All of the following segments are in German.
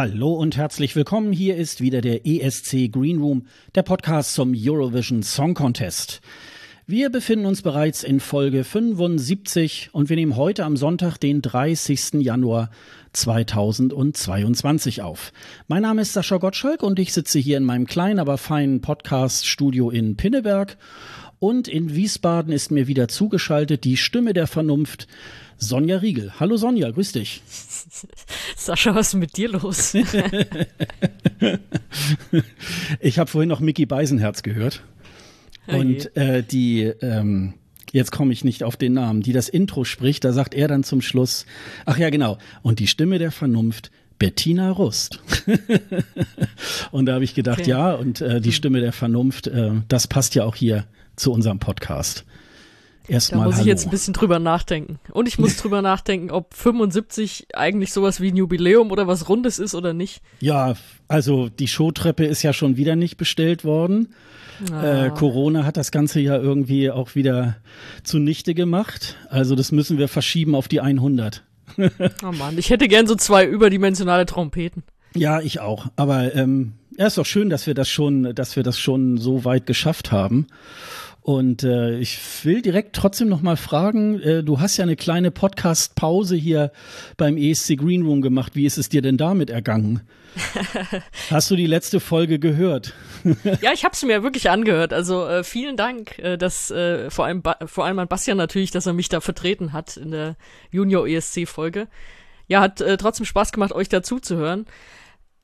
Hallo und herzlich willkommen. Hier ist wieder der ESC Green Room, der Podcast zum Eurovision Song Contest. Wir befinden uns bereits in Folge 75 und wir nehmen heute am Sonntag, den 30. Januar 2022 auf. Mein Name ist Sascha Gottschalk und ich sitze hier in meinem kleinen, aber feinen Podcast-Studio in Pinneberg. Und in Wiesbaden ist mir wieder zugeschaltet die Stimme der Vernunft, Sonja Riegel. Hallo Sonja, grüß dich. Sascha, was ist mit dir los? ich habe vorhin noch Mickey Beisenherz gehört. Und äh, die, ähm, jetzt komme ich nicht auf den Namen, die das Intro spricht, da sagt er dann zum Schluss, ach ja, genau, und die Stimme der Vernunft, Bettina Rust. und da habe ich gedacht, okay. ja, und äh, die. Stimme der Vernunft, äh, das passt ja auch hier zu unserem Podcast. Erstmal da muss Hallo. ich jetzt ein bisschen drüber nachdenken. Und ich muss drüber nachdenken, ob 75 eigentlich sowas wie ein Jubiläum oder was Rundes ist oder nicht. Ja, also die Showtreppe ist ja schon wieder nicht bestellt worden. Ah. Äh, Corona hat das Ganze ja irgendwie auch wieder zunichte gemacht. Also das müssen wir verschieben auf die 100. oh Mann, ich hätte gern so zwei überdimensionale Trompeten. Ja, ich auch. Aber ähm, ja, ist doch schön, dass wir das schon, dass wir das schon so weit geschafft haben. Und äh, ich will direkt trotzdem noch mal fragen, äh, du hast ja eine kleine Podcast-Pause hier beim ESC Green Room gemacht. Wie ist es dir denn damit ergangen? hast du die letzte Folge gehört? ja, ich habe es mir wirklich angehört. Also äh, vielen Dank, äh, dass äh, vor allem ba vor allem an Bastian natürlich, dass er mich da vertreten hat in der Junior ESC Folge. Ja, hat äh, trotzdem Spaß gemacht, euch dazu zu hören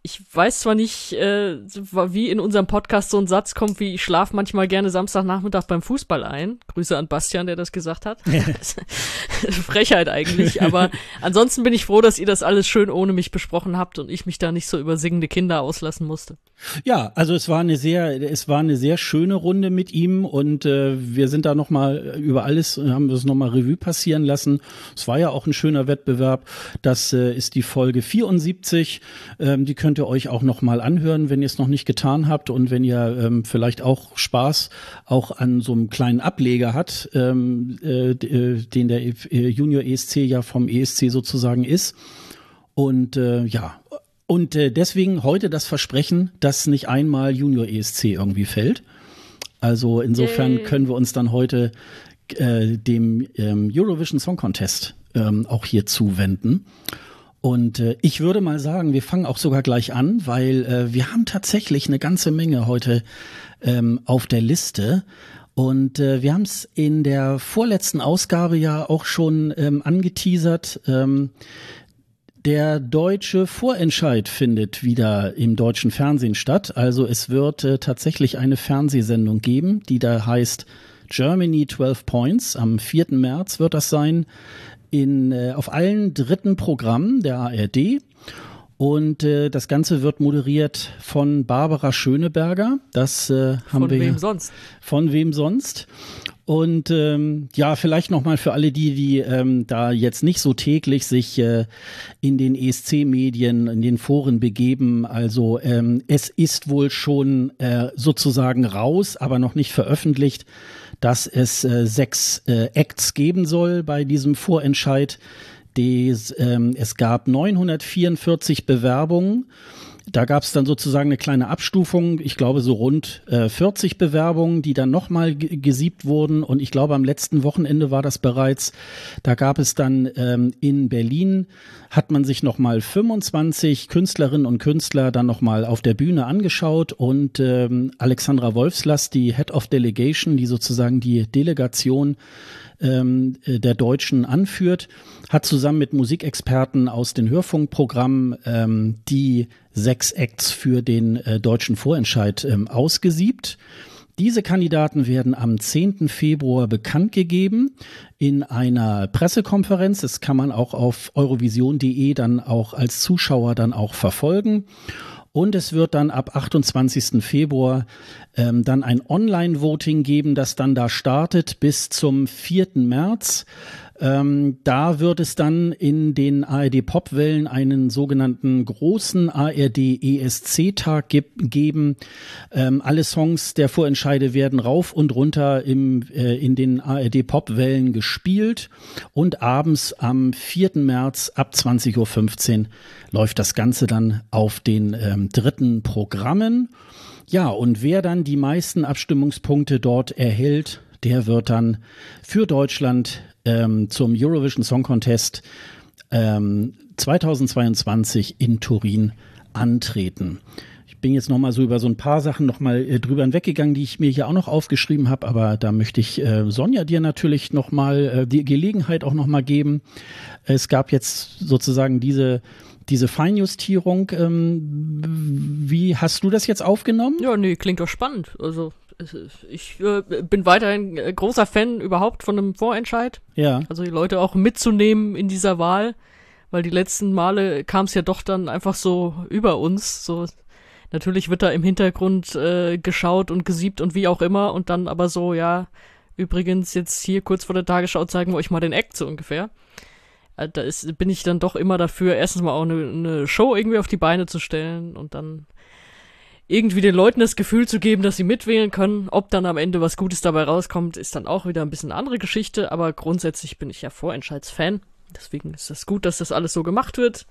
ich weiß zwar nicht, äh, wie in unserem Podcast so ein Satz kommt, wie ich schlafe manchmal gerne Samstagnachmittag beim Fußball ein. Grüße an Bastian, der das gesagt hat. Frechheit eigentlich. Aber ansonsten bin ich froh, dass ihr das alles schön ohne mich besprochen habt und ich mich da nicht so über singende Kinder auslassen musste. Ja, also es war eine sehr, es war eine sehr schöne Runde mit ihm und äh, wir sind da nochmal über alles, haben wir es nochmal Revue passieren lassen. Es war ja auch ein schöner Wettbewerb. Das äh, ist die Folge 74. Ähm, die könnt ihr euch auch nochmal anhören, wenn ihr es noch nicht getan habt und wenn ihr ähm, vielleicht auch Spaß auch an so einem kleinen Ableger hat, ähm, äh, äh den der äh, Junior ESC ja vom ESC sozusagen ist. Und äh, ja, und äh, deswegen heute das Versprechen, dass nicht einmal Junior ESC irgendwie fällt. Also insofern Yay. können wir uns dann heute äh, dem ähm, Eurovision Song Contest ähm, auch hier zuwenden. Und äh, ich würde mal sagen, wir fangen auch sogar gleich an, weil äh, wir haben tatsächlich eine ganze Menge heute ähm, auf der Liste. Und äh, wir haben es in der vorletzten Ausgabe ja auch schon ähm, angeteasert. Ähm, der deutsche Vorentscheid findet wieder im deutschen Fernsehen statt. Also es wird äh, tatsächlich eine Fernsehsendung geben, die da heißt Germany 12 Points. Am 4. März wird das sein in, äh, auf allen dritten Programmen der ARD. Und äh, das Ganze wird moderiert von Barbara Schöneberger. Das äh, haben von wir. Von wem sonst? Von wem sonst? Und ähm, ja, vielleicht nochmal für alle die, die ähm, da jetzt nicht so täglich sich äh, in den ESC-Medien, in den Foren begeben. Also ähm, es ist wohl schon äh, sozusagen raus, aber noch nicht veröffentlicht, dass es äh, sechs äh, Acts geben soll bei diesem Vorentscheid. Des, ähm, es gab 944 Bewerbungen da gab es dann sozusagen eine kleine Abstufung, ich glaube so rund äh, 40 Bewerbungen, die dann nochmal gesiebt wurden. Und ich glaube, am letzten Wochenende war das bereits. Da gab es dann ähm, in Berlin, hat man sich nochmal 25 Künstlerinnen und Künstler dann nochmal auf der Bühne angeschaut. Und ähm, Alexandra Wolfslass, die Head of Delegation, die sozusagen die Delegation ähm, äh, der Deutschen anführt, hat zusammen mit Musikexperten aus den Hörfunkprogrammen ähm, die sechs Acts für den äh, deutschen Vorentscheid ähm, ausgesiebt. Diese Kandidaten werden am 10. Februar bekannt gegeben in einer Pressekonferenz. Das kann man auch auf eurovision.de dann auch als Zuschauer dann auch verfolgen. Und es wird dann ab 28. Februar ähm, dann ein Online-Voting geben, das dann da startet bis zum 4. März. Ähm, da wird es dann in den ARD Popwellen einen sogenannten großen ARD ESC Tag ge geben. Ähm, alle Songs der Vorentscheide werden rauf und runter im, äh, in den ARD Popwellen gespielt und abends am 4. März ab 20.15 Uhr läuft das Ganze dann auf den ähm, dritten Programmen. Ja, und wer dann die meisten Abstimmungspunkte dort erhält, der wird dann für Deutschland ähm, zum Eurovision Song Contest ähm, 2022 in Turin antreten. Ich bin jetzt noch mal so über so ein paar Sachen noch mal äh, drüber hinweggegangen, die ich mir hier auch noch aufgeschrieben habe, aber da möchte ich äh, Sonja dir natürlich noch mal äh, die Gelegenheit auch noch mal geben. Es gab jetzt sozusagen diese diese Feinjustierung. Ähm, wie hast du das jetzt aufgenommen? Ja, nee, klingt doch spannend. Also ich äh, bin weiterhin großer Fan überhaupt von einem Vorentscheid. Ja. Also die Leute auch mitzunehmen in dieser Wahl, weil die letzten Male kam es ja doch dann einfach so über uns. So natürlich wird da im Hintergrund äh, geschaut und gesiebt und wie auch immer und dann aber so ja. Übrigens jetzt hier kurz vor der Tagesschau zeigen wir euch mal den Act so ungefähr. Äh, da ist, bin ich dann doch immer dafür, erstens mal auch eine, eine Show irgendwie auf die Beine zu stellen und dann irgendwie den Leuten das Gefühl zu geben, dass sie mitwählen können. Ob dann am Ende was Gutes dabei rauskommt, ist dann auch wieder ein bisschen eine andere Geschichte, aber grundsätzlich bin ich ja Vorentscheidsfan. Deswegen ist das gut, dass das alles so gemacht wird.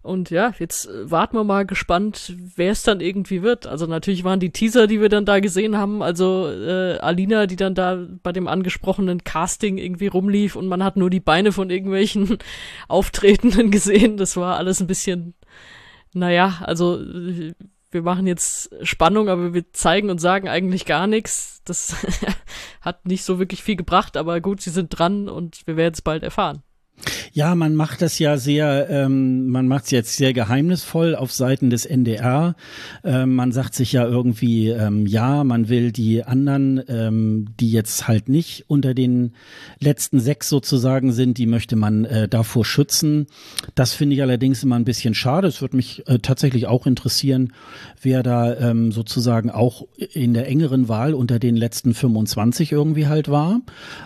Und ja, jetzt äh, warten wir mal gespannt, wer es dann irgendwie wird. Also natürlich waren die Teaser, die wir dann da gesehen haben, also äh, Alina, die dann da bei dem angesprochenen Casting irgendwie rumlief und man hat nur die Beine von irgendwelchen Auftretenden gesehen. Das war alles ein bisschen, naja, also äh, wir machen jetzt Spannung, aber wir zeigen und sagen eigentlich gar nichts. Das hat nicht so wirklich viel gebracht, aber gut, sie sind dran und wir werden es bald erfahren. Ja, man macht das ja sehr, ähm, man macht es jetzt sehr geheimnisvoll auf Seiten des NDR. Ähm, man sagt sich ja irgendwie, ähm, ja, man will die anderen, ähm, die jetzt halt nicht unter den letzten sechs sozusagen sind, die möchte man äh, davor schützen. Das finde ich allerdings immer ein bisschen schade. Es würde mich äh, tatsächlich auch interessieren, wer da ähm, sozusagen auch in der engeren Wahl unter den letzten 25 irgendwie halt war.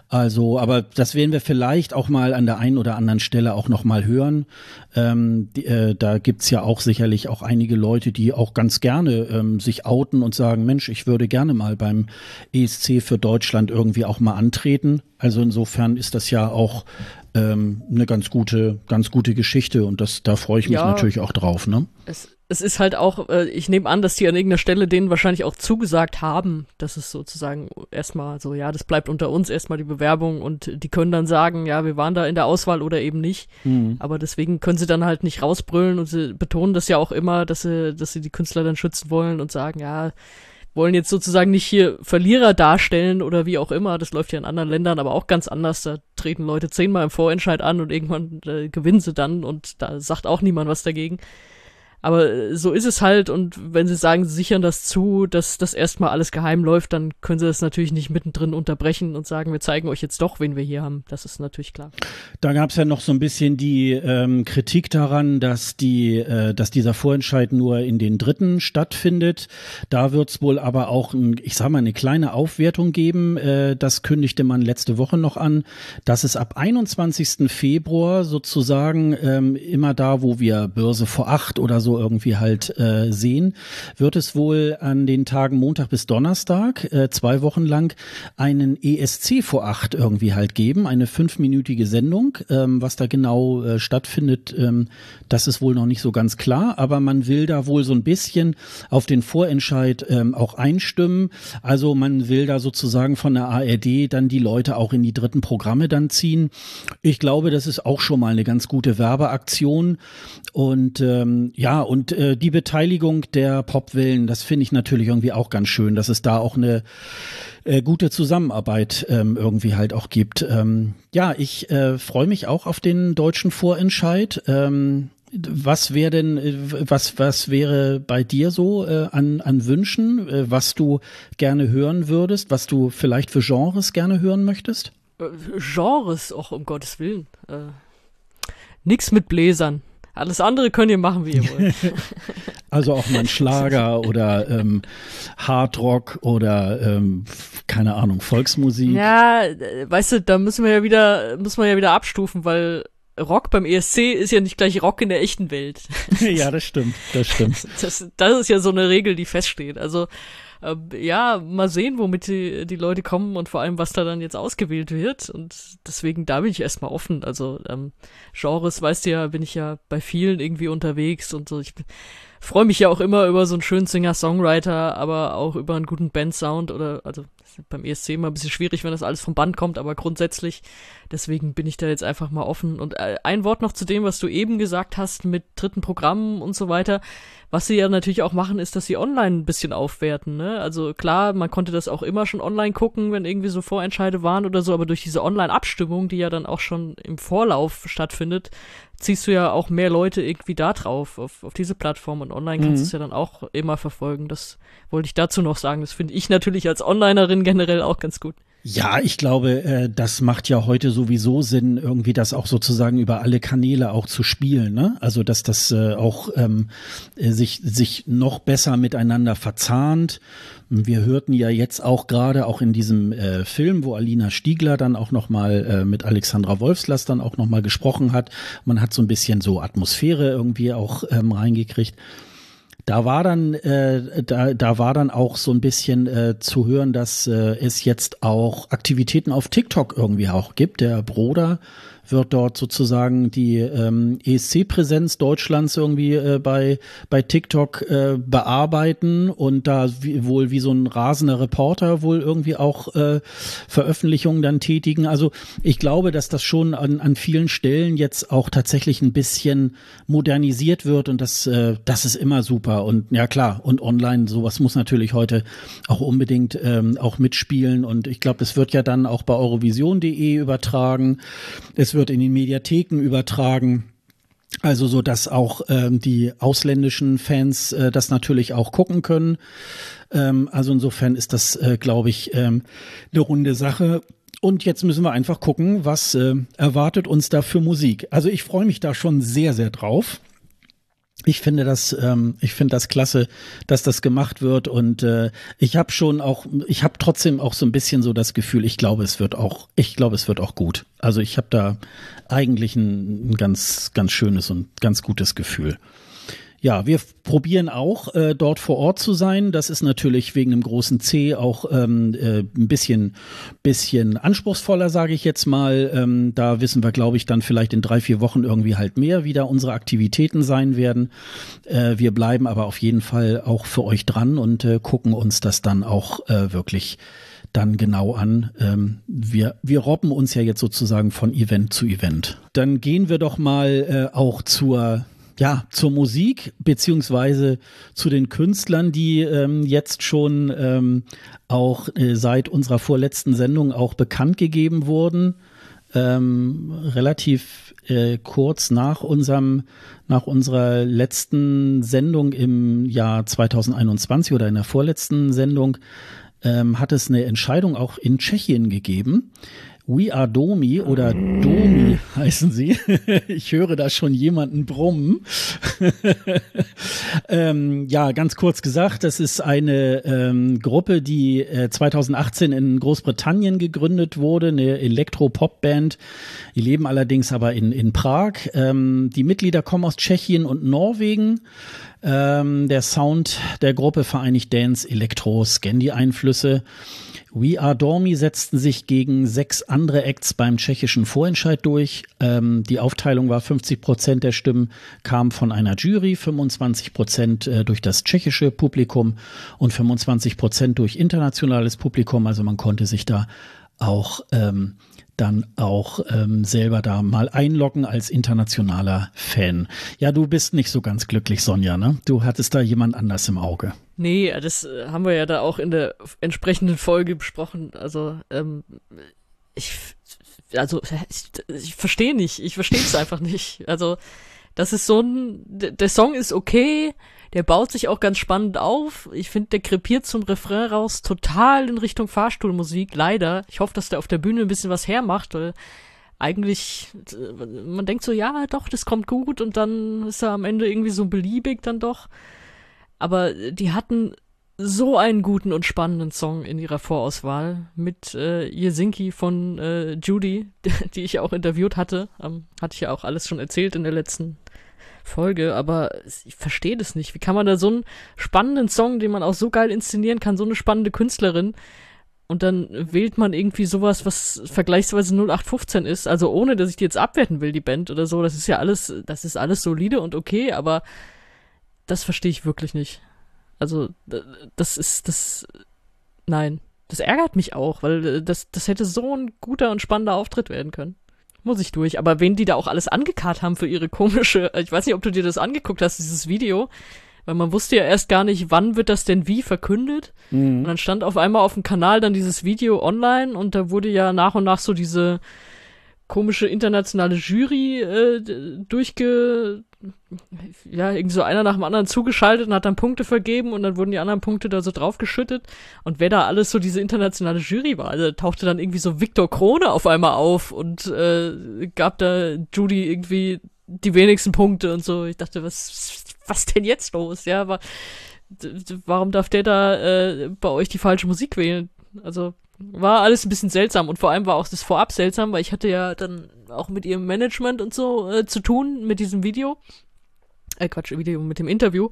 Also, aber das werden wir vielleicht auch mal an der einen oder anderen Stelle auch noch mal hören. Ähm, die, äh, da gibt's ja auch sicherlich auch einige Leute, die auch ganz gerne ähm, sich outen und sagen, Mensch, ich würde gerne mal beim ESC für Deutschland irgendwie auch mal antreten. Also insofern ist das ja auch ähm, eine ganz gute, ganz gute Geschichte und das, da freue ich mich ja, natürlich auch drauf. Ne? Es es ist halt auch, äh, ich nehme an, dass die an irgendeiner Stelle denen wahrscheinlich auch zugesagt haben, dass es sozusagen erstmal so, ja, das bleibt unter uns erstmal die Bewerbung und die können dann sagen, ja, wir waren da in der Auswahl oder eben nicht. Mhm. Aber deswegen können sie dann halt nicht rausbrüllen und sie betonen das ja auch immer, dass sie, dass sie die Künstler dann schützen wollen und sagen, ja, wollen jetzt sozusagen nicht hier Verlierer darstellen oder wie auch immer. Das läuft ja in anderen Ländern aber auch ganz anders. Da treten Leute zehnmal im Vorentscheid an und irgendwann äh, gewinnen sie dann und da sagt auch niemand was dagegen. Aber äh, so ist es halt und wenn sie sagen, sie sichern das zu, dass das erstmal alles geheim läuft, dann können sie das natürlich nicht mittendrin unterbrechen und sagen, wir zeigen euch jetzt doch, wen wir hier haben. Das ist natürlich klar. Da gab es ja noch so ein bisschen die ähm, Kritik daran, dass die, äh, dass dieser Vorentscheid nur in den Dritten stattfindet. Da wird es wohl aber auch, ein, ich sag mal, eine kleine Aufwertung geben. Äh, das kündigte man letzte Woche noch an, dass es ab 21. Februar sozusagen ähm, immer da, wo wir Börse vor acht oder so irgendwie halt äh, sehen, wird es wohl an den Tagen Montag bis Donnerstag äh, zwei Wochen lang einen ESC vor acht irgendwie halt geben, eine fünfminütige Sendung. Ähm, was da genau äh, stattfindet, ähm, das ist wohl noch nicht so ganz klar, aber man will da wohl so ein bisschen auf den Vorentscheid ähm, auch einstimmen. Also man will da sozusagen von der ARD dann die Leute auch in die dritten Programme dann ziehen. Ich glaube, das ist auch schon mal eine ganz gute Werbeaktion. Und ähm, ja, und äh, die Beteiligung der Popwillen, das finde ich natürlich irgendwie auch ganz schön, dass es da auch eine äh, gute Zusammenarbeit ähm, irgendwie halt auch gibt. Ähm, ja, ich äh, freue mich auch auf den deutschen Vorentscheid. Ähm, was wäre denn, äh, was, was wäre bei dir so äh, an, an Wünschen, äh, was du gerne hören würdest, was du vielleicht für Genres gerne hören möchtest? Äh, Genres, auch um Gottes Willen. Äh, nix mit Bläsern. Alles andere könnt ihr machen, wie ihr wollt. also auch mal ein Schlager oder ähm, Hardrock oder ähm, keine Ahnung, Volksmusik. Ja, weißt du, da müssen wir ja wieder, muss man ja wieder abstufen, weil Rock beim ESC ist ja nicht gleich Rock in der echten Welt. ja, das stimmt, das stimmt. Das, das ist ja so eine Regel, die feststeht. Also äh, ja, mal sehen, womit die, die Leute kommen und vor allem, was da dann jetzt ausgewählt wird. Und deswegen, da bin ich erstmal offen. Also ähm, Genres, weißt du ja, bin ich ja bei vielen irgendwie unterwegs und so. Ich freue mich ja auch immer über so einen schönen Singer-Songwriter, aber auch über einen guten Band-Sound oder, also beim ESC immer ein bisschen schwierig, wenn das alles vom Band kommt, aber grundsätzlich, deswegen bin ich da jetzt einfach mal offen. Und äh, ein Wort noch zu dem, was du eben gesagt hast mit dritten Programmen und so weiter. Was sie ja natürlich auch machen, ist, dass sie online ein bisschen aufwerten. Ne? Also klar, man konnte das auch immer schon online gucken, wenn irgendwie so Vorentscheide waren oder so, aber durch diese Online-Abstimmung, die ja dann auch schon im Vorlauf stattfindet, ziehst du ja auch mehr Leute irgendwie da drauf, auf, auf diese Plattform und online kannst du es mhm. ja dann auch immer verfolgen. Das wollte ich dazu noch sagen. Das finde ich natürlich als Onlinerin generell auch ganz gut. Ja, ich glaube, äh, das macht ja heute sowieso Sinn, irgendwie das auch sozusagen über alle Kanäle auch zu spielen. Ne? Also dass das äh, auch ähm, äh, sich sich noch besser miteinander verzahnt. Wir hörten ja jetzt auch gerade auch in diesem äh, Film, wo Alina Stiegler dann auch noch mal äh, mit Alexandra Wolfslass dann auch noch mal gesprochen hat. Man hat so ein bisschen so Atmosphäre irgendwie auch ähm, reingekriegt. Da war dann, äh, da, da war dann auch so ein bisschen äh, zu hören, dass äh, es jetzt auch Aktivitäten auf TikTok irgendwie auch gibt. Der Bruder wird dort sozusagen die ähm, ESC-Präsenz Deutschlands irgendwie äh, bei, bei TikTok äh, bearbeiten und da wie, wohl wie so ein rasender Reporter wohl irgendwie auch äh, Veröffentlichungen dann tätigen. Also ich glaube, dass das schon an, an vielen Stellen jetzt auch tatsächlich ein bisschen modernisiert wird und das, äh, das ist immer super. Und ja klar, und online, sowas muss natürlich heute auch unbedingt ähm, auch mitspielen. Und ich glaube, das wird ja dann auch bei Eurovision.de übertragen. Es wird in den Mediatheken übertragen. Also so, dass auch ähm, die ausländischen Fans äh, das natürlich auch gucken können. Ähm, also insofern ist das, äh, glaube ich, ähm, eine runde Sache. Und jetzt müssen wir einfach gucken, was äh, erwartet uns da für Musik. Also ich freue mich da schon sehr, sehr drauf ich finde das, ähm, ich finde das klasse, dass das gemacht wird und äh, ich habe schon auch, ich habe trotzdem auch so ein bisschen so das Gefühl, ich glaube, es wird auch, ich glaube, es wird auch gut. Also ich habe da eigentlich ein, ein ganz, ganz schönes und ganz gutes Gefühl. Ja, wir probieren auch äh, dort vor Ort zu sein. Das ist natürlich wegen dem großen C auch ähm, äh, ein bisschen, bisschen anspruchsvoller, sage ich jetzt mal. Ähm, da wissen wir, glaube ich, dann vielleicht in drei, vier Wochen irgendwie halt mehr, wie da unsere Aktivitäten sein werden. Äh, wir bleiben aber auf jeden Fall auch für euch dran und äh, gucken uns das dann auch äh, wirklich dann genau an. Ähm, wir, wir robben uns ja jetzt sozusagen von Event zu Event. Dann gehen wir doch mal äh, auch zur ja, zur Musik beziehungsweise zu den Künstlern, die ähm, jetzt schon ähm, auch äh, seit unserer vorletzten Sendung auch bekannt gegeben wurden. Ähm, relativ äh, kurz nach unserem nach unserer letzten Sendung im Jahr 2021 oder in der vorletzten Sendung ähm, hat es eine Entscheidung auch in Tschechien gegeben. We Are Domi oder Domi heißen sie. ich höre da schon jemanden brummen. ähm, ja, ganz kurz gesagt, das ist eine ähm, Gruppe, die äh, 2018 in Großbritannien gegründet wurde, eine Elektro-Pop-Band. Die leben allerdings aber in, in Prag. Ähm, die Mitglieder kommen aus Tschechien und Norwegen. Ähm, der Sound der Gruppe vereinigt Dance, Elektro, Scandi-Einflüsse. We Are Dormi setzten sich gegen sechs andere Acts beim tschechischen Vorentscheid durch. Ähm, die Aufteilung war 50 Prozent der Stimmen kam von einer Jury, 25 Prozent äh, durch das tschechische Publikum und 25 Prozent durch internationales Publikum. Also man konnte sich da auch ähm, dann auch ähm, selber da mal einloggen als internationaler Fan. Ja, du bist nicht so ganz glücklich, Sonja, ne? Du hattest da jemand anders im Auge. Nee, das äh, haben wir ja da auch in der entsprechenden Folge besprochen. Also, ähm, ich, also, ich, ich verstehe nicht. Ich verstehe es einfach nicht. Also, das ist so ein, der Song ist okay, der baut sich auch ganz spannend auf. Ich finde, der krepiert zum Refrain raus total in Richtung Fahrstuhlmusik, leider. Ich hoffe, dass der auf der Bühne ein bisschen was hermacht, weil eigentlich, man denkt so, ja, doch, das kommt gut und dann ist er am Ende irgendwie so beliebig dann doch. Aber die hatten so einen guten und spannenden Song in ihrer Vorauswahl mit äh, Jesinki von äh, Judy, die ich auch interviewt hatte. Ähm, hatte ich ja auch alles schon erzählt in der letzten Folge, aber ich verstehe das nicht. Wie kann man da so einen spannenden Song, den man auch so geil inszenieren kann, so eine spannende Künstlerin, und dann wählt man irgendwie sowas, was vergleichsweise 0815 ist. Also ohne, dass ich die jetzt abwerten will, die Band oder so. Das ist ja alles, das ist alles solide und okay, aber das verstehe ich wirklich nicht. Also, das ist, das, nein. Das ärgert mich auch, weil das, das hätte so ein guter und spannender Auftritt werden können. Muss ich durch. Aber wen die da auch alles angekarrt haben für ihre komische, ich weiß nicht, ob du dir das angeguckt hast, dieses Video. Weil man wusste ja erst gar nicht, wann wird das denn wie verkündet. Mhm. Und dann stand auf einmal auf dem Kanal dann dieses Video online und da wurde ja nach und nach so diese komische internationale Jury äh, durchge ja, irgendwie so einer nach dem anderen zugeschaltet und hat dann Punkte vergeben und dann wurden die anderen Punkte da so draufgeschüttet. Und wer da alles so diese internationale Jury war, also tauchte dann irgendwie so Viktor Krone auf einmal auf und äh, gab da Judy irgendwie die wenigsten Punkte und so. Ich dachte, was, was denn jetzt los? Ja, aber warum darf der da äh, bei euch die falsche Musik wählen? Also war alles ein bisschen seltsam und vor allem war auch das vorab seltsam, weil ich hatte ja dann auch mit ihrem Management und so äh, zu tun mit diesem Video. Äh, Quatsch, Video mit dem Interview.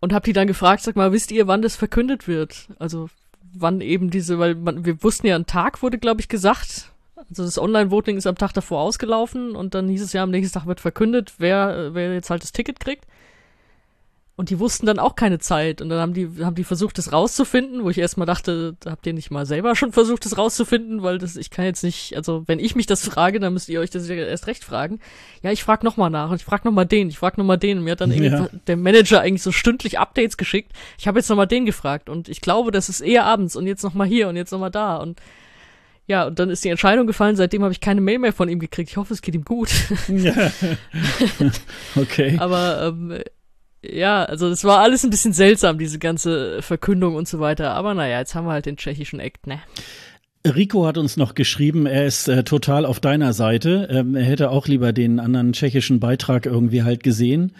Und hab die dann gefragt, sag mal, wisst ihr, wann das verkündet wird? Also wann eben diese, weil man, wir wussten ja, ein Tag wurde, glaube ich, gesagt. Also das Online-Voting ist am Tag davor ausgelaufen und dann hieß es ja, am nächsten Tag wird verkündet, wer, wer jetzt halt das Ticket kriegt. Und die wussten dann auch keine Zeit. Und dann haben die, haben die versucht, das rauszufinden, wo ich erstmal dachte, habt ihr nicht mal selber schon versucht, das rauszufinden, weil das, ich kann jetzt nicht, also wenn ich mich das frage, dann müsst ihr euch das erst recht fragen. Ja, ich frag nochmal nach und ich frag nochmal den, ich frag nochmal den. Und mir hat dann ja. der Manager eigentlich so stündlich Updates geschickt. Ich habe jetzt nochmal den gefragt und ich glaube, das ist eher abends und jetzt nochmal hier und jetzt nochmal da. Und ja, und dann ist die Entscheidung gefallen, seitdem habe ich keine Mail mehr von ihm gekriegt. Ich hoffe, es geht ihm gut. Ja. okay. Aber ähm, ja, also es war alles ein bisschen seltsam, diese ganze Verkündung und so weiter. Aber naja, jetzt haben wir halt den tschechischen Act, ne? Rico hat uns noch geschrieben, er ist äh, total auf deiner Seite. Ähm, er hätte auch lieber den anderen tschechischen Beitrag irgendwie halt gesehen.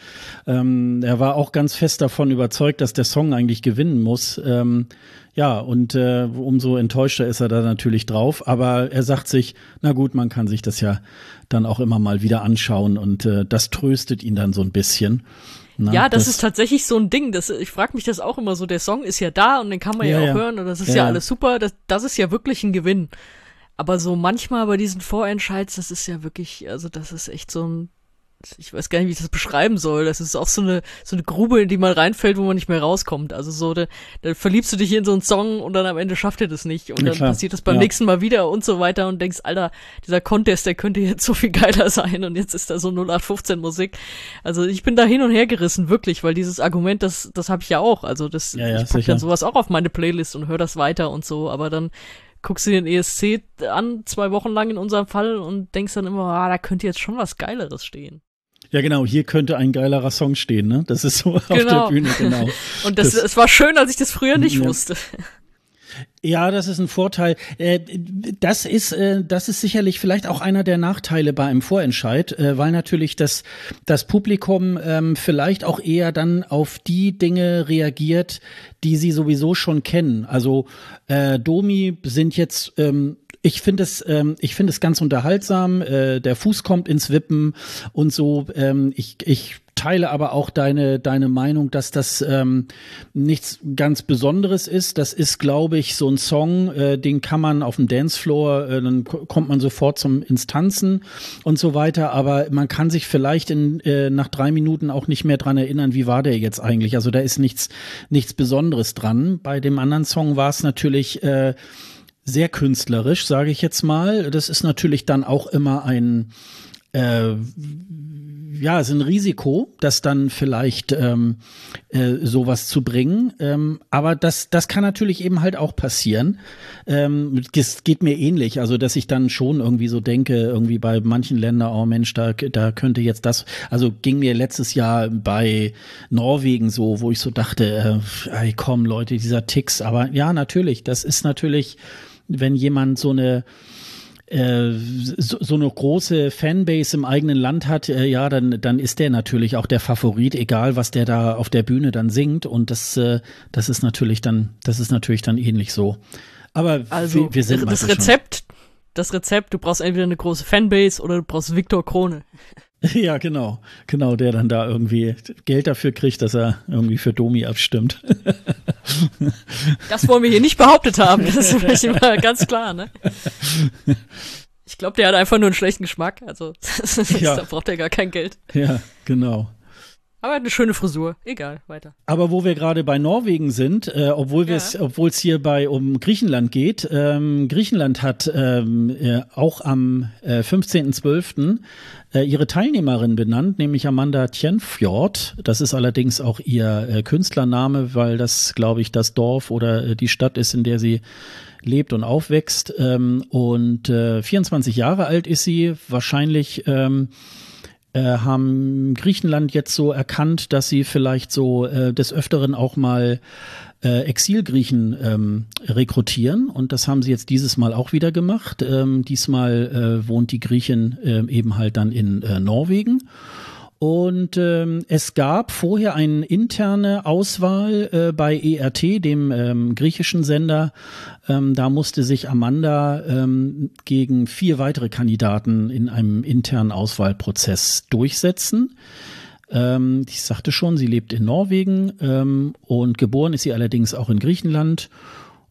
Ähm, er war auch ganz fest davon überzeugt, dass der Song eigentlich gewinnen muss. Ähm, ja, und äh, umso enttäuschter ist er da natürlich drauf. Aber er sagt sich, na gut, man kann sich das ja dann auch immer mal wieder anschauen und äh, das tröstet ihn dann so ein bisschen. Na, ja, das, das, ist tatsächlich so ein Ding. Das, ich frage mich das auch immer so. Der Song ist ja da und den kann man ja, ja auch ja. hören und das ist ja, ja alles super. Das, das ist ja wirklich ein Gewinn. Aber so manchmal bei diesen Vorentscheids, das ist ja wirklich, also das ist echt so ein ich weiß gar nicht, wie ich das beschreiben soll. Das ist auch so eine, so eine Grube, in die man reinfällt, wo man nicht mehr rauskommt. Also so, da, da verliebst du dich in so einen Song und dann am Ende schafft er das nicht. Und ja, dann klar. passiert das beim ja. nächsten Mal wieder und so weiter und denkst, Alter, dieser Contest, der könnte jetzt so viel geiler sein und jetzt ist da so 0815 Musik. Also ich bin da hin und her gerissen, wirklich, weil dieses Argument, das, das habe ich ja auch. Also das, ja, ich pack dann sowas auch auf meine Playlist und höre das weiter und so, aber dann guckst du den ESC an, zwei Wochen lang in unserem Fall und denkst dann immer, ah, da könnte jetzt schon was Geileres stehen. Ja, genau, hier könnte ein geilerer Song stehen, ne? Das ist so genau. auf der genau. Bühne, genau. Und das, es war schön, als ich das früher nicht ja. wusste. Ja, das ist ein Vorteil. Äh, das ist, äh, das ist sicherlich vielleicht auch einer der Nachteile bei einem Vorentscheid, äh, weil natürlich das, das Publikum ähm, vielleicht auch eher dann auf die Dinge reagiert, die sie sowieso schon kennen. Also Domi sind jetzt ähm, ich finde es, ähm, ich finde es ganz unterhaltsam. Äh, der Fuß kommt ins Wippen und so. Ähm, ich, ich teile aber auch deine, deine Meinung, dass das ähm, nichts ganz Besonderes ist. Das ist, glaube ich, so ein Song, äh, den kann man auf dem Dancefloor, äh, dann kommt man sofort zum Instanzen und so weiter. Aber man kann sich vielleicht in, äh, nach drei Minuten auch nicht mehr dran erinnern, wie war der jetzt eigentlich. Also da ist nichts, nichts Besonderes dran. Bei dem anderen Song war es natürlich äh, sehr künstlerisch, sage ich jetzt mal. Das ist natürlich dann auch immer ein äh, ja, ist ein Risiko, das dann vielleicht ähm, äh, sowas zu bringen. Ähm, aber das, das kann natürlich eben halt auch passieren. Ähm, geht mir ähnlich. Also, dass ich dann schon irgendwie so denke, irgendwie bei manchen Ländern, oh Mensch, da, da könnte jetzt das, also ging mir letztes Jahr bei Norwegen so, wo ich so dachte, äh, ey, komm Leute, dieser Ticks. Aber ja, natürlich, das ist natürlich wenn jemand so eine äh, so, so eine große Fanbase im eigenen Land hat, äh, ja, dann, dann ist der natürlich auch der Favorit, egal was der da auf der Bühne dann singt. Und das, äh, das ist natürlich dann, das ist natürlich dann ähnlich so. Aber also, wir, wir sind das Rezept, schon. das Rezept, du brauchst entweder eine große Fanbase oder du brauchst Viktor Krone. Ja, genau. Genau, der dann da irgendwie Geld dafür kriegt, dass er irgendwie für Domi abstimmt. Das wollen wir hier nicht behauptet haben. Das ist vielleicht immer ganz klar, ne? Ich glaube, der hat einfach nur einen schlechten Geschmack. Also, ja. da braucht er gar kein Geld. Ja, genau. Aber eine schöne Frisur. Egal, weiter. Aber wo wir gerade bei Norwegen sind, äh, obwohl es, ja. obwohl es hier bei um Griechenland geht, ähm, Griechenland hat ähm, äh, auch am äh, 15.12. Äh, ihre Teilnehmerin benannt, nämlich Amanda Tjenfjord. Das ist allerdings auch ihr äh, Künstlername, weil das, glaube ich, das Dorf oder äh, die Stadt ist, in der sie lebt und aufwächst. Ähm, und äh, 24 Jahre alt ist sie, wahrscheinlich ähm, äh, haben Griechenland jetzt so erkannt, dass sie vielleicht so äh, des Öfteren auch mal äh, Exilgriechen ähm, rekrutieren und das haben sie jetzt dieses Mal auch wieder gemacht. Ähm, diesmal äh, wohnt die Griechin äh, eben halt dann in äh, Norwegen und ähm, es gab vorher eine interne Auswahl äh, bei ERT, dem ähm, griechischen Sender. Ähm, da musste sich Amanda ähm, gegen vier weitere Kandidaten in einem internen Auswahlprozess durchsetzen. Ähm, ich sagte schon, sie lebt in Norwegen ähm, und geboren ist sie allerdings auch in Griechenland.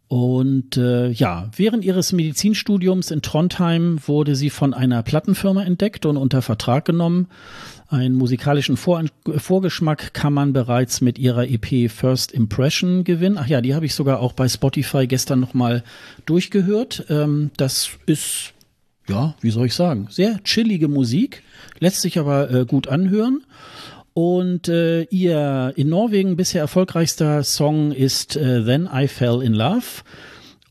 Und äh, ja, während ihres Medizinstudiums in Trondheim wurde sie von einer Plattenfirma entdeckt und unter Vertrag genommen. Einen musikalischen Vor Vorgeschmack kann man bereits mit ihrer EP First Impression gewinnen. Ach ja, die habe ich sogar auch bei Spotify gestern nochmal durchgehört. Ähm, das ist, ja, wie soll ich sagen, sehr chillige Musik, lässt sich aber äh, gut anhören. Und äh, ihr in Norwegen bisher erfolgreichster Song ist äh, Then I Fell in Love.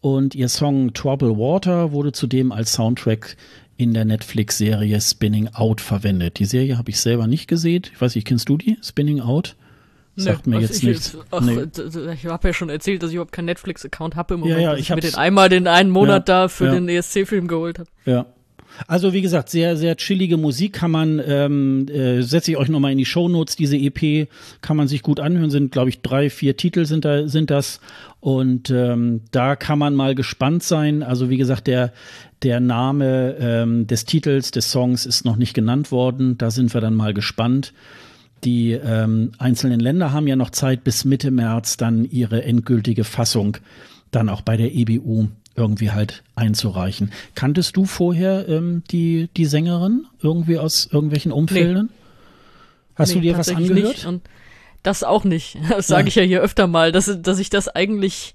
Und ihr Song Trouble Water wurde zudem als Soundtrack in der Netflix-Serie Spinning Out verwendet. Die Serie habe ich selber nicht gesehen. Ich weiß nicht, kennst du die? Spinning Out? Sagt nee, mir jetzt nichts. Ach, nee. Ich habe ja schon erzählt, dass ich überhaupt keinen Netflix-Account habe im Moment, ja, ja, ich, ich mir den einmal den einen Monat ja, da für ja. den ESC-Film geholt habe. Ja. Also wie gesagt, sehr, sehr chillige Musik kann man, ähm, äh, setze ich euch nochmal in die Show Notes, diese EP kann man sich gut anhören, sind glaube ich drei, vier Titel sind da, sind das und ähm, da kann man mal gespannt sein. Also wie gesagt, der, der Name ähm, des Titels des Songs ist noch nicht genannt worden, da sind wir dann mal gespannt. Die ähm, einzelnen Länder haben ja noch Zeit bis Mitte März dann ihre endgültige Fassung dann auch bei der EBU irgendwie halt einzureichen. Kanntest du vorher ähm, die, die Sängerin irgendwie aus irgendwelchen Umfeldern? Nee. Hast nee, du dir was angehört? Das auch nicht. Das sage ich ja hier öfter mal, dass, dass ich das eigentlich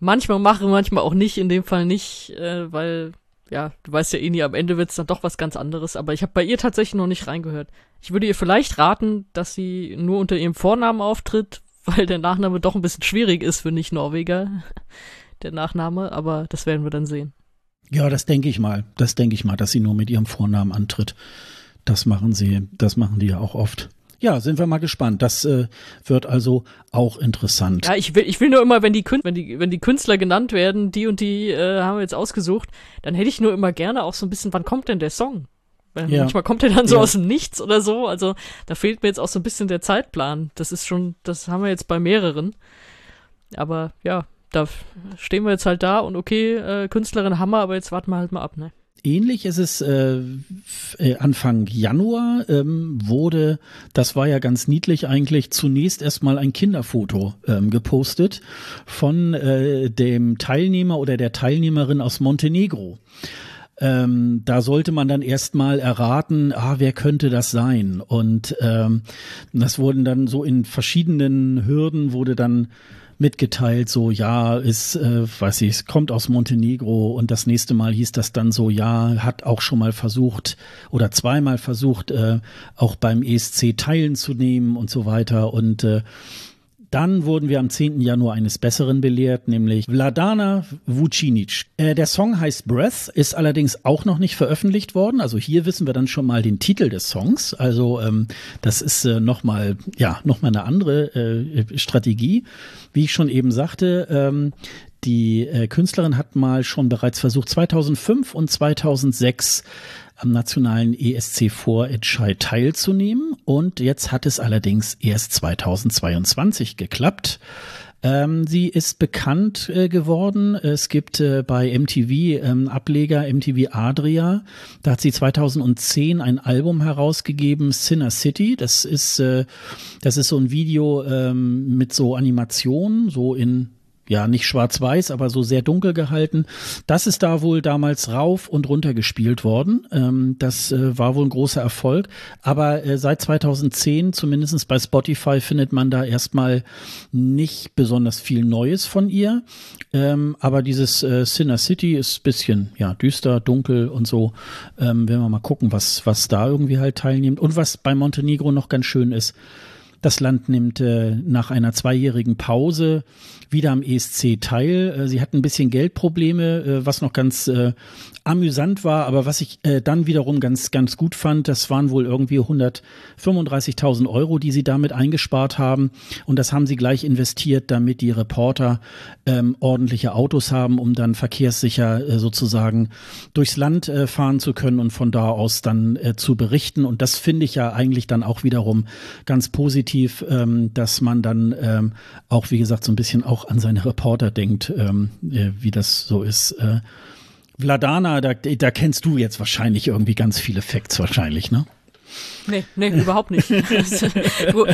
manchmal mache, manchmal auch nicht, in dem Fall nicht, äh, weil, ja, du weißt ja eh nie, am Ende wird's dann doch was ganz anderes, aber ich habe bei ihr tatsächlich noch nicht reingehört. Ich würde ihr vielleicht raten, dass sie nur unter ihrem Vornamen auftritt, weil der Nachname doch ein bisschen schwierig ist für Nicht-Norweger der Nachname, aber das werden wir dann sehen. Ja, das denke ich mal. Das denke ich mal, dass sie nur mit ihrem Vornamen antritt. Das machen sie, das machen die ja auch oft. Ja, sind wir mal gespannt. Das äh, wird also auch interessant. Ja, ich will, ich will nur immer, wenn die, wenn die, wenn die Künstler genannt werden, die und die äh, haben wir jetzt ausgesucht, dann hätte ich nur immer gerne auch so ein bisschen, wann kommt denn der Song? Weil ja. manchmal kommt der dann so ja. aus dem Nichts oder so. Also da fehlt mir jetzt auch so ein bisschen der Zeitplan. Das ist schon, das haben wir jetzt bei mehreren. Aber ja, da stehen wir jetzt halt da und okay, äh, Künstlerin Hammer, aber jetzt warten wir halt mal ab, ne? Ähnlich ist es äh, äh, Anfang Januar ähm, wurde, das war ja ganz niedlich eigentlich, zunächst erstmal ein Kinderfoto ähm, gepostet von äh, dem Teilnehmer oder der Teilnehmerin aus Montenegro. Ähm, da sollte man dann erstmal erraten, ah, wer könnte das sein? Und ähm, das wurden dann so in verschiedenen Hürden wurde dann mitgeteilt, so ja, ist, äh, weiß ich, es kommt aus Montenegro und das nächste Mal hieß das dann so, ja, hat auch schon mal versucht oder zweimal versucht, äh, auch beim ESC teilzunehmen und so weiter. Und äh, dann wurden wir am 10. Januar eines Besseren belehrt, nämlich Vladana Vucinic. Äh, der Song heißt Breath, ist allerdings auch noch nicht veröffentlicht worden. Also hier wissen wir dann schon mal den Titel des Songs. Also ähm, das ist äh, nochmal, ja, nochmal eine andere äh, Strategie. Wie ich schon eben sagte, ähm, die äh, Künstlerin hat mal schon bereits versucht, 2005 und 2006 am nationalen ESC-Vorentscheid teilzunehmen. Und jetzt hat es allerdings erst 2022 geklappt. Ähm, sie ist bekannt äh, geworden. Es gibt äh, bei MTV ähm, Ableger MTV Adria. Da hat sie 2010 ein Album herausgegeben, Sinner City. Das ist äh, das ist so ein Video ähm, mit so Animationen, so in ja, nicht schwarz-weiß, aber so sehr dunkel gehalten. Das ist da wohl damals rauf und runter gespielt worden. Ähm, das äh, war wohl ein großer Erfolg. Aber äh, seit 2010, zumindest bei Spotify, findet man da erstmal nicht besonders viel Neues von ihr. Ähm, aber dieses äh, Sinner City ist bisschen, ja, düster, dunkel und so. Ähm, wenn wir mal gucken, was, was da irgendwie halt teilnimmt. Und was bei Montenegro noch ganz schön ist, das Land nimmt äh, nach einer zweijährigen Pause wieder am ESC teil. Äh, sie hatten ein bisschen Geldprobleme, äh, was noch ganz äh, amüsant war, aber was ich äh, dann wiederum ganz, ganz gut fand, das waren wohl irgendwie 135.000 Euro, die sie damit eingespart haben. Und das haben sie gleich investiert, damit die Reporter ähm, ordentliche Autos haben, um dann verkehrssicher äh, sozusagen durchs Land äh, fahren zu können und von da aus dann äh, zu berichten. Und das finde ich ja eigentlich dann auch wiederum ganz positiv, ähm, dass man dann ähm, auch, wie gesagt, so ein bisschen auch an seine Reporter denkt, ähm, äh, wie das so ist. Äh, Vladana, da, da kennst du jetzt wahrscheinlich irgendwie ganz viele Facts wahrscheinlich, ne? Nee, nee, überhaupt nicht. du,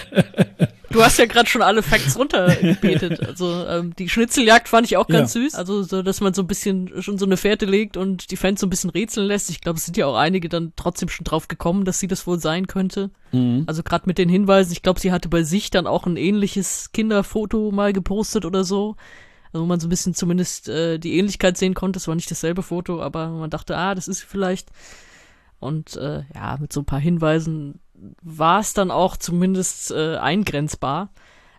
du hast ja gerade schon alle Facts runtergebetet. Also ähm, die Schnitzeljagd fand ich auch ganz ja. süß. Also so, dass man so ein bisschen schon so eine Fährte legt und die Fans so ein bisschen rätseln lässt. Ich glaube, es sind ja auch einige dann trotzdem schon drauf gekommen, dass sie das wohl sein könnte. Mhm. Also gerade mit den Hinweisen. Ich glaube, sie hatte bei sich dann auch ein ähnliches Kinderfoto mal gepostet oder so wo man so ein bisschen zumindest äh, die Ähnlichkeit sehen konnte. Es war nicht dasselbe Foto, aber man dachte, ah, das ist vielleicht. Und äh, ja, mit so ein paar Hinweisen war es dann auch zumindest äh, eingrenzbar.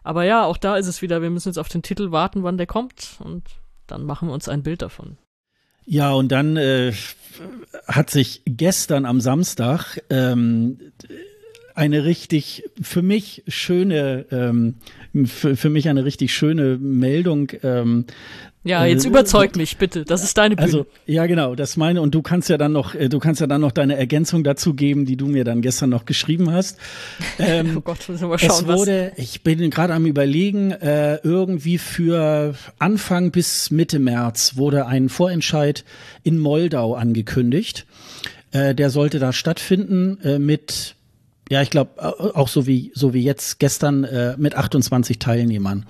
Aber ja, auch da ist es wieder, wir müssen jetzt auf den Titel warten, wann der kommt und dann machen wir uns ein Bild davon. Ja, und dann äh, hat sich gestern am Samstag ähm, eine richtig für mich schöne, ähm, für, für mich eine richtig schöne Meldung. Ähm, ja, jetzt äh, überzeug mich bitte. Das ist deine Bühne. Also ja, genau, das meine und du kannst ja dann noch, äh, du kannst ja dann noch deine Ergänzung dazu geben, die du mir dann gestern noch geschrieben hast. Ähm, oh Gott, müssen wir mal schauen. Es wurde, was. ich bin gerade am überlegen, äh, irgendwie für Anfang bis Mitte März wurde ein Vorentscheid in Moldau angekündigt. Äh, der sollte da stattfinden äh, mit ja, ich glaube, auch so wie, so wie jetzt gestern äh, mit 28 Teilnehmern.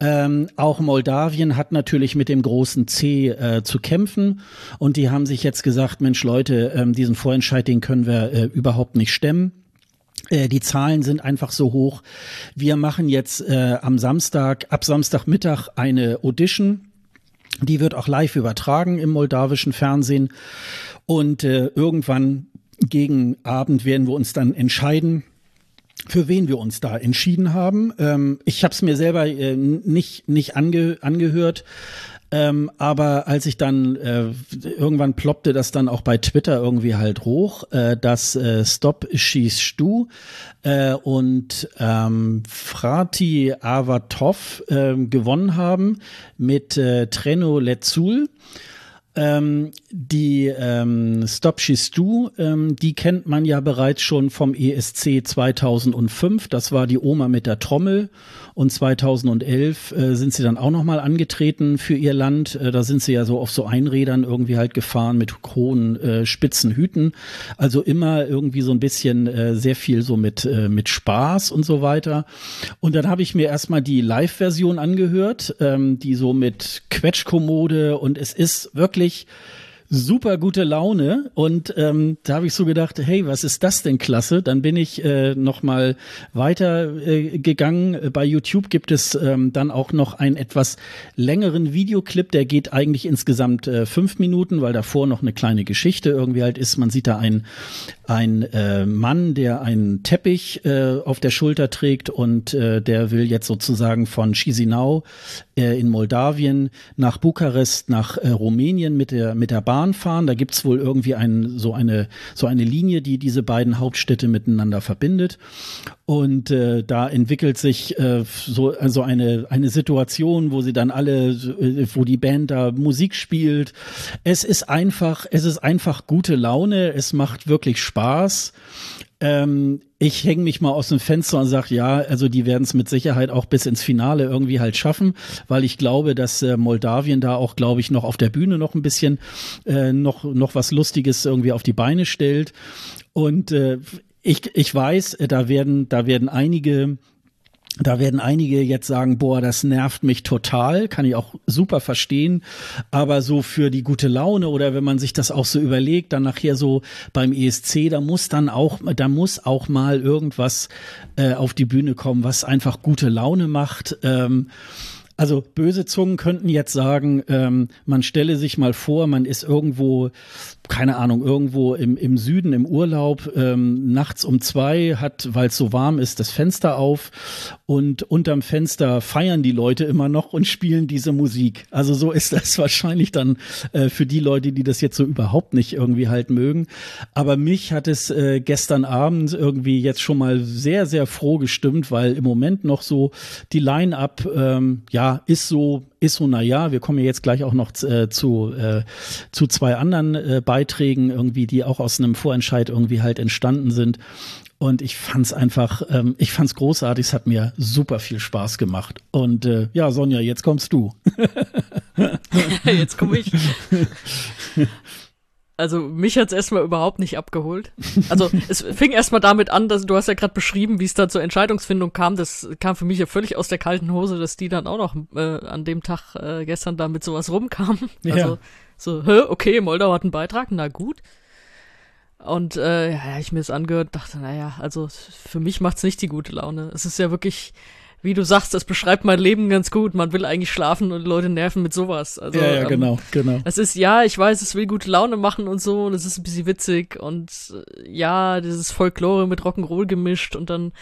Ähm, auch Moldawien hat natürlich mit dem großen C äh, zu kämpfen und die haben sich jetzt gesagt, Mensch Leute, ähm, diesen Vorentscheid, den können wir äh, überhaupt nicht stemmen. Äh, die Zahlen sind einfach so hoch. Wir machen jetzt äh, am Samstag, ab Samstagmittag eine Audition. Die wird auch live übertragen im moldawischen Fernsehen. Und äh, irgendwann gegen Abend werden wir uns dann entscheiden, für wen wir uns da entschieden haben. Ähm, ich habe es mir selber äh, nicht, nicht ange, angehört. Ähm, aber als ich dann äh, irgendwann ploppte das dann auch bei Twitter irgendwie halt hoch, äh, dass äh, Stop Schieß Stu äh, und ähm, Frati Avatov äh, gewonnen haben mit äh, Treno Letzul. Ähm, die ähm, Stop She's Do, ähm, die kennt man ja bereits schon vom ESC 2005. Das war die Oma mit der Trommel. Und 2011 äh, sind sie dann auch nochmal angetreten für ihr Land. Äh, da sind sie ja so auf so Einrädern irgendwie halt gefahren mit hohen, äh, spitzen Hüten. Also immer irgendwie so ein bisschen äh, sehr viel so mit, äh, mit Spaß und so weiter. Und dann habe ich mir erstmal die Live-Version angehört, ähm, die so mit Quetschkommode und es ist wirklich super gute Laune und ähm, da habe ich so gedacht, hey, was ist das denn klasse? Dann bin ich äh, noch mal weiter äh, gegangen. Bei YouTube gibt es ähm, dann auch noch einen etwas längeren Videoclip, der geht eigentlich insgesamt äh, fünf Minuten, weil davor noch eine kleine Geschichte irgendwie halt ist. Man sieht da einen ein äh, Mann, der einen Teppich äh, auf der Schulter trägt und äh, der will jetzt sozusagen von Chisinau äh, in Moldawien nach Bukarest, nach äh, Rumänien mit der, mit der Bahn fahren. Da gibt's wohl irgendwie ein, so, eine, so eine Linie, die diese beiden Hauptstädte miteinander verbindet. Und äh, da entwickelt sich äh, so also eine eine Situation, wo sie dann alle, äh, wo die Band da Musik spielt. Es ist einfach, es ist einfach gute Laune. Es macht wirklich Spaß. Ähm, ich hänge mich mal aus dem Fenster und sage, ja, also die werden es mit Sicherheit auch bis ins Finale irgendwie halt schaffen, weil ich glaube, dass äh, Moldawien da auch, glaube ich, noch auf der Bühne noch ein bisschen äh, noch noch was Lustiges irgendwie auf die Beine stellt. Und äh, ich, ich weiß, äh, da werden, da werden einige da werden einige jetzt sagen, boah, das nervt mich total, kann ich auch super verstehen. Aber so für die gute Laune oder wenn man sich das auch so überlegt, dann nachher so beim ESC, da muss dann auch, da muss auch mal irgendwas äh, auf die Bühne kommen, was einfach gute Laune macht. Ähm, also böse Zungen könnten jetzt sagen, ähm, man stelle sich mal vor, man ist irgendwo keine Ahnung, irgendwo im, im Süden im Urlaub, ähm, nachts um zwei hat, weil es so warm ist, das Fenster auf und unterm Fenster feiern die Leute immer noch und spielen diese Musik. Also so ist das wahrscheinlich dann äh, für die Leute, die das jetzt so überhaupt nicht irgendwie halt mögen. Aber mich hat es äh, gestern Abend irgendwie jetzt schon mal sehr, sehr froh gestimmt, weil im Moment noch so die Line-up, ähm, ja, ist so ist so, na ja, wir kommen ja jetzt gleich auch noch äh, zu, äh, zu zwei anderen äh, Beiträgen irgendwie, die auch aus einem Vorentscheid irgendwie halt entstanden sind. Und ich fand's einfach, ähm, ich fand's großartig, es hat mir super viel Spaß gemacht. Und äh, ja, Sonja, jetzt kommst du. jetzt komme ich. Also mich hat's erstmal überhaupt nicht abgeholt. Also es fing erstmal damit an, dass du hast ja gerade beschrieben, wie es da zur Entscheidungsfindung kam. Das kam für mich ja völlig aus der kalten Hose, dass die dann auch noch äh, an dem Tag äh, gestern da mit sowas rumkamen. Ja. Also so, hä, okay, Moldau hat einen Beitrag, na gut. Und äh, ja, ich mir das angehört, dachte, naja, also für mich macht's nicht die gute Laune. Es ist ja wirklich wie du sagst, das beschreibt mein Leben ganz gut. Man will eigentlich schlafen und Leute nerven mit sowas. Also, ja, ja, genau, genau. Es ist, ja, ich weiß, es will gute Laune machen und so und es ist ein bisschen witzig und äh, ja, dieses Folklore mit Rock'n'Roll gemischt und dann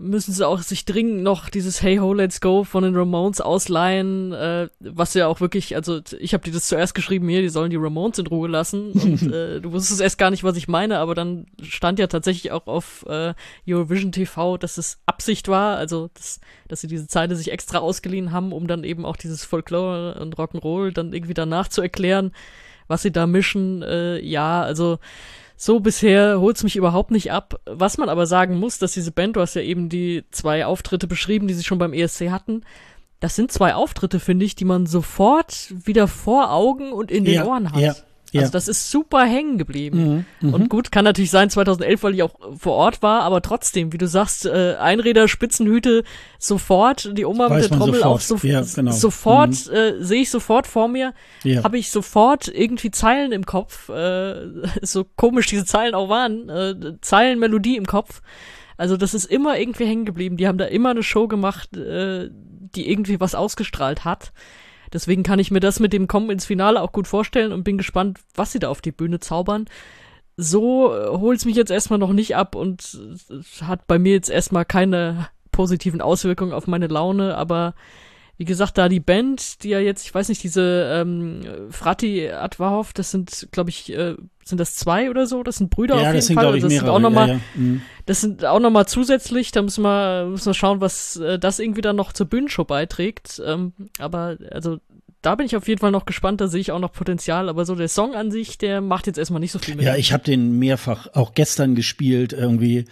müssen sie auch sich dringend noch dieses Hey Ho Let's Go von den Ramones ausleihen, äh, was ja auch wirklich, also ich habe dir das zuerst geschrieben, hier, die sollen die Ramones in Ruhe lassen und äh, du wusstest erst gar nicht, was ich meine, aber dann stand ja tatsächlich auch auf äh, Eurovision TV, dass es Absicht war, also dass, dass sie diese Zeile sich extra ausgeliehen haben, um dann eben auch dieses Folklore und Rock'n'Roll dann irgendwie danach zu erklären, was sie da mischen, äh, ja, also so bisher holt's mich überhaupt nicht ab. Was man aber sagen muss, dass diese Band, du hast ja eben die zwei Auftritte beschrieben, die sie schon beim ESC hatten. Das sind zwei Auftritte, finde ich, die man sofort wieder vor Augen und in den ja, Ohren hat. Ja. Ja. Also das ist super hängen geblieben. Mhm, mhm, und gut, kann natürlich sein 2011, weil ich auch vor Ort war, aber trotzdem, wie du sagst, äh, Einräder, Spitzenhüte, sofort, die Oma mit der Trommel sofort. auch so, ja, genau. sofort, mhm. äh, sehe ich sofort vor mir, ja. habe ich sofort irgendwie Zeilen im Kopf, äh, so komisch diese Zeilen auch waren, äh, Zeilenmelodie im Kopf. Also das ist immer irgendwie hängen geblieben. Die haben da immer eine Show gemacht, äh, die irgendwie was ausgestrahlt hat. Deswegen kann ich mir das mit dem Kommen ins Finale auch gut vorstellen und bin gespannt, was sie da auf die Bühne zaubern. So äh, holt's mich jetzt erstmal noch nicht ab und hat bei mir jetzt erstmal keine positiven Auswirkungen auf meine Laune, aber wie gesagt, da die Band, die ja jetzt, ich weiß nicht, diese ähm, Frati Adwahov, das sind, glaube ich, äh, sind das zwei oder so? Das sind Brüder ja, auf jeden das sind, Fall. Ich, das mehrere, sind auch nochmal, ja, ja. mhm. das sind auch noch mal zusätzlich. Da müssen wir, müssen wir schauen, was äh, das irgendwie dann noch zur Bühnenshow beiträgt. Ähm, aber also da bin ich auf jeden Fall noch gespannt, da sehe ich auch noch Potenzial, aber so der Song an sich, der macht jetzt erstmal nicht so viel mit. Ja, ich habe den mehrfach auch gestern gespielt irgendwie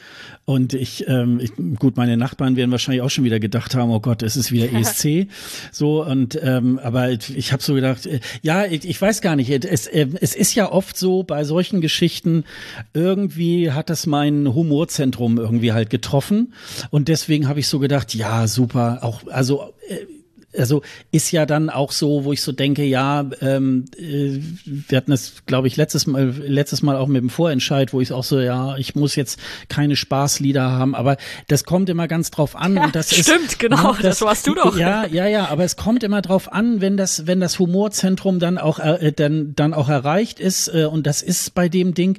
und ich, ähm, ich, gut, meine Nachbarn werden wahrscheinlich auch schon wieder gedacht haben, oh Gott, es ist wieder ESC, so und ähm, aber ich habe so gedacht, äh, ja, ich, ich weiß gar nicht, es, äh, es ist ja oft so bei solchen Geschichten irgendwie hat das mein Humorzentrum irgendwie halt getroffen und deswegen habe ich so gedacht, ja, super, auch also äh, also ist ja dann auch so, wo ich so denke, ja, ähm, äh, wir hatten das, glaube ich, letztes Mal, letztes Mal auch mit dem Vorentscheid, wo ich auch so, ja, ich muss jetzt keine Spaßlieder haben, aber das kommt immer ganz drauf an ja, und das stimmt, ist, genau, das, das warst du doch. Ja, ja, ja, aber es kommt immer drauf an, wenn das, wenn das Humorzentrum dann auch, äh, dann, dann auch erreicht ist äh, und das ist bei dem Ding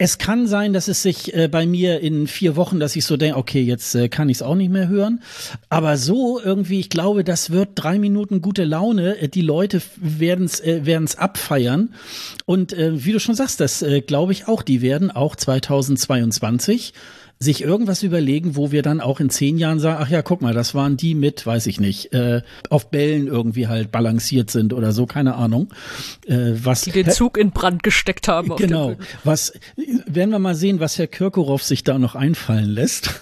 Es kann sein, dass es sich äh, bei mir in vier Wochen, dass ich so denke, okay, jetzt äh, kann ich es auch nicht mehr hören. Aber so irgendwie, ich glaube, das wird drei Minuten gute Laune. Äh, die Leute werden es äh, werden's abfeiern. Und äh, wie du schon sagst, das äh, glaube ich auch. Die werden auch 2022 sich irgendwas überlegen, wo wir dann auch in zehn Jahren sagen, ach ja, guck mal, das waren die mit, weiß ich nicht, äh, auf Bällen irgendwie halt balanciert sind oder so, keine Ahnung. Äh, was, die den Zug in Brand gesteckt haben. Genau. Was werden wir mal sehen, was Herr Kirkorov sich da noch einfallen lässt.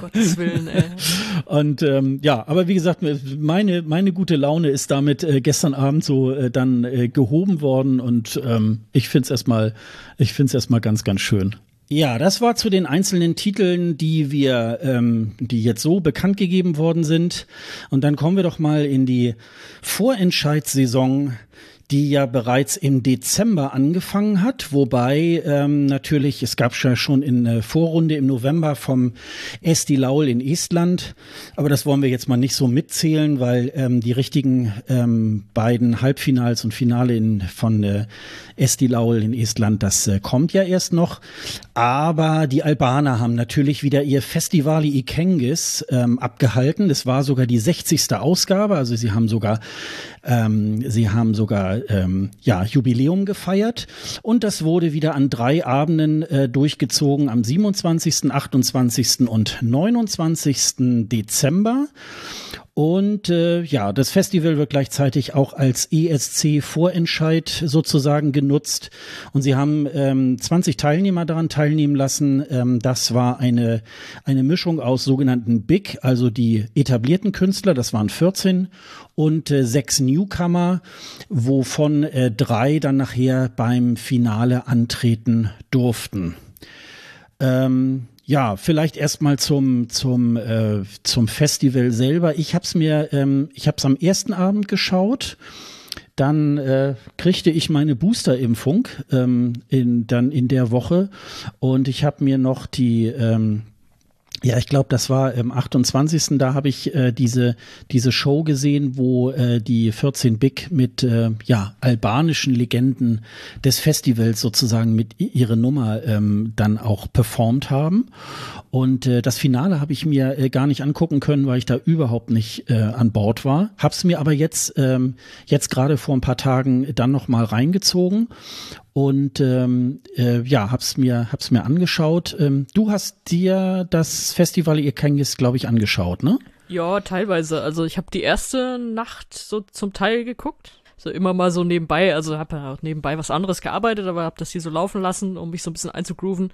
Gottes Willen, ey. Und ähm, ja, aber wie gesagt, meine, meine gute Laune ist damit äh, gestern Abend so äh, dann äh, gehoben worden und ähm, ich finde es erstmal, ich finde es erstmal ganz, ganz schön. Ja, das war zu den einzelnen Titeln, die wir, ähm, die jetzt so bekannt gegeben worden sind. Und dann kommen wir doch mal in die Vorentscheidssaison die ja bereits im Dezember angefangen hat, wobei ähm, natürlich, es gab ja schon in der Vorrunde im November vom Esti Laul in Estland, aber das wollen wir jetzt mal nicht so mitzählen, weil ähm, die richtigen ähm, beiden Halbfinals und Finale in, von äh, Esti Laul in Estland, das äh, kommt ja erst noch, aber die Albaner haben natürlich wieder ihr Festivali Ikengis ähm, abgehalten, das war sogar die 60. Ausgabe, also sie haben sogar ähm, sie haben sogar ähm, ja, Jubiläum gefeiert und das wurde wieder an drei Abenden äh, durchgezogen am 27., 28. und 29. Dezember. Und äh, ja, das Festival wird gleichzeitig auch als ESC-Vorentscheid sozusagen genutzt. Und sie haben ähm, 20 Teilnehmer daran teilnehmen lassen. Ähm, das war eine, eine Mischung aus sogenannten Big, also die etablierten Künstler, das waren 14, und äh, sechs Newcomer, wovon äh, drei dann nachher beim Finale antreten durften. Ähm, ja, vielleicht erstmal zum zum äh, zum Festival selber. Ich habe es mir, ähm, ich habe es am ersten Abend geschaut. Dann äh, kriegte ich meine Boosterimpfung ähm, in dann in der Woche und ich habe mir noch die ähm, ja, ich glaube, das war im 28. Da habe ich äh, diese diese Show gesehen, wo äh, die 14 Big mit äh, ja albanischen Legenden des Festivals sozusagen mit ihre Nummer ähm, dann auch performt haben. Und äh, das Finale habe ich mir äh, gar nicht angucken können, weil ich da überhaupt nicht äh, an Bord war. Hab's mir aber jetzt ähm, jetzt gerade vor ein paar Tagen dann noch mal reingezogen und ähm, äh, ja, hab's mir hab's mir angeschaut. Ähm, du hast dir das Festival ihr Kengis, glaube ich, angeschaut, ne? Ja, teilweise. Also ich habe die erste Nacht so zum Teil geguckt. So immer mal so nebenbei, also habe auch nebenbei was anderes gearbeitet, aber habe das hier so laufen lassen, um mich so ein bisschen einzugrooven.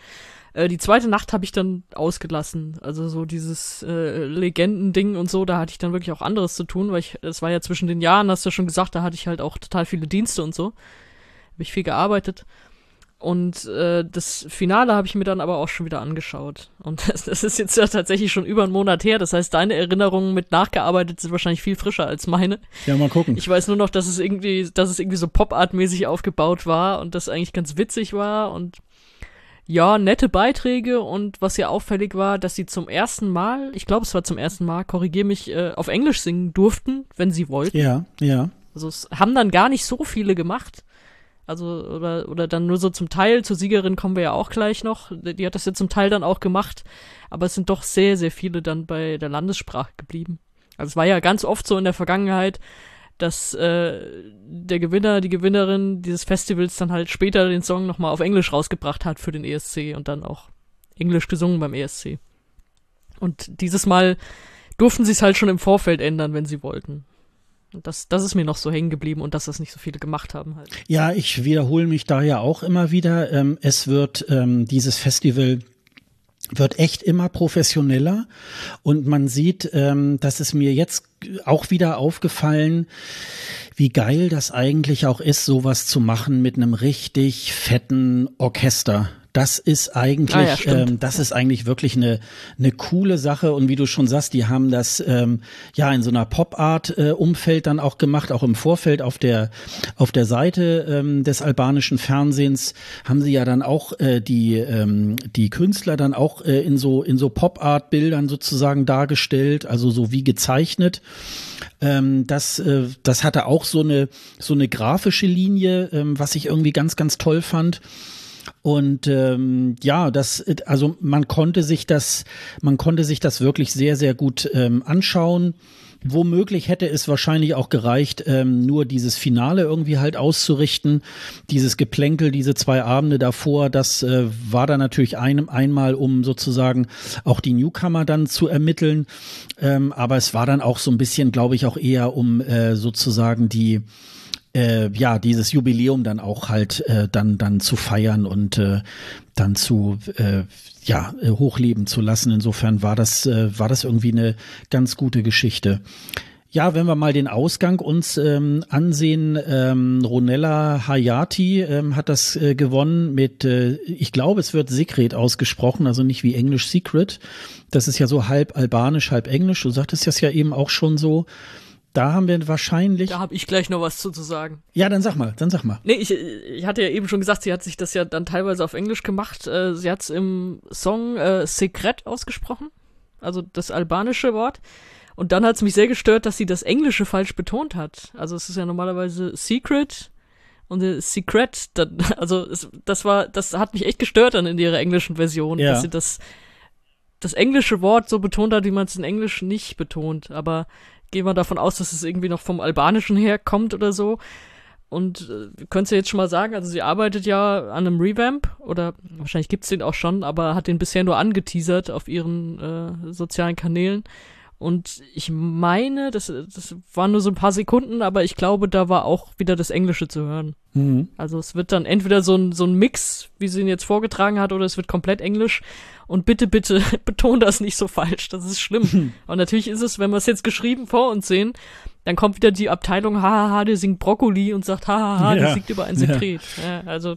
Äh, die zweite Nacht habe ich dann ausgelassen. Also so dieses äh, Legendending und so, da hatte ich dann wirklich auch anderes zu tun, weil ich, es war ja zwischen den Jahren, hast du ja schon gesagt, da hatte ich halt auch total viele Dienste und so habe ich viel gearbeitet. Und äh, das Finale habe ich mir dann aber auch schon wieder angeschaut. Und das, das ist jetzt ja tatsächlich schon über einen Monat her. Das heißt, deine Erinnerungen mit nachgearbeitet sind wahrscheinlich viel frischer als meine. Ja, mal gucken. Ich weiß nur noch, dass es irgendwie, dass es irgendwie so Pop-Art-mäßig aufgebaut war und das eigentlich ganz witzig war und ja, nette Beiträge und was ja auffällig war, dass sie zum ersten Mal, ich glaube, es war zum ersten Mal, korrigier mich, äh, auf Englisch singen durften, wenn sie wollten. Ja, ja. Also es haben dann gar nicht so viele gemacht. Also, oder, oder dann nur so zum Teil, zur Siegerin kommen wir ja auch gleich noch. Die hat das ja zum Teil dann auch gemacht. Aber es sind doch sehr, sehr viele dann bei der Landessprache geblieben. Also es war ja ganz oft so in der Vergangenheit, dass äh, der Gewinner, die Gewinnerin dieses Festivals dann halt später den Song nochmal auf Englisch rausgebracht hat für den ESC und dann auch Englisch gesungen beim ESC. Und dieses Mal durften sie es halt schon im Vorfeld ändern, wenn sie wollten. Und das, das ist mir noch so hängen geblieben und dass das nicht so viele gemacht haben halt. Ja, ich wiederhole mich da ja auch immer wieder. Ähm, es wird ähm, dieses Festival wird echt immer professioneller und man sieht, ähm, dass es mir jetzt auch wieder aufgefallen, wie geil das eigentlich auch ist, sowas zu machen mit einem richtig fetten Orchester. Das ist eigentlich, ah ja, ähm, das ist eigentlich wirklich eine, eine coole Sache. Und wie du schon sagst, die haben das ähm, ja in so einer Pop-Art-Umfeld äh, dann auch gemacht, auch im Vorfeld auf der auf der Seite ähm, des albanischen Fernsehens haben sie ja dann auch äh, die ähm, die Künstler dann auch äh, in so in so Pop-Art-Bildern sozusagen dargestellt, also so wie gezeichnet. Ähm, das, äh, das hatte auch so eine, so eine grafische Linie, ähm, was ich irgendwie ganz, ganz toll fand. Und ähm, ja, das, also man konnte sich das, man konnte sich das wirklich sehr, sehr gut ähm, anschauen. Womöglich hätte es wahrscheinlich auch gereicht, ähm, nur dieses Finale irgendwie halt auszurichten. Dieses Geplänkel, diese zwei Abende davor, das äh, war dann natürlich einem einmal, um sozusagen auch die Newcomer dann zu ermitteln. Ähm, aber es war dann auch so ein bisschen, glaube ich, auch eher um äh, sozusagen die äh, ja dieses Jubiläum dann auch halt äh, dann dann zu feiern und äh, dann zu äh, ja äh, hochleben zu lassen. Insofern war das äh, war das irgendwie eine ganz gute Geschichte. Ja, wenn wir mal den Ausgang uns ähm, ansehen, ähm, Ronella Hayati ähm, hat das äh, gewonnen mit, äh, ich glaube, es wird Secret ausgesprochen, also nicht wie Englisch Secret. Das ist ja so halb albanisch, halb englisch. Du sagtest das ja eben auch schon so. Da haben wir wahrscheinlich. Da habe ich gleich noch was zu, zu sagen. Ja, dann sag mal, dann sag mal. Nee, ich, ich hatte ja eben schon gesagt, sie hat sich das ja dann teilweise auf Englisch gemacht. Äh, sie hat es im Song äh, Secret ausgesprochen, also das albanische Wort. Und dann hat es mich sehr gestört, dass sie das Englische falsch betont hat. Also es ist ja normalerweise Secret und Secret, dann, also es, das war, das hat mich echt gestört dann in ihrer englischen Version, ja. dass sie das das englische Wort so betont hat, wie man es in Englisch nicht betont. Aber gehen wir davon aus, dass es irgendwie noch vom Albanischen herkommt oder so. Und äh, könntest du jetzt schon mal sagen, also sie arbeitet ja an einem Revamp oder wahrscheinlich gibt's den auch schon, aber hat den bisher nur angeteasert auf ihren äh, sozialen Kanälen. Und ich meine, das, das waren nur so ein paar Sekunden, aber ich glaube, da war auch wieder das Englische zu hören. Mhm. Also es wird dann entweder so ein, so ein Mix, wie sie ihn jetzt vorgetragen hat, oder es wird komplett Englisch. Und bitte, bitte, beton das nicht so falsch. Das ist schlimm. Und natürlich ist es, wenn wir es jetzt geschrieben vor uns sehen, dann kommt wieder die Abteilung, hahaha, der singt Brokkoli und sagt, hahaha, ja. der singt über ein Sekret. Ja. ja, also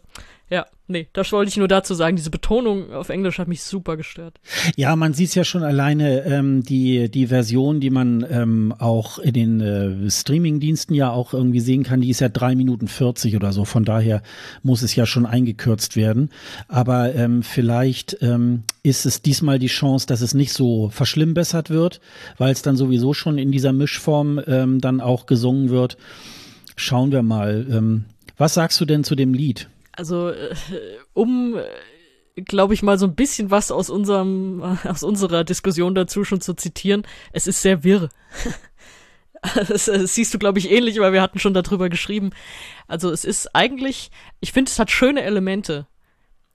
ja, nee, das wollte ich nur dazu sagen. Diese Betonung auf Englisch hat mich super gestört. Ja, man sieht es ja schon alleine, ähm, die, die Version, die man ähm, auch in den äh, Streaming-Diensten ja auch irgendwie sehen kann, die ist ja drei Minuten 40 oder so. Von daher muss es ja schon eingekürzt werden. Aber ähm, vielleicht ähm, ist es diesmal die Chance, dass es nicht so verschlimmbessert wird, weil es dann sowieso schon in dieser Mischform ähm, dann auch gesungen wird. Schauen wir mal. Ähm, was sagst du denn zu dem Lied? Also, äh, um, äh, glaube ich, mal so ein bisschen was aus unserem, aus unserer Diskussion dazu schon zu zitieren, es ist sehr wirr. das, das siehst du, glaube ich, ähnlich, weil wir hatten schon darüber geschrieben. Also es ist eigentlich, ich finde, es hat schöne Elemente.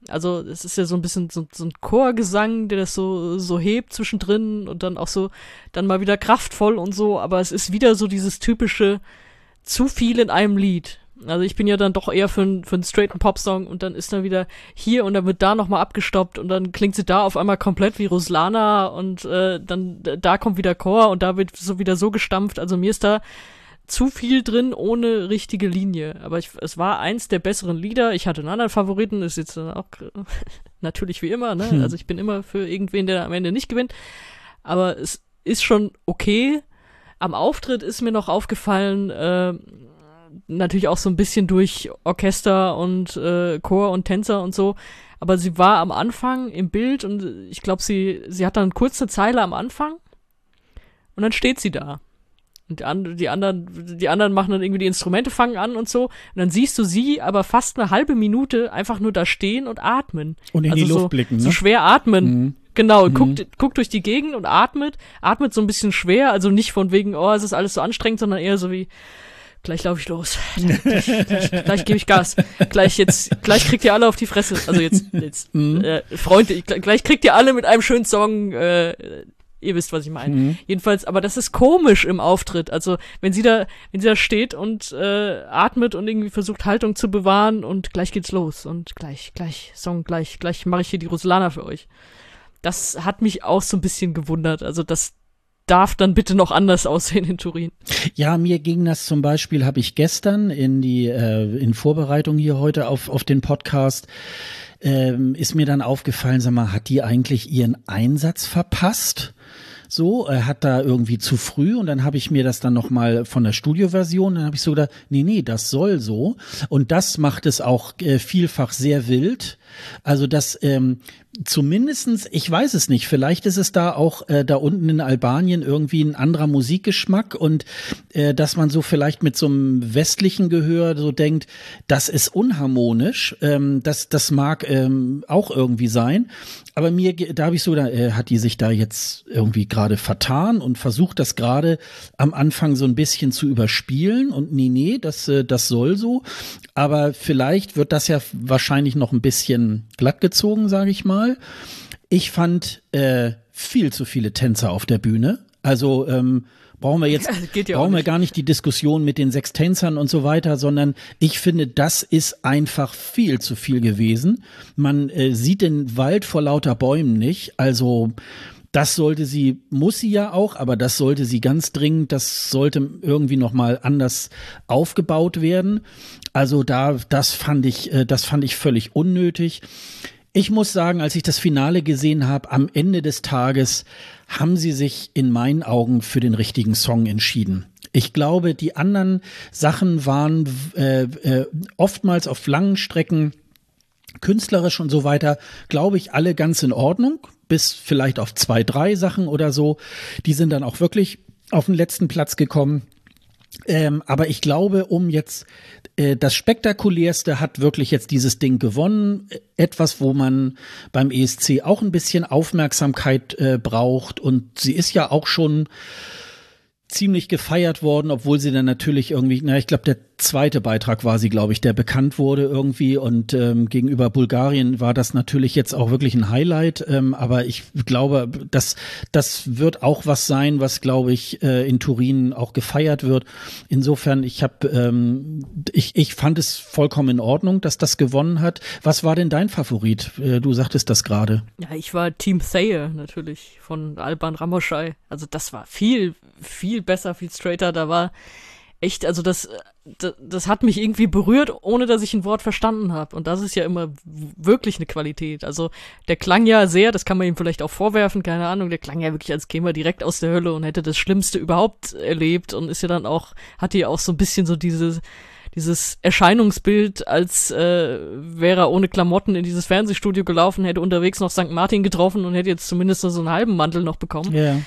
Also es ist ja so ein bisschen so, so ein Chorgesang, der das so, so hebt zwischendrin und dann auch so, dann mal wieder kraftvoll und so, aber es ist wieder so dieses typische zu viel in einem Lied. Also ich bin ja dann doch eher für, einen für einen straighten Popsong und dann ist dann wieder hier und dann wird da nochmal abgestoppt und dann klingt sie da auf einmal komplett wie Ruslana und äh, dann da kommt wieder Chor und da wird so wieder so gestampft. Also mir ist da zu viel drin ohne richtige Linie. Aber ich, es war eins der besseren Lieder. Ich hatte einen anderen Favoriten, ist jetzt auch natürlich wie immer, ne? Hm. Also ich bin immer für irgendwen, der am Ende nicht gewinnt. Aber es ist schon okay. Am Auftritt ist mir noch aufgefallen, äh, natürlich auch so ein bisschen durch Orchester und äh, Chor und Tänzer und so. Aber sie war am Anfang im Bild und ich glaube, sie, sie hat dann kurz eine Zeile am Anfang und dann steht sie da. Und die, and die anderen, die anderen machen dann irgendwie die Instrumente fangen an und so. Und dann siehst du sie aber fast eine halbe Minute einfach nur da stehen und atmen. Und in also die Luft so, blicken, ne? So schwer atmen. Mhm. Genau, mhm. guckt, guckt durch die Gegend und atmet, atmet so ein bisschen schwer, also nicht von wegen, oh, es ist alles so anstrengend, sondern eher so wie, gleich laufe ich los. gleich, gleich, gleich gebe ich Gas. Gleich jetzt, gleich kriegt ihr alle auf die Fresse. Also jetzt, jetzt mhm. äh, Freunde, gleich kriegt ihr alle mit einem schönen Song, äh, ihr wisst, was ich meine. Mhm. Jedenfalls, aber das ist komisch im Auftritt. Also, wenn sie da, wenn sie da steht und äh, atmet und irgendwie versucht, Haltung zu bewahren und gleich geht's los und gleich, gleich, Song, gleich, gleich mache ich hier die Ruslana für euch. Das hat mich auch so ein bisschen gewundert. Also, das, darf dann bitte noch anders aussehen in Turin. Ja, mir ging das zum Beispiel, habe ich gestern in die äh, in Vorbereitung hier heute auf auf den Podcast ähm, ist mir dann aufgefallen, sag mal, hat die eigentlich ihren Einsatz verpasst? So, er hat da irgendwie zu früh und dann habe ich mir das dann nochmal von der Studioversion, dann habe ich so gedacht, nee, nee, das soll so. Und das macht es auch äh, vielfach sehr wild. Also das ähm, zumindestens, ich weiß es nicht, vielleicht ist es da auch äh, da unten in Albanien irgendwie ein anderer Musikgeschmack und äh, dass man so vielleicht mit so einem westlichen Gehör so denkt, das ist unharmonisch, ähm, das, das mag ähm, auch irgendwie sein. Aber mir, da habe ich so, da äh, hat die sich da jetzt irgendwie gerade vertan und versucht das gerade am Anfang so ein bisschen zu überspielen und nee, nee, das, äh, das soll so. Aber vielleicht wird das ja wahrscheinlich noch ein bisschen glatt gezogen, sage ich mal. Ich fand äh, viel zu viele Tänzer auf der Bühne. Also ähm, brauchen wir jetzt ja brauchen wir gar nicht die Diskussion mit den sechs Tänzern und so weiter, sondern ich finde, das ist einfach viel zu viel gewesen. Man äh, sieht den Wald vor lauter Bäumen nicht. Also das sollte sie, muss sie ja auch, aber das sollte sie ganz dringend, das sollte irgendwie nochmal anders aufgebaut werden. Also da, das fand ich, äh, das fand ich völlig unnötig. Ich muss sagen, als ich das Finale gesehen habe, am Ende des Tages haben sie sich in meinen Augen für den richtigen Song entschieden. Ich glaube, die anderen Sachen waren äh, äh, oftmals auf langen Strecken künstlerisch und so weiter, glaube ich, alle ganz in Ordnung, bis vielleicht auf zwei, drei Sachen oder so. Die sind dann auch wirklich auf den letzten Platz gekommen. Ähm, aber ich glaube, um jetzt äh, das spektakulärste hat wirklich jetzt dieses Ding gewonnen. Etwas, wo man beim ESC auch ein bisschen Aufmerksamkeit äh, braucht. Und sie ist ja auch schon ziemlich gefeiert worden, obwohl sie dann natürlich irgendwie, na, ich glaube, der zweite Beitrag war sie, glaube ich, der bekannt wurde irgendwie und ähm, gegenüber Bulgarien war das natürlich jetzt auch wirklich ein Highlight, ähm, aber ich glaube, dass das wird auch was sein, was glaube ich äh, in Turin auch gefeiert wird. Insofern, ich habe, ähm, ich, ich fand es vollkommen in Ordnung, dass das gewonnen hat. Was war denn dein Favorit? Äh, du sagtest das gerade. Ja, ich war Team Thayer natürlich von Alban Ramoschai. Also das war viel, viel besser, viel straighter. Da war echt, also das, das, das hat mich irgendwie berührt, ohne dass ich ein Wort verstanden habe. Und das ist ja immer wirklich eine Qualität. Also der klang ja sehr, das kann man ihm vielleicht auch vorwerfen, keine Ahnung, der klang ja wirklich, als käme er direkt aus der Hölle und hätte das Schlimmste überhaupt erlebt und ist ja dann auch, hatte ja auch so ein bisschen so dieses dieses Erscheinungsbild, als äh, wäre er ohne Klamotten in dieses Fernsehstudio gelaufen, hätte unterwegs noch St. Martin getroffen und hätte jetzt zumindest so einen halben Mantel noch bekommen. Ja. Yeah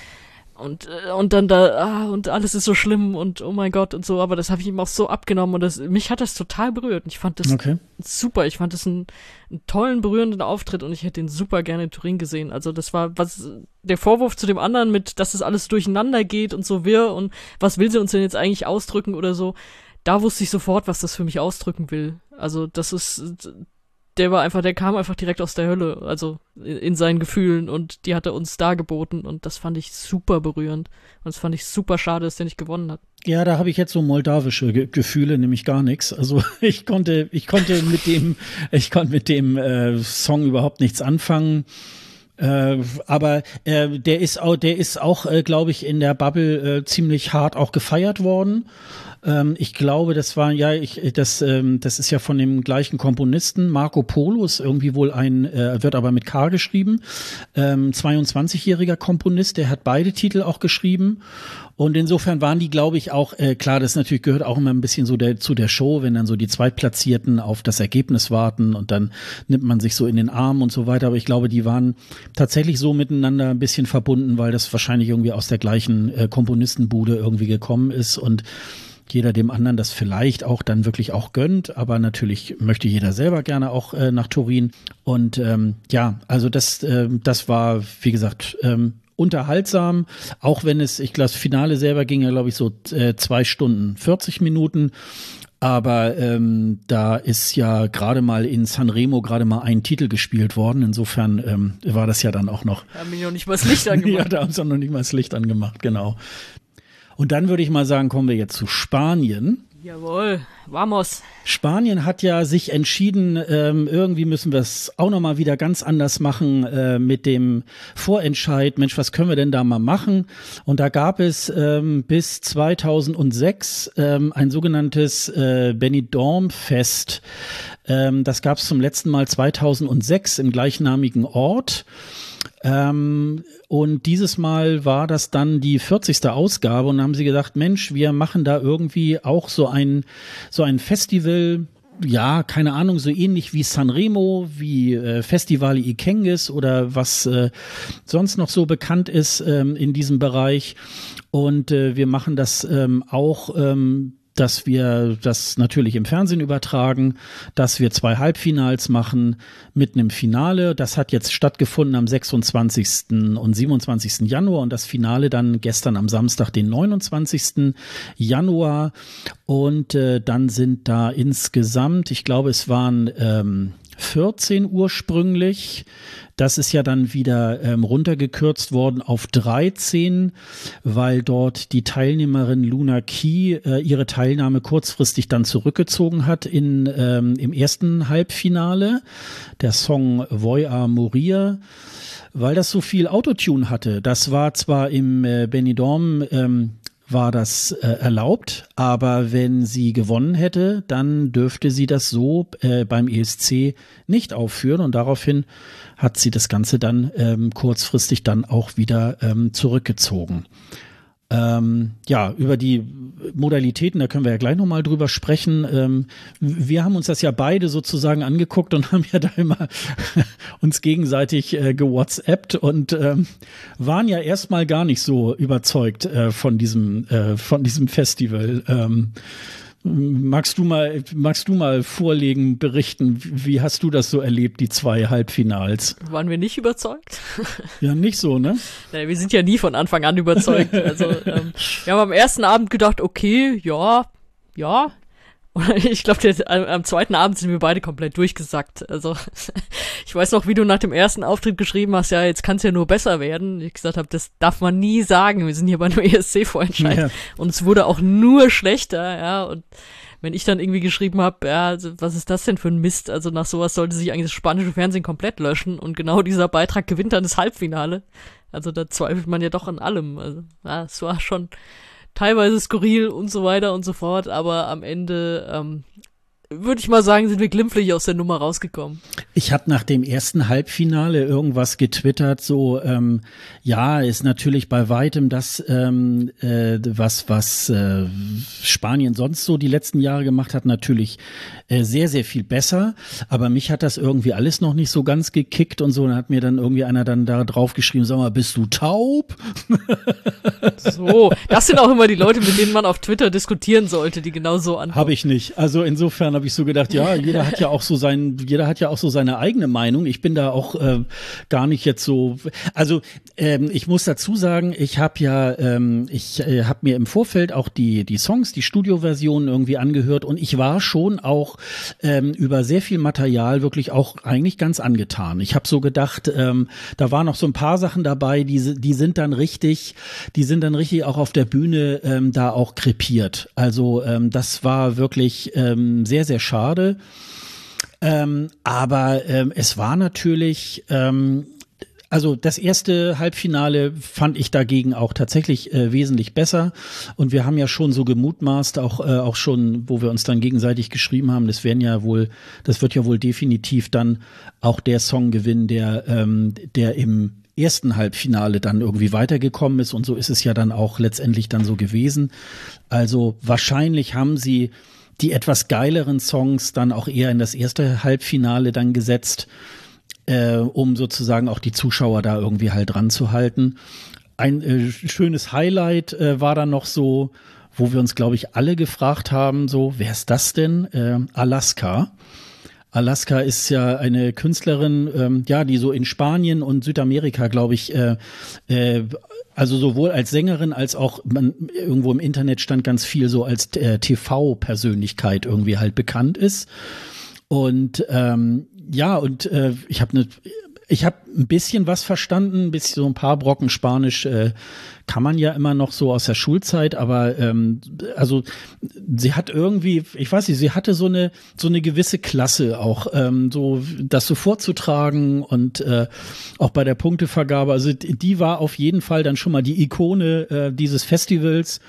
und äh, und dann da ah, und alles ist so schlimm und oh mein Gott und so, aber das habe ich ihm auch so abgenommen und das mich hat das total berührt und ich fand das okay. super, ich fand das einen, einen tollen berührenden Auftritt und ich hätte ihn super gerne in Turin gesehen. Also das war was der Vorwurf zu dem anderen mit, dass es alles durcheinander geht und so wirr und was will sie uns denn jetzt eigentlich ausdrücken oder so. Da wusste ich sofort, was das für mich ausdrücken will. Also das ist der war einfach, der kam einfach direkt aus der Hölle, also in, in, seinen Gefühlen und die hat er uns dargeboten und das fand ich super berührend und das fand ich super schade, dass der nicht gewonnen hat. Ja, da habe ich jetzt so moldawische Ge Gefühle, nämlich gar nichts. Also ich konnte, ich konnte mit dem, ich konnte mit dem äh, Song überhaupt nichts anfangen. Äh, aber äh, der ist auch, der ist auch, äh, glaube ich, in der Bubble äh, ziemlich hart auch gefeiert worden. Ähm, ich glaube, das war ja, ich, das, ähm, das ist ja von dem gleichen Komponisten. Marco Polo ist irgendwie wohl ein, äh, wird aber mit K geschrieben. Ähm, 22-jähriger Komponist, der hat beide Titel auch geschrieben. Und insofern waren die, glaube ich, auch, äh, klar, das natürlich gehört auch immer ein bisschen so der, zu der Show, wenn dann so die Zweitplatzierten auf das Ergebnis warten und dann nimmt man sich so in den Arm und so weiter. Aber ich glaube, die waren tatsächlich so miteinander ein bisschen verbunden, weil das wahrscheinlich irgendwie aus der gleichen äh, Komponistenbude irgendwie gekommen ist und jeder dem anderen das vielleicht auch dann wirklich auch gönnt, aber natürlich möchte jeder selber gerne auch äh, nach Turin. Und ähm, ja, also das, äh, das war, wie gesagt, ähm, unterhaltsam, auch wenn es, ich glaube, das Finale selber ging ja, glaube ich, so äh, zwei Stunden 40 Minuten. Aber ähm, da ist ja gerade mal in Sanremo gerade mal ein Titel gespielt worden. Insofern ähm, war das ja dann auch noch. Da haben wir noch nicht mal das Licht angemacht. ja, da haben sie noch nicht mal das Licht angemacht, genau. Und dann würde ich mal sagen, kommen wir jetzt zu Spanien. Jawohl, vamos. Spanien hat ja sich entschieden, ähm, irgendwie müssen wir es auch nochmal wieder ganz anders machen äh, mit dem Vorentscheid. Mensch, was können wir denn da mal machen? Und da gab es ähm, bis 2006 ähm, ein sogenanntes äh, Benidorm-Fest. Ähm, das gab es zum letzten Mal 2006 im gleichnamigen Ort. Ähm, und dieses Mal war das dann die 40. Ausgabe und haben sie gesagt, Mensch, wir machen da irgendwie auch so ein, so ein Festival, ja, keine Ahnung, so ähnlich wie Sanremo, wie äh, Festival Ikengis oder was äh, sonst noch so bekannt ist ähm, in diesem Bereich. Und äh, wir machen das ähm, auch ähm, dass wir das natürlich im Fernsehen übertragen, dass wir zwei Halbfinals machen mit einem Finale. Das hat jetzt stattgefunden am 26. und 27. Januar und das Finale dann gestern am Samstag, den 29. Januar. Und äh, dann sind da insgesamt, ich glaube, es waren ähm, 14 ursprünglich. Das ist ja dann wieder ähm, runtergekürzt worden auf 13, weil dort die Teilnehmerin Luna Key äh, ihre Teilnahme kurzfristig dann zurückgezogen hat in, ähm, im ersten Halbfinale. Der Song Voi a Morir weil das so viel Autotune hatte. Das war zwar im äh, Benidorm ähm, war das äh, erlaubt, aber wenn sie gewonnen hätte, dann dürfte sie das so äh, beim ESC nicht aufführen und daraufhin hat sie das Ganze dann ähm, kurzfristig dann auch wieder ähm, zurückgezogen. Ähm, ja, über die Modalitäten, da können wir ja gleich nochmal drüber sprechen. Ähm, wir haben uns das ja beide sozusagen angeguckt und haben ja da immer uns gegenseitig äh, gewhatsappt und ähm, waren ja erstmal gar nicht so überzeugt äh, von diesem, äh, von diesem Festival. Ähm, Magst du mal, magst du mal vorlegen, berichten, wie hast du das so erlebt, die zwei Halbfinals? Waren wir nicht überzeugt? Ja, nicht so, ne? Naja, wir sind ja nie von Anfang an überzeugt. Also, ähm, wir haben am ersten Abend gedacht, okay, ja, ja, und ich glaube, am zweiten Abend sind wir beide komplett durchgesackt. Also ich weiß noch, wie du nach dem ersten Auftritt geschrieben hast, ja, jetzt kann es ja nur besser werden. Ich gesagt habe, das darf man nie sagen. Wir sind hier bei einem ESC-Vorentscheid. Ja. Und es wurde auch nur schlechter, ja. Und wenn ich dann irgendwie geschrieben habe, ja, also, was ist das denn für ein Mist? Also nach sowas sollte sich eigentlich das spanische Fernsehen komplett löschen. Und genau dieser Beitrag gewinnt dann das Halbfinale. Also da zweifelt man ja doch an allem. Also, ja, es war schon teilweise skurril und so weiter und so fort, aber am Ende ähm, würde ich mal sagen, sind wir glimpflich aus der Nummer rausgekommen. Ich habe nach dem ersten Halbfinale irgendwas getwittert, so ähm, ja, ist natürlich bei weitem das, ähm, äh, was was äh, Spanien sonst so die letzten Jahre gemacht hat, natürlich äh, sehr sehr viel besser. Aber mich hat das irgendwie alles noch nicht so ganz gekickt und so. Und hat mir dann irgendwie einer dann da drauf geschrieben, sag mal, bist du taub? so, das sind auch immer die Leute, mit denen man auf Twitter diskutieren sollte, die genau so antworten. Habe ich nicht. Also insofern habe ich so gedacht, ja, jeder hat ja auch so sein, jeder hat ja auch so seine eigene Meinung. Ich bin da auch äh, gar nicht jetzt so. Also ähm, ich muss dazu sagen, ich habe ja, ähm, ich äh, habe mir im Vorfeld auch die die Songs, die Studioversionen irgendwie angehört und ich war schon auch ähm, über sehr viel Material wirklich auch eigentlich ganz angetan. Ich habe so gedacht, ähm, da waren noch so ein paar Sachen dabei, die die sind dann richtig, die sind dann richtig auch auf der Bühne ähm, da auch krepiert. Also ähm, das war wirklich ähm, sehr sehr schade. Ähm, aber ähm, es war natürlich, ähm, also das erste Halbfinale fand ich dagegen auch tatsächlich äh, wesentlich besser. Und wir haben ja schon so gemutmaßt, auch, äh, auch schon, wo wir uns dann gegenseitig geschrieben haben, das werden ja wohl, das wird ja wohl definitiv dann auch der Song gewinnen, der, ähm, der im ersten Halbfinale dann irgendwie weitergekommen ist. Und so ist es ja dann auch letztendlich dann so gewesen. Also wahrscheinlich haben sie die etwas geileren Songs dann auch eher in das erste Halbfinale dann gesetzt, äh, um sozusagen auch die Zuschauer da irgendwie halt dran zu halten. Ein äh, schönes Highlight äh, war dann noch so, wo wir uns, glaube ich, alle gefragt haben, so, wer ist das denn? Äh, Alaska. Alaska ist ja eine Künstlerin, ähm, ja, die so in Spanien und Südamerika, glaube ich, äh, äh, also sowohl als Sängerin als auch man irgendwo im Internet stand ganz viel so als äh, TV-Persönlichkeit irgendwie halt bekannt ist. Und ähm, ja, und äh, ich habe eine ich habe ein bisschen was verstanden, bisschen so ein paar Brocken Spanisch äh, kann man ja immer noch so aus der Schulzeit, aber ähm, also sie hat irgendwie, ich weiß nicht, sie hatte so eine so eine gewisse Klasse auch, ähm, so das so vorzutragen und äh, auch bei der Punktevergabe. Also die war auf jeden Fall dann schon mal die Ikone äh, dieses Festivals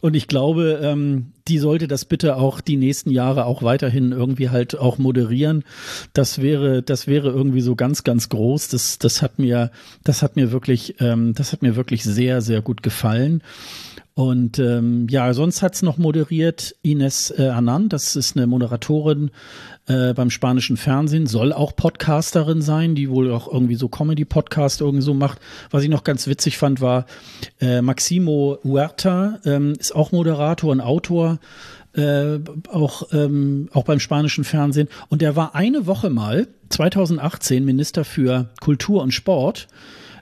und ich glaube, ähm, die sollte das bitte auch die nächsten Jahre auch weiterhin irgendwie halt auch moderieren. Das wäre, das wäre irgendwie so ganz, ganz groß. Das, das hat mir, das hat mir wirklich, ähm, das hat mir wirklich sehr, sehr gut gefallen. Und ähm, ja, sonst hat's noch moderiert Ines äh, Anand, das ist eine Moderatorin äh, beim spanischen Fernsehen, soll auch Podcasterin sein, die wohl auch irgendwie so Comedy-Podcast irgendwie so macht. Was ich noch ganz witzig fand, war äh, Maximo Huerta, ähm, ist auch Moderator und Autor. Äh, auch, ähm, auch beim spanischen Fernsehen. Und der war eine Woche mal, 2018, Minister für Kultur und Sport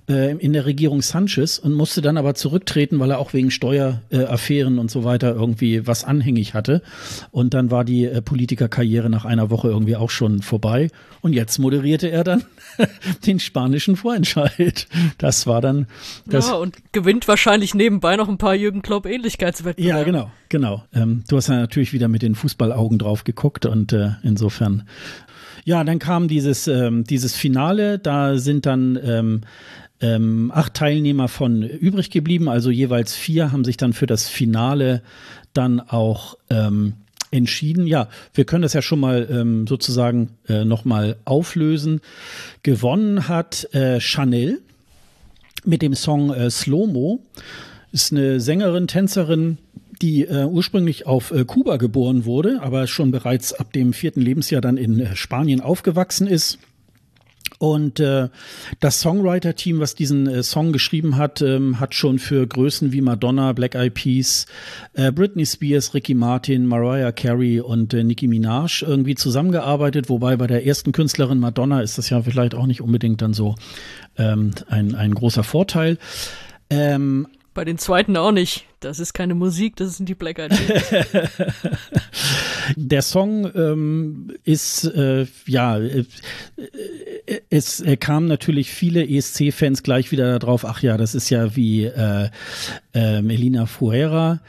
äh, in der Regierung Sanchez und musste dann aber zurücktreten, weil er auch wegen Steueraffären und so weiter irgendwie was anhängig hatte. Und dann war die äh, Politikerkarriere nach einer Woche irgendwie auch schon vorbei. Und jetzt moderierte er dann den spanischen Vorentscheid. Das war dann das. Ja, und gewinnt wahrscheinlich nebenbei noch ein paar Jürgen Klopp Ähnlichkeitswettbewerbe. Ja, genau, genau. Ähm, du hast ja natürlich wieder mit den Fußballaugen drauf geguckt und äh, insofern ja, dann kam dieses, ähm, dieses Finale, da sind dann ähm, ähm, acht Teilnehmer von übrig geblieben, also jeweils vier haben sich dann für das Finale dann auch ähm, entschieden. Ja, wir können das ja schon mal ähm, sozusagen äh, nochmal auflösen. Gewonnen hat äh, Chanel mit dem Song äh, Slow-Mo. Ist eine Sängerin, Tänzerin, die äh, ursprünglich auf äh, Kuba geboren wurde, aber schon bereits ab dem vierten Lebensjahr dann in äh, Spanien aufgewachsen ist und äh, das Songwriter-Team, was diesen äh, Song geschrieben hat, ähm, hat schon für Größen wie Madonna, Black Eyed Peas, äh, Britney Spears, Ricky Martin, Mariah Carey und äh, Nicki Minaj irgendwie zusammengearbeitet. Wobei bei der ersten Künstlerin Madonna ist das ja vielleicht auch nicht unbedingt dann so ähm, ein, ein großer Vorteil. Ähm, bei den zweiten auch nicht. Das ist keine Musik, das sind die Black Eyed Peas. Der Song ähm, ist, äh, ja, äh, es äh, kamen natürlich viele ESC-Fans gleich wieder darauf, ach ja, das ist ja wie äh, äh, Melina Fuera.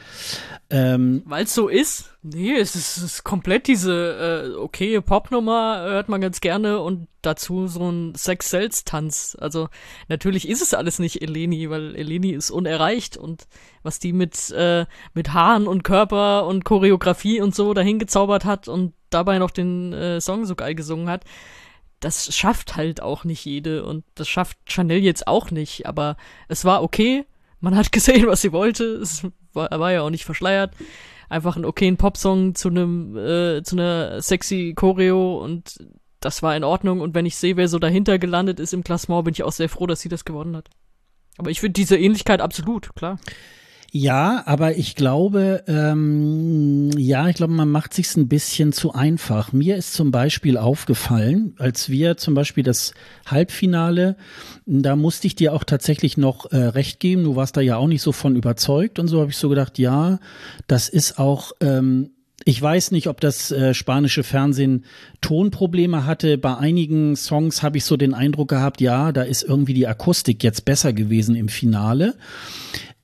Ähm, Weil es so ist? Nee, es ist, es ist komplett diese äh, okay Popnummer, hört man ganz gerne und dazu so ein Sex-Sells-Tanz. Also natürlich ist es alles nicht Eleni, weil Eleni ist unerreicht und was die mit, äh, mit Haaren und Körper und Choreografie und so dahin gezaubert hat und dabei noch den äh, Song so geil gesungen hat, das schafft halt auch nicht jede und das schafft Chanel jetzt auch nicht, aber es war okay, man hat gesehen, was sie wollte, es war, war ja auch nicht verschleiert. Einfach einen okayen Popsong zu einem, äh, zu einer sexy Choreo und das war in Ordnung. Und wenn ich sehe, wer so dahinter gelandet ist im Klassement, bin ich auch sehr froh, dass sie das gewonnen hat. Aber ich finde diese Ähnlichkeit absolut, klar. Ja, aber ich glaube, ähm, ja, ich glaube, man macht sich's ein bisschen zu einfach. Mir ist zum Beispiel aufgefallen, als wir zum Beispiel das Halbfinale, da musste ich dir auch tatsächlich noch äh, recht geben. Du warst da ja auch nicht so von überzeugt und so habe ich so gedacht, ja, das ist auch ähm, ich weiß nicht, ob das äh, spanische Fernsehen Tonprobleme hatte. Bei einigen Songs habe ich so den Eindruck gehabt, ja, da ist irgendwie die Akustik jetzt besser gewesen im Finale.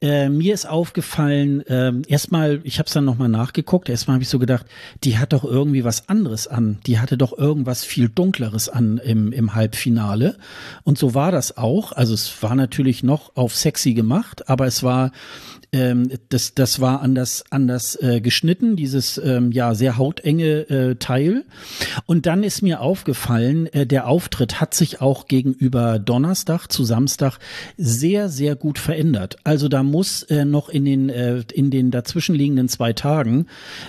Äh, mir ist aufgefallen, äh, erstmal, ich habe es dann nochmal nachgeguckt, erstmal habe ich so gedacht, die hat doch irgendwie was anderes an. Die hatte doch irgendwas viel Dunkleres an im, im Halbfinale. Und so war das auch. Also es war natürlich noch auf sexy gemacht, aber es war ähm, das, das war anders, anders äh, geschnitten, dieses ähm, ja sehr hautenge äh, Teil. Und dann ist mir aufgefallen, äh, der Auftritt hat sich auch gegenüber Donnerstag zu Samstag sehr, sehr gut verändert. Also da muss äh, noch in den, äh, in den dazwischenliegenden zwei Tagen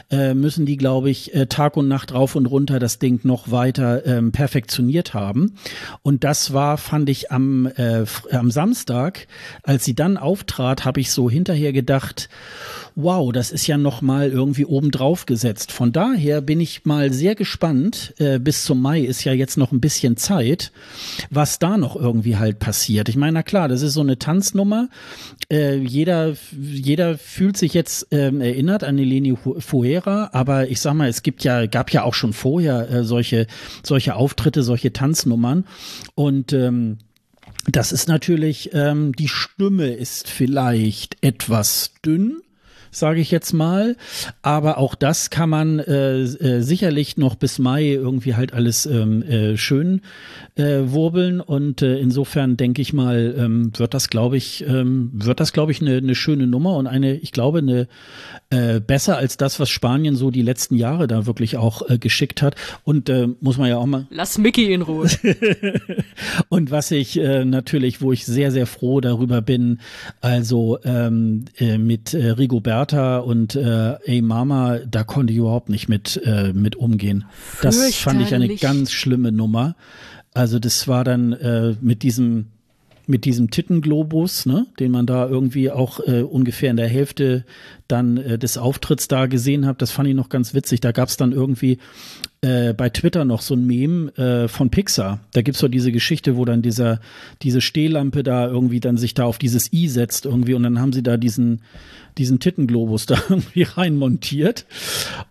äh, müssen die, glaube ich, äh, Tag und Nacht rauf und runter das Ding noch weiter ähm, perfektioniert haben. Und das war, fand ich am, äh, am Samstag, als sie dann auftrat, habe ich so hinterher gedacht, wow, das ist ja noch mal irgendwie obendrauf gesetzt. Von daher bin ich mal sehr gespannt. Äh, bis zum Mai ist ja jetzt noch ein bisschen Zeit, was da noch irgendwie halt passiert. Ich meine, na klar, das ist so eine Tanznummer. Äh, jeder, jeder fühlt sich jetzt ähm, erinnert an Eleni Fuera, aber ich sag mal, es gibt ja, gab ja auch schon vorher äh, solche, solche Auftritte, solche Tanznummern und ähm, das ist natürlich, ähm, die Stimme ist vielleicht etwas dünn, sage ich jetzt mal. Aber auch das kann man äh, äh, sicherlich noch bis Mai irgendwie halt alles ähm, äh, schön äh, wurbeln. Und äh, insofern denke ich mal, ähm, wird das, glaube ich, ähm, wird das, glaube ich, eine ne schöne Nummer und eine, ich glaube, eine äh, besser als das, was Spanien so die letzten Jahre da wirklich auch geschickt hat. Und muss man ja auch mal. Lass Mickey in Ruhe. und was ich natürlich, wo ich sehr, sehr froh darüber bin, also ähm, äh, mit Rigoberta und äh, Ey Mama, da konnte ich überhaupt nicht mit, äh, mit umgehen. Das fand ich eine ganz schlimme Nummer. Also das war dann äh, mit diesem mit diesem Tittenglobus, ne, den man da irgendwie auch äh, ungefähr in der Hälfte dann äh, des Auftritts da gesehen hat. Das fand ich noch ganz witzig. Da gab's dann irgendwie äh, bei Twitter noch so ein Meme äh, von Pixar. Da gibt's so diese Geschichte, wo dann dieser diese Stehlampe da irgendwie dann sich da auf dieses i setzt irgendwie und dann haben sie da diesen diesen Tittenglobus da irgendwie reinmontiert.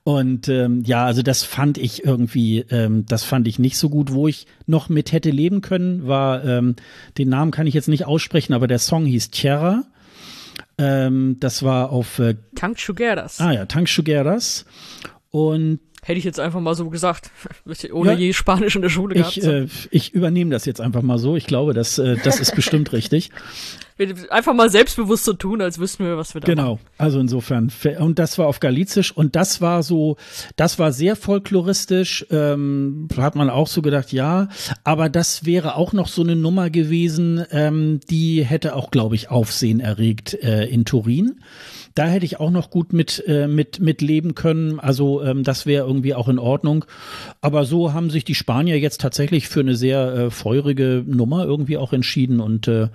Und ähm, ja, also das fand ich irgendwie, ähm, das fand ich nicht so gut. Wo ich noch mit hätte leben können, war, ähm, den Namen kann ich jetzt nicht aussprechen, aber der Song hieß Tierra. Ähm, das war auf äh, Tank Sugeras. Ah ja, Tank Sugeras. Und Hätte ich jetzt einfach mal so gesagt, ohne ja, je Spanisch in der Schule gehabt. Ich, äh, ich übernehme das jetzt einfach mal so. Ich glaube, das, äh, das ist bestimmt richtig. Einfach mal selbstbewusst so tun, als wüssten wir, was wir da Genau, machen. also insofern. Und das war auf Galizisch und das war so, das war sehr folkloristisch. Ähm, hat man auch so gedacht, ja, aber das wäre auch noch so eine Nummer gewesen, ähm, die hätte auch, glaube ich, Aufsehen erregt äh, in Turin. Da hätte ich auch noch gut mit, äh, mit, mit leben können. Also ähm, das wäre irgendwie auch in Ordnung. Aber so haben sich die Spanier jetzt tatsächlich für eine sehr äh, feurige Nummer irgendwie auch entschieden und äh,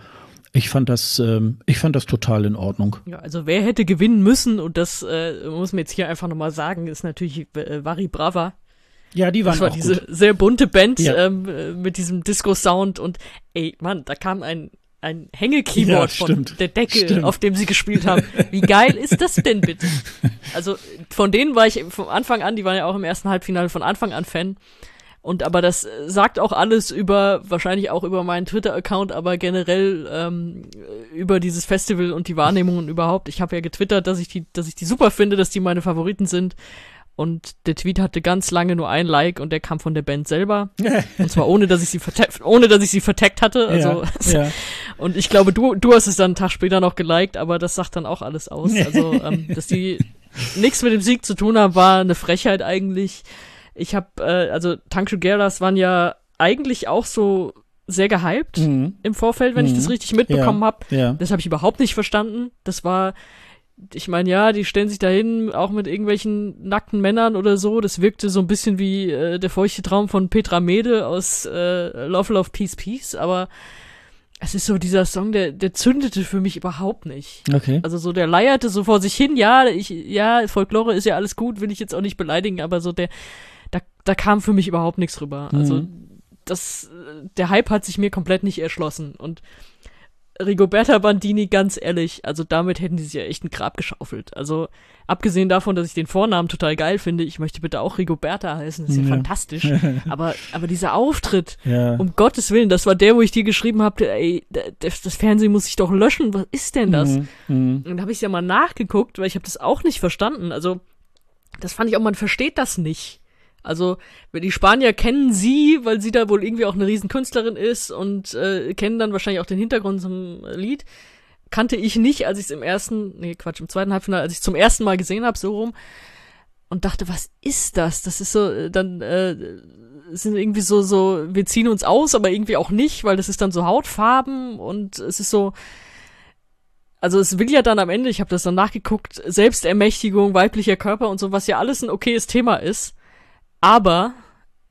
ich fand das, ähm, ich fand das total in Ordnung. Ja, also wer hätte gewinnen müssen und das äh, muss man jetzt hier einfach nochmal sagen, ist natürlich äh, Vari Brava. Ja, die waren Das war auch diese gut. sehr bunte Band Ja. ähm, äh, mit diesem Disco-Sound und ey, Mann, da kam ein ein Hängekeyboard Ja, von der Decke, Stimmt. auf dem sie gespielt haben. Wie geil ist das denn bitte? Also von denen war ich von Anfang an, die waren ja auch im ersten Halbfinale von Anfang an Fan. Und aber das äh, sagt auch alles über, wahrscheinlich auch über meinen Twitter-Account, aber generell ähm, über dieses Festival und die Wahrnehmungen überhaupt. Ich habe ja getwittert, dass ich die, dass ich die super finde, dass die meine Favoriten sind. Und der Tweet hatte ganz lange nur ein Like und der kam von der Band selber. Und zwar ohne, dass ich sie verteckt, ohne, dass ich sie verteckt hatte. Also, ja, ja. und ich glaube, du, du hast es dann einen Tag später noch geliked, aber das sagt dann auch alles aus. Also, ähm, dass die nichts mit dem Sieg zu tun haben, war eine Frechheit eigentlich. Ich habe, äh, also Tank Guerras waren ja eigentlich auch so sehr gehypt Mhm. im Vorfeld, wenn ich Mhm. das richtig mitbekommen Ja, habe. ja. Das habe ich überhaupt nicht verstanden. Das war, ich meine, ja, die stellen sich dahin, auch mit irgendwelchen nackten Männern oder so. Das wirkte so ein bisschen wie äh, der feuchte Traum von Petra Mede aus äh, Love, Love, Peace, Peace. Aber es ist so dieser Song, der, der zündete für mich überhaupt nicht. Okay. Also so, der leierte so vor sich hin. Ja, ich, ja, Folklore ist ja alles gut, will ich jetzt auch nicht beleidigen, aber so der, da, da kam für mich überhaupt nichts rüber. Also Mhm. das, äh, der Hype hat sich mir komplett nicht erschlossen. Und Rigoberta Bandini, ganz ehrlich, also damit hätten die sich ja echt ein Grab geschaufelt. Also abgesehen davon, dass ich den Vornamen total geil finde, ich möchte bitte auch Rigoberta heißen, das ist ja, Ja. fantastisch. aber, aber dieser Auftritt, Ja. um Gottes Willen, das war der, wo ich dir geschrieben habe, ey, das, das Fernsehen muss sich doch löschen, was ist denn das? Mhm. Mhm. Und dann habe ich ja mal nachgeguckt, weil ich habe das auch nicht verstanden. Also, das fand ich auch, man versteht das nicht. Also, die Spanier kennen sie, weil sie da wohl irgendwie auch eine Riesenkünstlerin ist und äh, kennen dann wahrscheinlich auch den Hintergrund zum Lied. Kannte ich nicht, als ich es im ersten, nee, Quatsch, im zweiten Halbfinale, als ich zum ersten Mal gesehen habe, so rum. Und dachte, was ist das? Das ist so, äh, dann äh, sind irgendwie so, so, wir ziehen uns aus, aber irgendwie auch nicht, weil das ist dann so Hautfarben und es ist so, also es will ja dann am Ende, ich habe das dann nachgeguckt, Selbstermächtigung, weiblicher Körper und so, was ja alles ein okayes Thema ist. Aber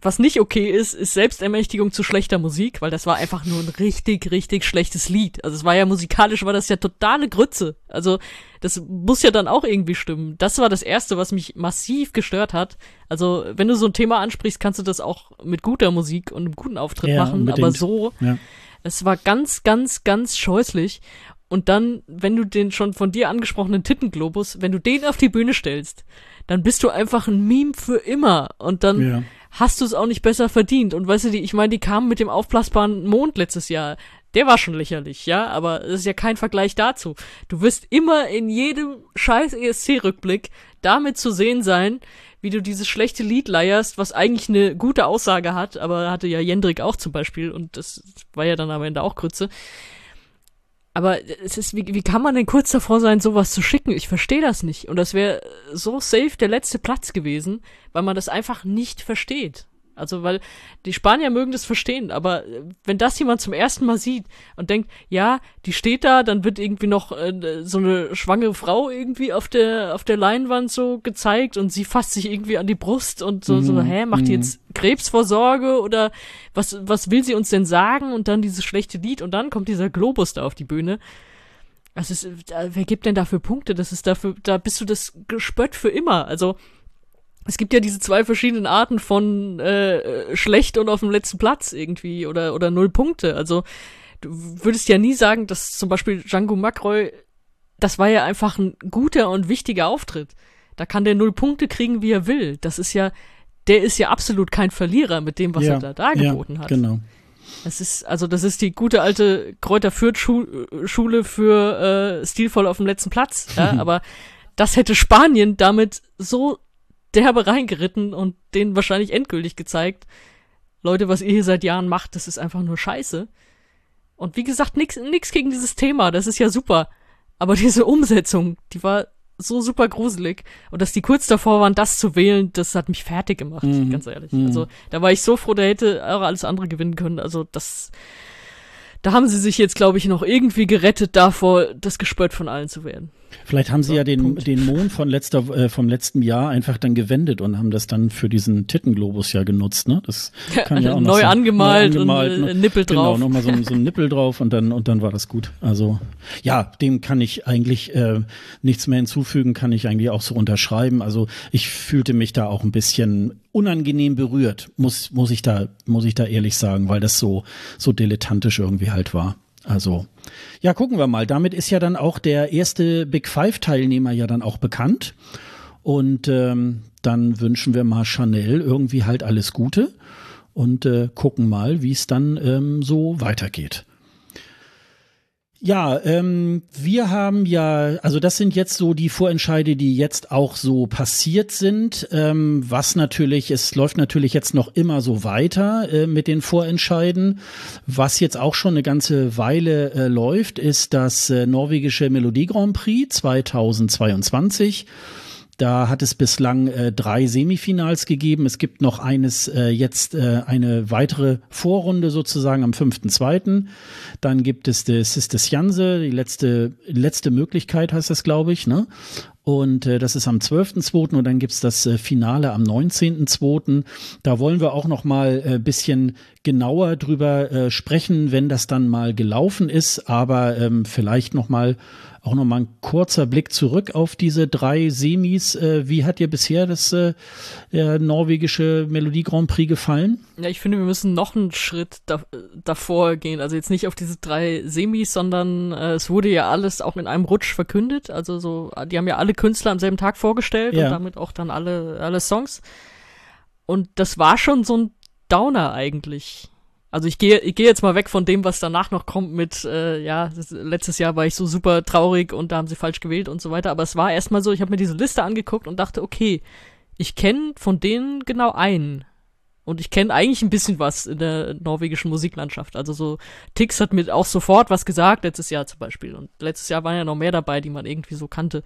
was nicht okay ist, ist Selbstermächtigung zu schlechter Musik, weil das war einfach nur ein richtig, richtig schlechtes Lied. Also es war ja musikalisch, war das ja totale Grütze. Also das muss ja dann auch irgendwie stimmen. Das war das Erste, was mich massiv gestört hat. Also wenn du so ein Thema ansprichst, kannst du das auch mit guter Musik und einem guten Auftritt Ja, machen, aber unbedingt. so Ja. es war ganz, ganz, ganz scheußlich. Und dann, wenn du den schon von dir angesprochenen Tittenglobus, wenn du den auf die Bühne stellst, dann bist du einfach ein Meme für immer. Und dann Ja. hast du es auch nicht besser verdient. Und weißt du, die, ich meine, die kamen mit dem aufblasbaren Mond letztes Jahr. der war schon lächerlich, ja, aber es ist ja kein Vergleich dazu. Du wirst immer in jedem scheiß ESC-Rückblick damit zu sehen sein, wie du dieses schlechte Lied leierst, was eigentlich eine gute Aussage hat, aber hatte ja Jendrik auch zum Beispiel und das war ja dann am Ende auch Grütze. Aber es ist, wie, wie kann man denn kurz davor sein, sowas zu schicken? Ich verstehe das nicht. Und das wäre so safe der letzte Platz gewesen, weil man das einfach nicht versteht. Also, weil die Spanier mögen das verstehen, aber äh, wenn das jemand zum ersten Mal sieht und denkt, ja, die steht da, dann wird irgendwie noch äh, so eine schwangere Frau irgendwie auf der auf der Leinwand so gezeigt und sie fasst sich irgendwie an die Brust und so, mhm. so hä, macht die mhm. jetzt Krebsvorsorge oder was was will sie uns denn sagen und dann dieses schlechte Lied und dann kommt dieser Globus da auf die Bühne. Was ist, äh, wer gibt denn dafür Punkte? Das ist dafür, da bist du das Gespött für immer. Also, es gibt ja diese zwei verschiedenen Arten von äh, schlecht und auf dem letzten Platz irgendwie oder oder null Punkte. Also du würdest ja nie sagen, dass zum Beispiel Django Macroy, das war ja einfach ein guter und wichtiger Auftritt. Da kann der null Punkte kriegen, wie er will. Das ist ja, der ist ja absolut kein Verlierer mit dem, was ja, er da dargeboten ja, hat. Genau. Das ist, also das ist die gute alte Kräuter Fürth Schule für äh, stilvoll auf dem letzten Platz. Ja? Aber das hätte Spanien damit so derbe reingeritten und denen wahrscheinlich endgültig gezeigt, Leute, was ihr hier seit Jahren macht, das ist einfach nur Scheiße. Und wie gesagt, nix, nix gegen dieses Thema, das ist ja super. Aber diese Umsetzung, die war so super gruselig. Und dass die kurz davor waren, das zu wählen, das hat mich fertig gemacht, mhm. ganz ehrlich. Mhm. Also, da war ich so froh, der hätte auch alles andere gewinnen können. Also, das, da haben sie sich jetzt, glaube ich, noch irgendwie gerettet davor, das Gespött von allen zu werden. Vielleicht haben sie so, ja den, den Mond von letzter, äh, vom letzten Jahr einfach dann gewendet und haben das dann für diesen Tittenglobus ja genutzt, ne? Das kann ja auch noch neu, so, angemalt neu angemalt und äh, Nippel genau, drauf. Genau, nochmal so, so ein Nippel drauf und dann, und dann war das gut. Also, ja, dem kann ich eigentlich äh, nichts mehr hinzufügen, kann ich eigentlich auch so unterschreiben. Also, ich fühlte mich da auch ein bisschen unangenehm berührt, muss, muss ich da, muss ich da ehrlich sagen, weil das so, so dilettantisch irgendwie halt war. Also, ja, gucken wir mal. Damit ist ja dann auch der erste Big Five-Teilnehmer ja dann auch bekannt. Und ähm, dann wünschen wir mal Chanel irgendwie halt alles Gute und äh, gucken mal, wie es dann ähm, so weitergeht. Ja, ähm, wir haben ja, also das sind jetzt so die Vorentscheide, die jetzt auch so passiert sind. Ähm, was natürlich, es läuft natürlich jetzt noch immer so weiter äh, mit den Vorentscheiden. Was jetzt auch schon eine ganze Weile äh, läuft, ist das äh, norwegische Melodie Grand Prix 2022. Da hat es bislang äh, drei Semifinals gegeben. Es gibt noch eines äh, jetzt äh, eine weitere Vorrunde sozusagen am 5.2. Dann gibt es das Sistes Janse, die letzte letzte Möglichkeit heißt das, glaube ich, ne? Und äh, das ist am 12.2. und dann gibt's das äh, Finale am 19.2. Da wollen wir auch noch mal äh, bisschen genauer drüber äh, sprechen, wenn das dann mal gelaufen ist. Aber ähm, vielleicht noch mal auch noch mal ein kurzer Blick zurück auf diese drei Semis. Äh, wie hat dir bisher das äh, der norwegische Melodie Grand Prix gefallen? Ja, ich finde, wir müssen noch einen Schritt da, davor gehen. Also jetzt nicht auf diese drei Semis, sondern äh, es wurde ja alles auch in einem Rutsch verkündet. Also so, die haben ja alle Künstler am selben Tag vorgestellt ja. und damit auch dann alle alle Songs. Und das war schon so ein Downer eigentlich. Also ich gehe ich gehe jetzt mal weg von dem, was danach noch kommt mit, äh, ja, letztes Jahr war ich so super traurig und da haben sie falsch gewählt und so weiter. Aber es war erstmal so, ich habe mir diese Liste angeguckt und dachte, okay, ich kenne von denen genau einen. Und ich kenne eigentlich ein bisschen was in der norwegischen Musiklandschaft. Also so, Tix hat mir auch sofort was gesagt, letztes Jahr zum Beispiel. Und letztes Jahr waren ja noch mehr dabei, die man irgendwie so kannte.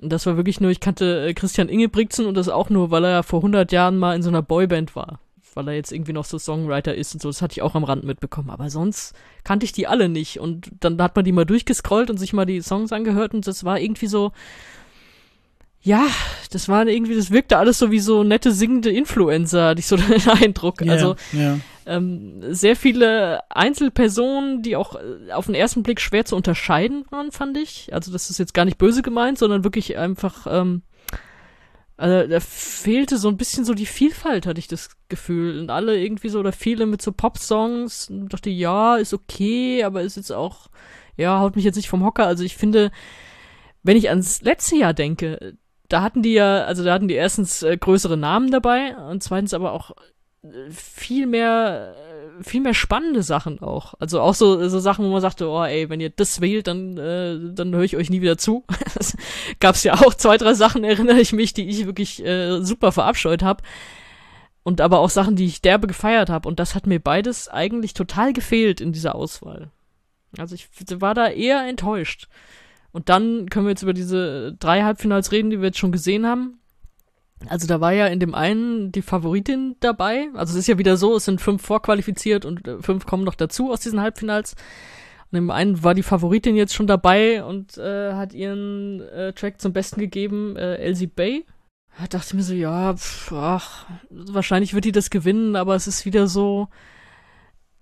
Und das war wirklich nur, ich kannte äh, Christian Ingebrigtsen und das auch nur, weil er vor 100 Jahren mal in so einer Boyband war weil er jetzt irgendwie noch so Songwriter ist und so. Das hatte ich auch am Rand mitbekommen. Aber sonst kannte ich die alle nicht. Und dann hat man die mal durchgescrollt und sich mal die Songs angehört und das war irgendwie so, ja, das war irgendwie, das wirkte alles so wie so nette singende Influencer, hatte ich so den Eindruck. Yeah, also yeah. Ähm, sehr viele Einzelpersonen, die auch äh, auf den ersten Blick schwer zu unterscheiden waren, fand ich. Also das ist jetzt gar nicht böse gemeint, sondern wirklich einfach ähm, also da fehlte so ein bisschen so die Vielfalt, hatte ich das Gefühl. Und alle irgendwie so, oder viele mit so Pop-Songs. Dachte, ja, ist okay, aber ist jetzt auch, ja, haut mich jetzt nicht vom Hocker. Also ich finde, wenn ich ans letzte Jahr denke, da hatten die ja, also da hatten die erstens äh, größere Namen dabei und zweitens aber auch äh, viel mehr viel mehr spannende Sachen auch. Also auch so, so Sachen, wo man sagte, oh ey, wenn ihr das wählt, dann, äh, dann höre ich euch nie wieder zu. Gab's ja auch zwei, drei Sachen, erinnere ich mich, die ich wirklich äh, super verabscheut habe. Und aber auch Sachen, die ich derbe gefeiert habe. Und das hat mir beides eigentlich total gefehlt in dieser Auswahl. Also ich war da eher enttäuscht. Und dann können wir jetzt über diese drei Halbfinals reden, die wir jetzt schon gesehen haben. Also da war ja in dem einen die Favoritin dabei. Also es ist ja wieder so, es sind fünf vorqualifiziert und äh, fünf kommen noch dazu aus diesen Halbfinals. Und im einen war die Favoritin jetzt schon dabei und äh, hat ihren äh, Track zum Besten gegeben, äh, Elsie Bay. Da dachte ich mir so, ja, pff, ach, wahrscheinlich wird die das gewinnen, aber es ist wieder so,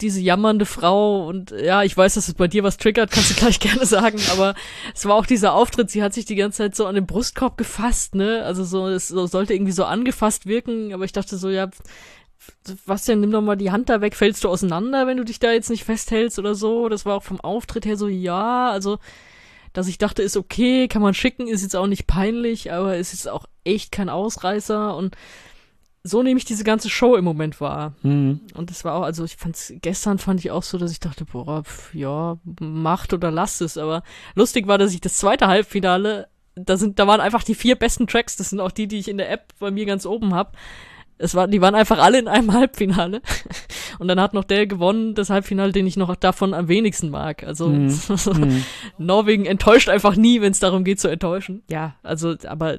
diese jammernde Frau und ja, ich weiß, dass es bei dir was triggert, kannst du gleich gerne sagen, aber es war auch dieser Auftritt, sie hat sich die ganze Zeit so an den Brustkorb gefasst, ne? Also so, es so, sollte irgendwie so angefasst wirken, aber ich dachte so, ja, was denn, nimm doch mal die Hand da weg, fällst du auseinander, wenn du dich da jetzt nicht festhältst oder so? Das war auch vom Auftritt her so, ja, also, dass ich dachte, ist okay, kann man schicken, ist jetzt auch nicht peinlich, aber ist jetzt auch echt kein Ausreißer und so nehme ich diese ganze Show im Moment wahr. Mhm. Und das war auch, also ich fand's, gestern fand ich auch so, dass ich dachte, boah, pf, ja, macht oder lasst es. Aber lustig war, dass ich das zweite Halbfinale, da sind, da waren einfach die vier besten Tracks, das sind auch die, die ich in der App bei mir ganz oben hab. Es war, die waren einfach alle in einem Halbfinale. Und dann hat noch der gewonnen, das Halbfinale, den ich noch davon am wenigsten mag. Also mhm. mhm. Norwegen enttäuscht einfach nie, wenn es darum geht zu enttäuschen. Ja, also, aber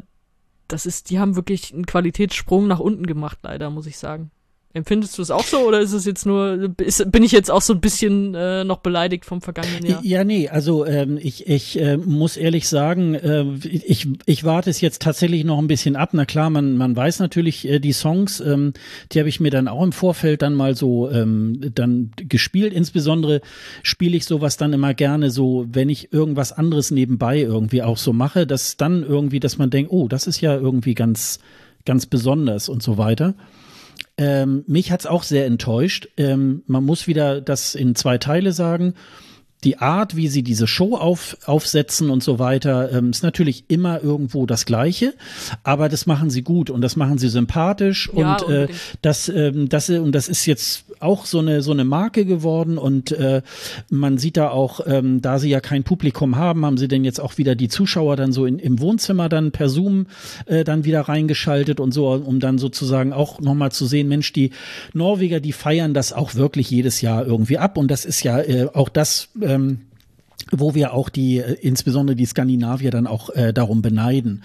das ist, die haben wirklich einen Qualitätssprung nach unten gemacht, leider, muss ich sagen. Empfindest du es auch so oder ist es jetzt nur, ist, bin ich jetzt auch so ein bisschen äh, noch beleidigt vom vergangenen Jahr? Ja, nee, also ähm, ich, ich äh, muss ehrlich sagen, äh, ich, ich warte es jetzt tatsächlich noch ein bisschen ab. Na klar, man, man weiß natürlich äh, die Songs, ähm, die habe ich mir dann auch im Vorfeld dann mal so ähm, dann gespielt. Insbesondere spiele ich sowas dann immer gerne so, wenn ich irgendwas anderes nebenbei irgendwie auch so mache, dass dann irgendwie, dass man denkt, oh, das ist ja irgendwie ganz, ganz besonders und so weiter. Ähm, mich hat's auch sehr enttäuscht. Ähm, man muss wieder das in zwei Teile sagen. Die Art, wie sie diese Show auf, aufsetzen und so weiter, ähm, ist natürlich immer irgendwo das Gleiche, aber das machen sie gut und das machen sie sympathisch ja, und äh, das, ähm, das und das ist jetzt auch so eine so eine Marke geworden und äh, man sieht da auch, ähm, da sie ja kein Publikum haben, haben sie denn jetzt auch wieder die Zuschauer dann so in, im Wohnzimmer dann per Zoom äh, dann wieder reingeschaltet und so, um dann sozusagen auch nochmal zu sehen, Mensch, die Norweger, die feiern das auch wirklich jedes Jahr irgendwie ab und das ist ja äh, auch das ähm, wo wir auch die, äh, insbesondere die Skandinavier dann auch äh, darum beneiden.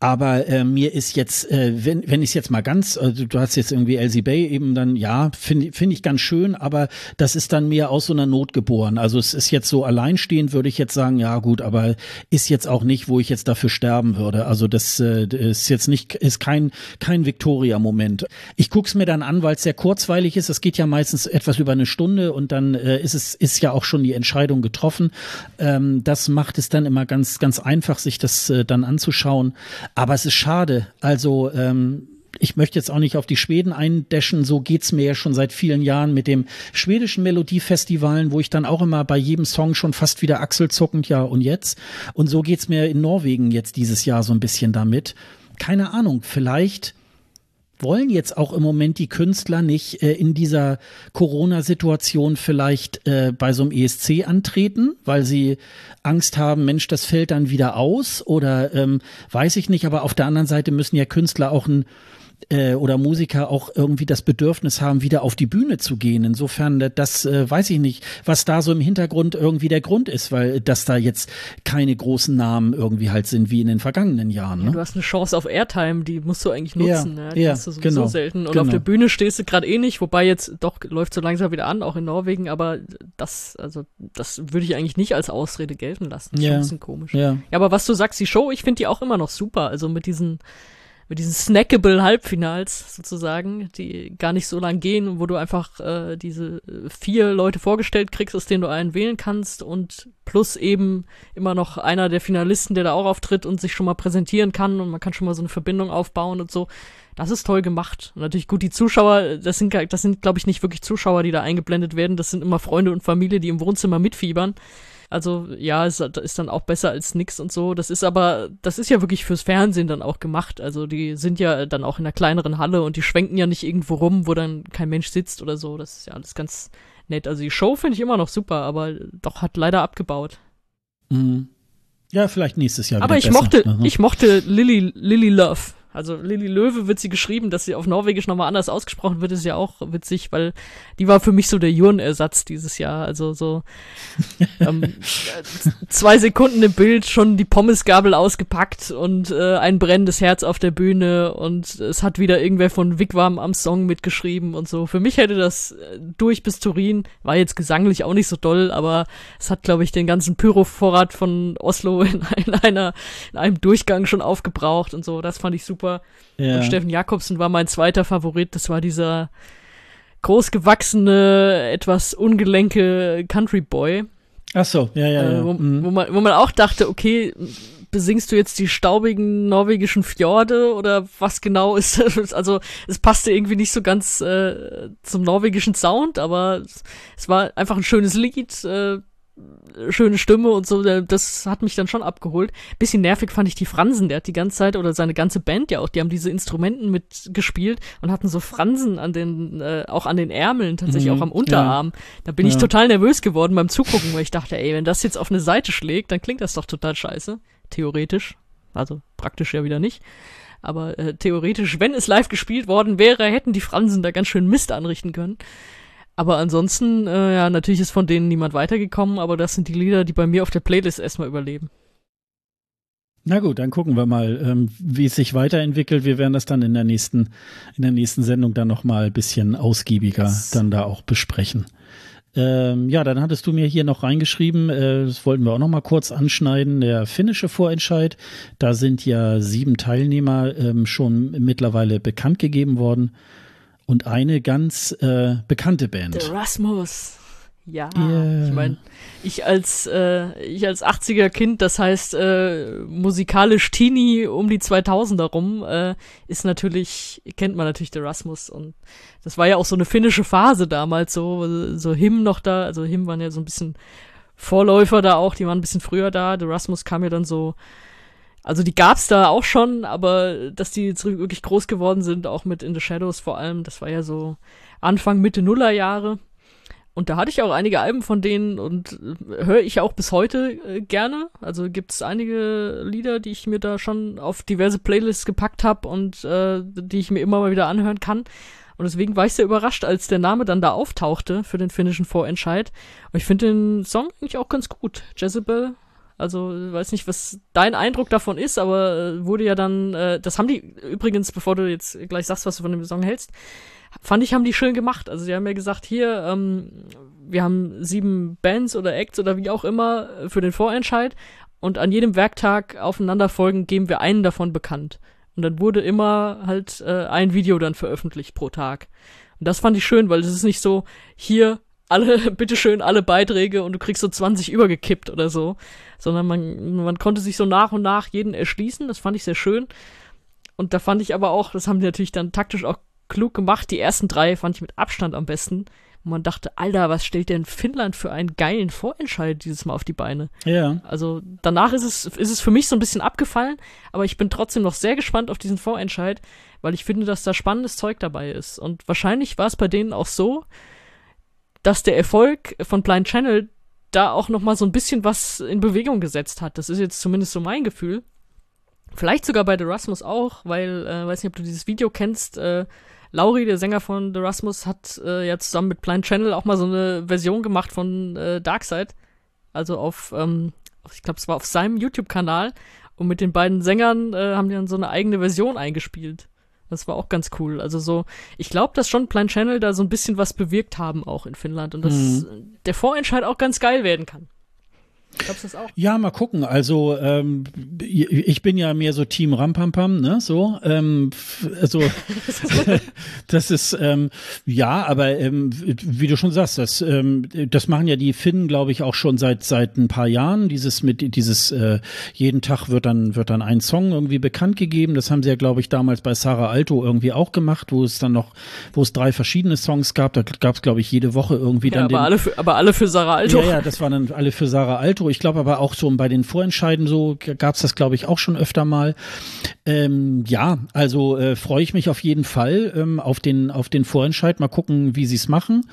Aber äh, mir ist jetzt, äh, wenn, wenn ich es jetzt mal ganz, also du hast jetzt irgendwie Elsie Bay eben dann, ja, finde find ich ganz schön, aber das ist dann mehr aus so einer Not geboren. Also es ist jetzt so alleinstehend, würde ich jetzt sagen, ja gut, aber ist jetzt auch nicht, wo ich jetzt dafür sterben würde. Also das äh, ist jetzt nicht, ist kein, kein Victoria-Moment. Ich guck's mir dann an, weil es sehr kurzweilig ist. Es geht ja meistens etwas über eine Stunde und dann äh, ist es, ist ja auch schon die Entscheidung getroffen. Ähm, das macht es dann immer ganz, ganz einfach, sich das äh, dann anzuschauen. Aber es ist schade. Also ähm, ich möchte jetzt auch nicht auf die Schweden eindeschen, so geht's mir ja schon seit vielen Jahren mit dem schwedischen Melodiefestivalen, wo ich dann auch immer bei jedem Song schon fast wieder achselzuckend, ja und jetzt. Und so geht's mir in Norwegen jetzt dieses Jahr so ein bisschen damit. Keine Ahnung, vielleicht wollen jetzt auch im Moment die Künstler nicht äh, in dieser Corona-Situation vielleicht äh, bei so einem ESC antreten, weil sie Angst haben, Mensch, das fällt dann wieder aus? Oder ähm, weiß ich nicht, aber auf der anderen Seite müssen ja Künstler auch ein äh, oder Musiker auch irgendwie das Bedürfnis haben, wieder auf die Bühne zu gehen. Insofern, äh, das äh, weiß ich nicht, was da so im Hintergrund irgendwie der Grund ist, weil dass da jetzt keine großen Namen irgendwie halt sind wie in den vergangenen Jahren. Ne? Ja, du hast eine Chance auf Airtime, die musst du eigentlich nutzen. Ja, ne? Die ja, hast du sowieso genau, selten. Und genau. auf der Bühne stehst du gerade eh nicht, wobei jetzt doch läuft so langsam wieder an, auch in Norwegen, aber das, also das würde ich eigentlich nicht als Ausrede gelten lassen. Das ist ja. schon ein bisschen komisch. Ja. ja, aber was du sagst, die Show, ich finde die auch immer noch super. Also mit diesen mit diesen snackable Halbfinals sozusagen, die gar nicht so lang gehen, wo du einfach äh, diese äh, vier Leute vorgestellt kriegst, aus denen du einen wählen kannst und plus eben immer noch einer der Finalisten, der da auch auftritt und sich schon mal präsentieren kann und man kann schon mal so eine Verbindung aufbauen und so. Das ist toll gemacht. Und natürlich gut, die Zuschauer, das sind, das sind, glaube ich, nicht wirklich Zuschauer, die da eingeblendet werden. Das sind immer Freunde und Familie, die im Wohnzimmer mitfiebern. Also ja, es ist dann auch besser als nix und so. Das ist aber, das ist ja wirklich fürs Fernsehen dann auch gemacht. Also die sind ja dann auch in einer kleineren Halle und die schwenken ja nicht irgendwo rum, wo dann kein Mensch sitzt oder so. Das ist ja alles ganz nett. Also die Show finde ich immer noch super, aber doch hat leider abgebaut. Mhm. Ja, vielleicht nächstes Jahr. Aber ich besser. mochte, Mhm. ich mochte Lily, Lily Love. Also Lily Löwe wird sie geschrieben, dass sie auf Norwegisch nochmal anders ausgesprochen wird, ist ja auch witzig, weil die war für mich so der Jurn-Ersatz dieses Jahr. Also so ähm, zwei Sekunden im Bild, schon die Pommesgabel ausgepackt und äh, ein brennendes Herz auf der Bühne und es hat wieder irgendwer von Wigwam am Song mitgeschrieben und so. Für mich hätte das äh, durch bis Turin, war jetzt gesanglich auch nicht so doll, aber es hat, glaube ich, den ganzen Pyro-Vorrat von Oslo in, in einer, in einem Durchgang schon aufgebraucht und so. Das fand ich super. Ja. Und Steffen Jakobsen war mein zweiter Favorit. Das war dieser großgewachsene, etwas ungelenke Country Boy. Ach so, ja, ja, ja. Äh, wo, Mhm. wo, man, wo man auch dachte, okay, besingst du jetzt die staubigen norwegischen Fjorde oder was genau ist das? Also es passte irgendwie nicht so ganz äh, zum norwegischen Sound, aber es, es war einfach ein schönes Lied, äh, schöne Stimme und so, das hat mich dann schon abgeholt. Bisschen nervig fand ich die Fransen, der hat die ganze Zeit, oder seine ganze Band ja auch, die haben diese Instrumenten mitgespielt und hatten so Fransen an den, äh, auch an den Ärmeln, tatsächlich Mhm, auch am Unterarm. Da bin ich Ja. total nervös geworden beim Zugucken, weil ich dachte, ey, wenn das jetzt auf eine Seite schlägt, dann klingt das doch total scheiße. Theoretisch. Also praktisch ja wieder nicht. Aber äh, theoretisch, wenn es live gespielt worden wäre, hätten die Fransen da ganz schön Mist anrichten können. Aber ansonsten, äh, ja, natürlich ist von denen niemand weitergekommen, aber das sind die Lieder, die bei mir auf der Playlist erstmal überleben. Na gut, dann gucken wir mal, ähm, wie es sich weiterentwickelt. Wir werden das dann in der nächsten, in der nächsten Sendung dann noch mal ein bisschen ausgiebiger Yes. dann da auch besprechen. Ähm, ja, dann hattest du mir hier noch reingeschrieben, äh, das wollten wir auch noch mal kurz anschneiden, der finnische Vorentscheid. Da sind ja sieben Teilnehmer ähm, schon mittlerweile bekannt gegeben worden und eine ganz äh, bekannte Band. The Rasmus. Ja, Yeah. ich meine, ich als äh, ich als 80er Kind, das heißt äh, musikalisch Teenie um die 2000er rum, äh, ist natürlich kennt man natürlich The Rasmus und das war ja auch so eine finnische Phase damals so so Him noch da, also Him waren ja so ein bisschen Vorläufer da auch, die waren ein bisschen früher da. The Rasmus kam ja dann so also die gab's da auch schon, aber dass die jetzt wirklich groß geworden sind, auch mit In the Shadows vor allem, das war ja so Anfang Mitte Nullerjahre. Und da hatte ich auch einige Alben von denen und äh, höre ich auch bis heute äh, gerne. Also gibt's einige Lieder, die ich mir da schon auf diverse Playlists gepackt habe und äh, die ich mir immer mal wieder anhören kann. Und deswegen war ich sehr überrascht, als der Name dann da auftauchte für den finnischen Vorentscheid. Und ich finde den Song eigentlich auch ganz gut. Jezebel. Also, weiß nicht, was dein Eindruck davon ist, aber äh, wurde ja dann, äh, das haben die übrigens, bevor du jetzt gleich sagst, was du von dem Song hältst, fand ich, haben die schön gemacht. Also sie haben ja gesagt, hier, ähm, wir haben sieben Bands oder Acts oder wie auch immer äh, für den Vorentscheid und an jedem Werktag aufeinanderfolgend geben wir einen davon bekannt. Und dann wurde immer halt äh, ein Video dann veröffentlicht pro Tag. Und das fand ich schön, weil es ist nicht so, hier alle, bitteschön, alle Beiträge und du kriegst so 20 übergekippt oder so, sondern man, man konnte sich so nach und nach jeden erschließen. Das fand ich sehr schön. Und da fand ich aber auch, das haben die natürlich dann taktisch auch klug gemacht. Die ersten drei fand ich mit Abstand am besten. Und man dachte, Alter, was stellt denn Finnland für einen geilen Vorentscheid dieses Mal auf die Beine? Ja, Also danach ist es, ist es für mich so ein bisschen abgefallen, aber ich bin trotzdem noch sehr gespannt auf diesen Vorentscheid, weil ich finde, dass da spannendes Zeug dabei ist. Und wahrscheinlich war es bei denen auch so, dass der Erfolg von Blind Channel da auch noch mal so ein bisschen was in Bewegung gesetzt hat. Das ist jetzt zumindest so mein Gefühl. Vielleicht sogar bei The Rasmus auch, weil, äh, weiß nicht, ob du dieses Video kennst, äh, Lauri, der Sänger von The Rasmus, hat äh, ja zusammen mit Blind Channel auch mal so eine Version gemacht von äh, Darkseid. Also auf, ähm, ich glaube, es war auf seinem YouTube-Kanal. Und mit den beiden Sängern äh, haben die dann so eine eigene Version eingespielt. Das war auch ganz cool. Also so, ich glaube, dass schon Blind Channel da so ein bisschen was bewirkt haben auch in Finnland und dass Mhm. der Vorentscheid auch ganz geil werden kann. Glaubst du das auch? Ja, mal gucken. Also ähm, ich bin ja mehr so Team Rampampam, ne? So, ähm, also das ist ähm, ja, aber ähm, wie du schon sagst, das ähm, das machen ja die Finnen, glaube ich, auch schon seit seit ein paar Jahren. Dieses mit dieses äh, jeden Tag wird dann wird dann ein Song irgendwie bekannt gegeben. Das haben sie ja, glaube ich, damals bei Sarah Alto irgendwie auch gemacht, wo es dann noch, wo es drei verschiedene Songs gab. Da gab es, glaube ich, jede Woche irgendwie ja, dann. Aber den, alle für, aber alle für Sarah Alto. Ja, ja, das waren dann alle für Sarah Alto. Ich glaube aber auch so bei den Vorentscheiden so gab es das, glaube ich, auch schon öfter mal. Ähm, ja, also äh, freue ich mich auf jeden Fall ähm, auf den auf den Vorentscheid. Mal gucken, wie sie es machen.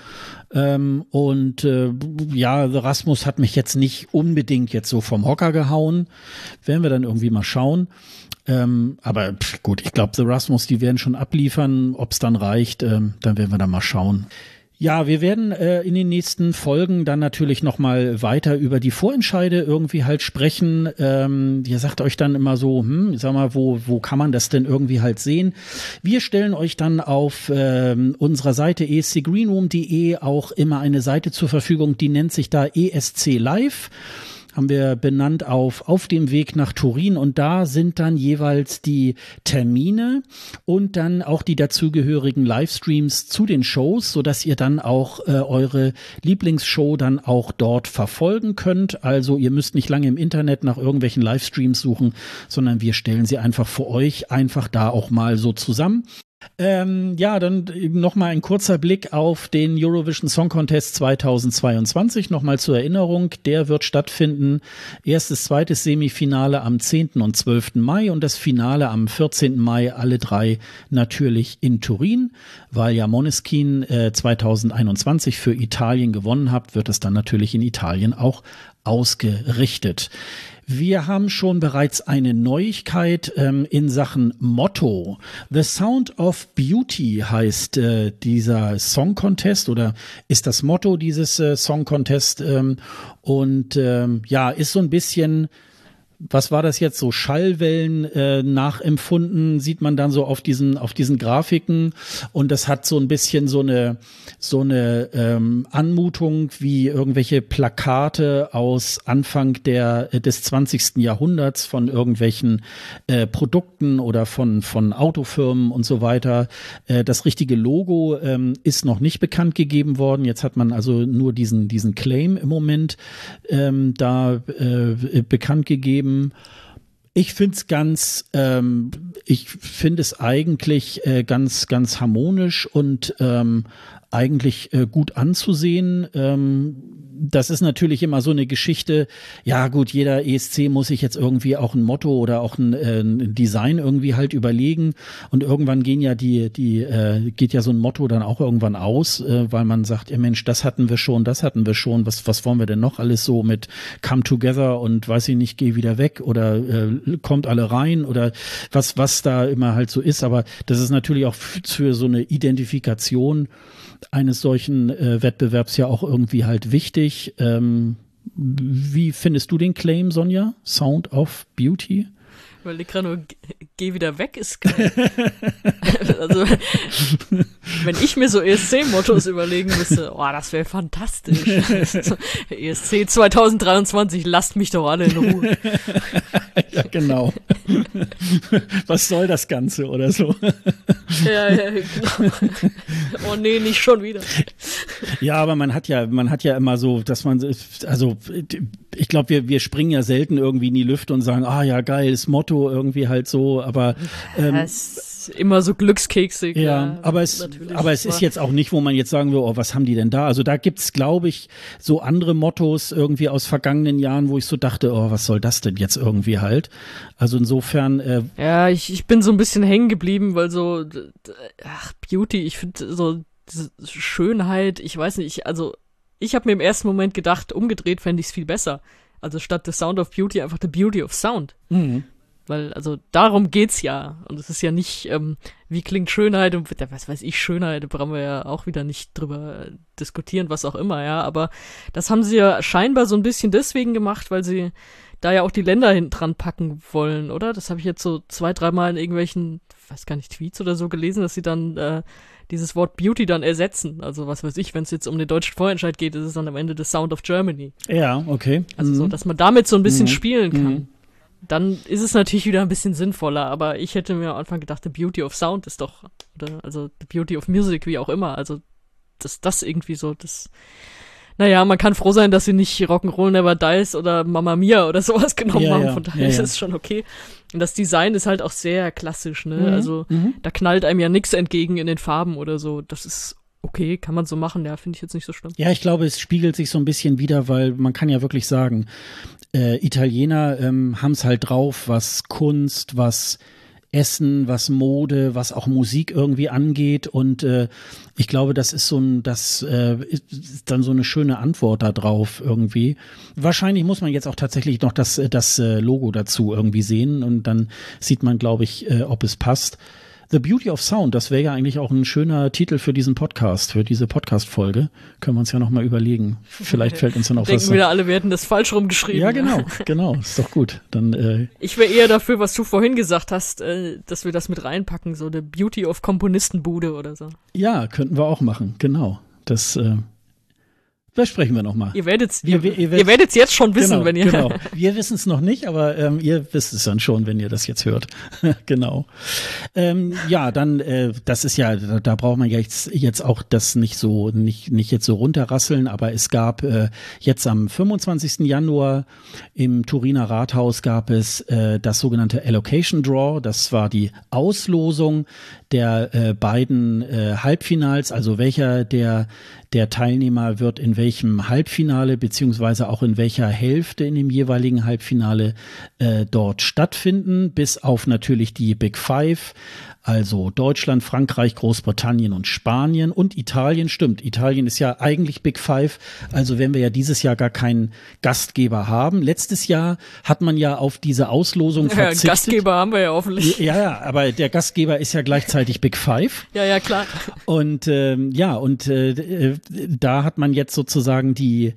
Ähm, und äh, ja, Rasmus hat mich jetzt nicht unbedingt jetzt so vom Hocker gehauen. Werden wir dann irgendwie mal schauen. Ähm, aber pff, gut, ich glaube, The Rasmus, die werden schon abliefern. Ob es dann reicht, ähm, dann werden wir da mal schauen. Ja, wir werden äh, in den nächsten Folgen dann natürlich noch mal weiter über die Vorentscheide irgendwie halt sprechen. Ähm, ihr sagt euch dann immer so, hm, sag mal, wo wo kann man das denn irgendwie halt sehen? Wir stellen euch dann auf ähm, unserer Seite escgreenroom.de auch immer eine Seite zur Verfügung, die nennt sich da ESC Live haben wir benannt auf Auf dem Weg nach Turin und da sind dann jeweils die Termine und dann auch die dazugehörigen Livestreams zu den Shows, so dass ihr dann auch äh, eure Lieblingsshow dann auch dort verfolgen könnt. Also ihr müsst nicht lange im Internet nach irgendwelchen Livestreams suchen, sondern wir stellen sie einfach für euch einfach da auch mal so zusammen. Ähm, ja, dann nochmal ein kurzer Blick auf den Eurovision Song Contest 2022. Nochmal zur Erinnerung, der wird stattfinden. Erstes, zweites Semifinale am 10. und 12. Mai und das Finale am 14. Mai, alle drei natürlich in Turin. Weil ja Moneskin äh, 2021 für Italien gewonnen hat, wird es dann natürlich in Italien auch ausgerichtet. Wir haben schon bereits eine Neuigkeit ähm, in Sachen Motto. The Sound of Beauty heißt äh, dieser Song Contest oder ist das Motto dieses äh, Song Contest ähm, und ähm, ja, ist so ein bisschen was war das jetzt so Schallwellen äh, nachempfunden sieht man dann so auf diesen auf diesen Grafiken. Und das hat so ein bisschen so eine so eine ähm, Anmutung wie irgendwelche Plakate aus Anfang der äh, des 20. Jahrhunderts von irgendwelchen äh, Produkten oder von von Autofirmen und so weiter. Äh, das richtige Logo ähm, ist noch nicht bekannt gegeben worden. Jetzt hat man also nur diesen diesen Claim im Moment ähm, da äh, bekannt gegeben ähm, ich finde es ganz, ähm, ich finde es eigentlich äh, ganz, ganz harmonisch und ähm, eigentlich äh, gut anzusehen. Ähm, das ist natürlich immer so eine Geschichte. Ja, gut, jeder ESC muss sich jetzt irgendwie auch ein Motto oder auch ein, äh, ein Design irgendwie halt überlegen. Und irgendwann gehen ja die, die, äh, geht ja so ein Motto dann auch irgendwann aus, äh, weil man sagt, ja Mensch, das hatten wir schon, das hatten wir schon. Was, was wollen wir denn noch alles so mit Come Together und weiß ich nicht, geh wieder weg oder äh, kommt alle rein oder was, was da immer halt so ist. Aber das ist natürlich auch für so eine Identifikation eines solchen äh, Wettbewerbs ja auch irgendwie halt wichtig. Ähm, wie findest du den Claim, Sonja? Sound of Beauty? Weil die gerade geh wieder weg ist geil. also, wenn ich mir so ESC-Mottos überlegen müsste, oh, das wäre fantastisch. ESC 2023, lasst mich doch alle in Ruhe. ja, genau. Was soll das Ganze oder so? ja, ja, genau. Oh nee, nicht schon wieder. Ja, aber man hat ja, man hat ja immer so, dass man, also ich glaube, wir, wir springen ja selten irgendwie in die Lüfte und sagen, ah ja, geil, das Motto irgendwie halt so, aber ähm, es ist immer so glückskeksig. Ja, ja aber es, aber es ist jetzt auch nicht, wo man jetzt sagen will, oh, was haben die denn da? Also da gibt's, glaube ich, so andere Mottos irgendwie aus vergangenen Jahren, wo ich so dachte, oh, was soll das denn jetzt irgendwie halt? Also insofern. Äh, ja, ich, ich bin so ein bisschen hängen geblieben, weil so, ach, Beauty, ich finde so Schönheit, ich weiß nicht, also ich habe mir im ersten Moment gedacht, umgedreht fände ich es viel besser. Also statt The Sound of Beauty einfach The Beauty of Sound. Mhm. Weil, also darum geht's ja. Und es ist ja nicht, ähm, wie klingt Schönheit und was weiß ich, Schönheit, da brauchen wir ja auch wieder nicht drüber diskutieren, was auch immer, ja. Aber das haben sie ja scheinbar so ein bisschen deswegen gemacht, weil sie da ja auch die Länder hinten dran packen wollen, oder? Das habe ich jetzt so zwei, dreimal in irgendwelchen, weiß gar nicht, Tweets oder so gelesen, dass sie dann äh, dieses Wort Beauty dann ersetzen. Also was weiß ich, wenn es jetzt um den deutschen Vorentscheid geht, ist es dann am Ende The Sound of Germany. Ja, okay. Also mhm. so, dass man damit so ein bisschen Mhm. spielen kann. Mhm. Dann ist es natürlich wieder ein bisschen sinnvoller, aber ich hätte mir am Anfang gedacht, the beauty of sound ist doch, oder, also the beauty of music, wie auch immer. Also, dass das irgendwie so, das, naja, man kann froh sein, dass sie nicht Rock'n'Roll Never Dies oder Mamma Mia oder sowas genommen Ja, haben, von daher ja, ist ja. es schon okay. Und das Design ist halt auch sehr klassisch, ne? Mhm. Also, Mhm. da knallt einem ja nix entgegen in den Farben oder so. Das ist okay, kann man so machen, ja, finde ich jetzt nicht so schlimm. Ja, ich glaube, es spiegelt sich so ein bisschen wieder, weil man kann ja wirklich sagen, äh, Italiener ähm, haben es halt drauf, was Kunst, was Essen, was Mode, was auch Musik irgendwie angeht. Und äh, ich glaube, das ist so ein, das äh, ist dann so eine schöne Antwort da drauf irgendwie. Wahrscheinlich muss man jetzt auch tatsächlich noch das, äh, das äh, Logo dazu irgendwie sehen und dann sieht man, glaube ich, äh, ob es passt. The Beauty of Sound, das wäre ja eigentlich auch ein schöner Titel für diesen Podcast, für diese Podcast-Folge. Können wir uns ja nochmal überlegen. Vielleicht fällt uns dann auch was. Denken wieder alle, wir hätten das falsch rumgeschrieben. Ja, genau, genau. Ist doch gut. Dann, äh, Ich wäre eher dafür, was du vorhin gesagt hast, äh, dass wir das mit reinpacken, so the beauty of Komponistenbude oder so. ja, könnten wir auch machen. Genau. Das äh, besprechen wir nochmal. Ihr werdet's, Wir- ihr, ihr ihr, werdet- werdet's jetzt schon wissen, genau, wenn ihr. Genau. Wir wissen es noch nicht, aber ähm, ihr wisst es dann schon, wenn ihr das jetzt hört. genau. Ähm, ja, dann, äh, das ist ja, da, da braucht man ja jetzt, jetzt auch das nicht so, nicht, nicht jetzt so runterrasseln, aber es gab äh, jetzt am 25. Januar im Turiner Rathaus gab es äh, das sogenannte Allocation Draw. Das war die Auslosung der äh, beiden äh, Halbfinals, also welcher der der Teilnehmer wird in welchem Halbfinale beziehungsweise auch in welcher Hälfte in dem jeweiligen Halbfinale äh, dort stattfinden, bis auf natürlich die Big Five, also Deutschland, Frankreich, Großbritannien und Spanien und Italien. Stimmt, Italien ist ja eigentlich Big Five, also wenn wir ja dieses Jahr gar keinen Gastgeber haben. Letztes Jahr hat man ja auf diese Auslosung Ja, verzichtet. Gastgeber haben wir ja hoffentlich. Ja, ja, aber der Gastgeber ist ja gleichzeitig Big Five. Ja, ja, klar. Und ähm, ja, und äh, äh, da hat man jetzt sozusagen die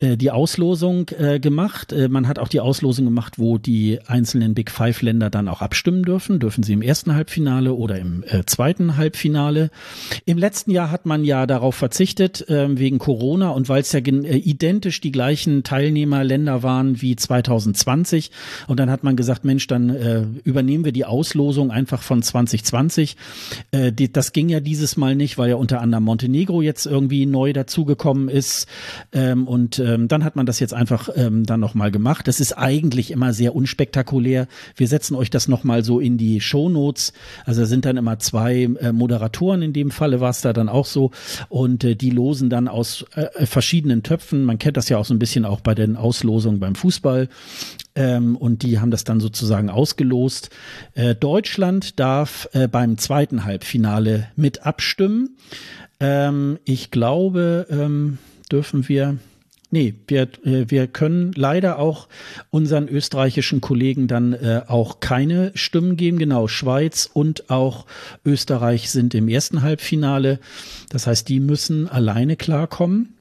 äh, die Auslosung äh, gemacht. Äh, man hat auch die Auslosung gemacht, wo die einzelnen Big Five Länder dann auch abstimmen dürfen. Dürfen sie im ersten Halbfinale oder im äh, zweiten Halbfinale. Im letzten Jahr hat man ja darauf verzichtet ähm, wegen Corona und weil es ja identisch die gleichen Teilnehmerländer waren wie 2020. Und dann hat man gesagt, Mensch, dann übernehmen wir die Auslosung einfach von 2020. Äh, die, das ging ja dieses Mal nicht, weil ja unter anderem Montenegro jetzt irgendwie neu dazugekommen ist. Ähm, und ähm, dann hat man das jetzt einfach ähm, dann nochmal gemacht. Das ist eigentlich immer sehr unspektakulär. Wir setzen euch das nochmal so in die Shownotes. Also da sind dann immer zwei äh, Moderatoren, in dem Falle war es da dann auch so. Und äh, die losen dann aus äh, verschiedenen Töpfen. Man kennt das ja auch so ein bisschen auch bei den Auslosungen beim Fußball. Ähm, und die haben das dann sozusagen ausgelost. Äh, Deutschland darf äh, beim zweiten Halbfinale mit abstimmen. Ähm, ich glaube, ähm, dürfen wir. Nee, wir, äh, wir können leider auch unseren österreichischen Kollegen dann äh, auch keine Stimmen geben. Genau, Schweiz und auch Österreich sind im ersten Halbfinale. Das heißt, die müssen alleine klarkommen.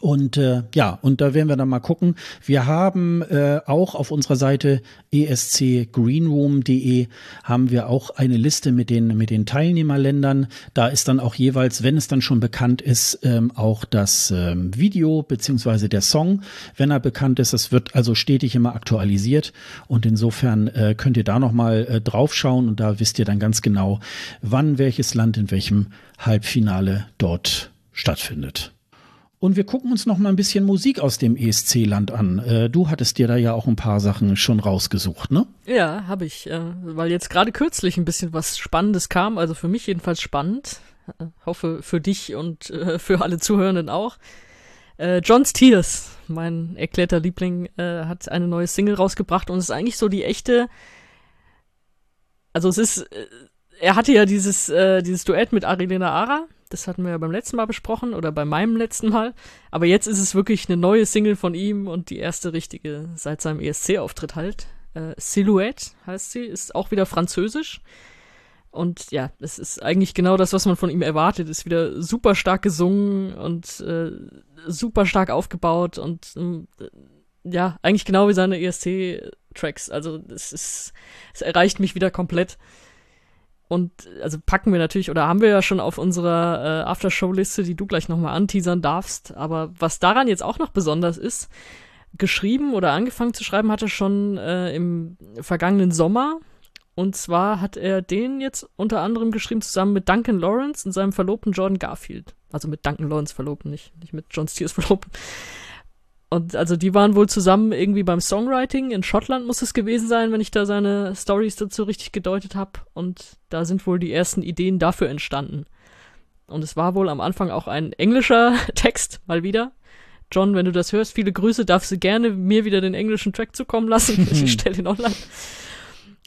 Und äh, ja, und da werden wir dann mal gucken. Wir haben äh, auch auf unserer Seite escgreenroom.de haben wir auch eine Liste mit den mit den Teilnehmerländern. Da ist dann auch jeweils, wenn es dann schon bekannt ist, ähm, auch das ähm, Video beziehungsweise der Song, wenn er bekannt ist. Das wird also stetig immer aktualisiert und insofern äh, könnt ihr da noch mal äh, draufschauen und da wisst ihr dann ganz genau, wann welches Land in welchem Halbfinale dort stattfindet. Und wir gucken uns noch mal ein bisschen Musik aus dem ESC-Land an. Äh, du hattest dir da ja auch ein paar Sachen schon rausgesucht, ne? Ja, habe ich, äh, weil jetzt gerade kürzlich ein bisschen was Spannendes kam, also für mich jedenfalls spannend. Äh, hoffe für dich und äh, für alle Zuhörenden auch. Äh, John Steers, mein erklärter Liebling, äh, hat eine neue Single rausgebracht und ist eigentlich so die echte. Also es ist, er hatte ja dieses dieses Duett mit Arilena Ara, das hatten wir ja beim letzten Mal besprochen oder bei meinem letzten Mal. Aber jetzt ist es wirklich eine neue Single von ihm und die erste richtige seit seinem ESC-Auftritt halt. Äh, Silhouette heißt sie, ist auch wieder französisch. Und ja, es ist eigentlich genau das, was man von ihm erwartet. Ist wieder super stark gesungen und äh, super stark aufgebaut und ähm, ja, eigentlich genau wie seine ESC-Tracks. Also es ist, es erreicht mich wieder komplett. Und also packen wir natürlich, oder haben wir ja schon auf unserer äh, Aftershow-Liste, die du gleich nochmal anteasern darfst. Aber was daran jetzt auch noch besonders ist, geschrieben oder angefangen zu schreiben hat er schon äh, im vergangenen Sommer. Und zwar hat er den jetzt unter anderem geschrieben zusammen mit Duncan Lawrence und seinem Verlobten Jordan Garfield. Also mit Duncan Lawrence Verlobten, nicht, nicht mit John Steers Verlobten. Und also die waren wohl zusammen irgendwie beim Songwriting. In Schottland muss es gewesen sein, wenn ich da seine Stories dazu richtig gedeutet habe. Und da sind wohl die ersten Ideen dafür entstanden. Und es war wohl am Anfang auch ein englischer Text, mal wieder. John, wenn du das hörst, viele Grüße, darfst du gerne mir wieder den englischen Track zukommen lassen. ich stelle ihn online.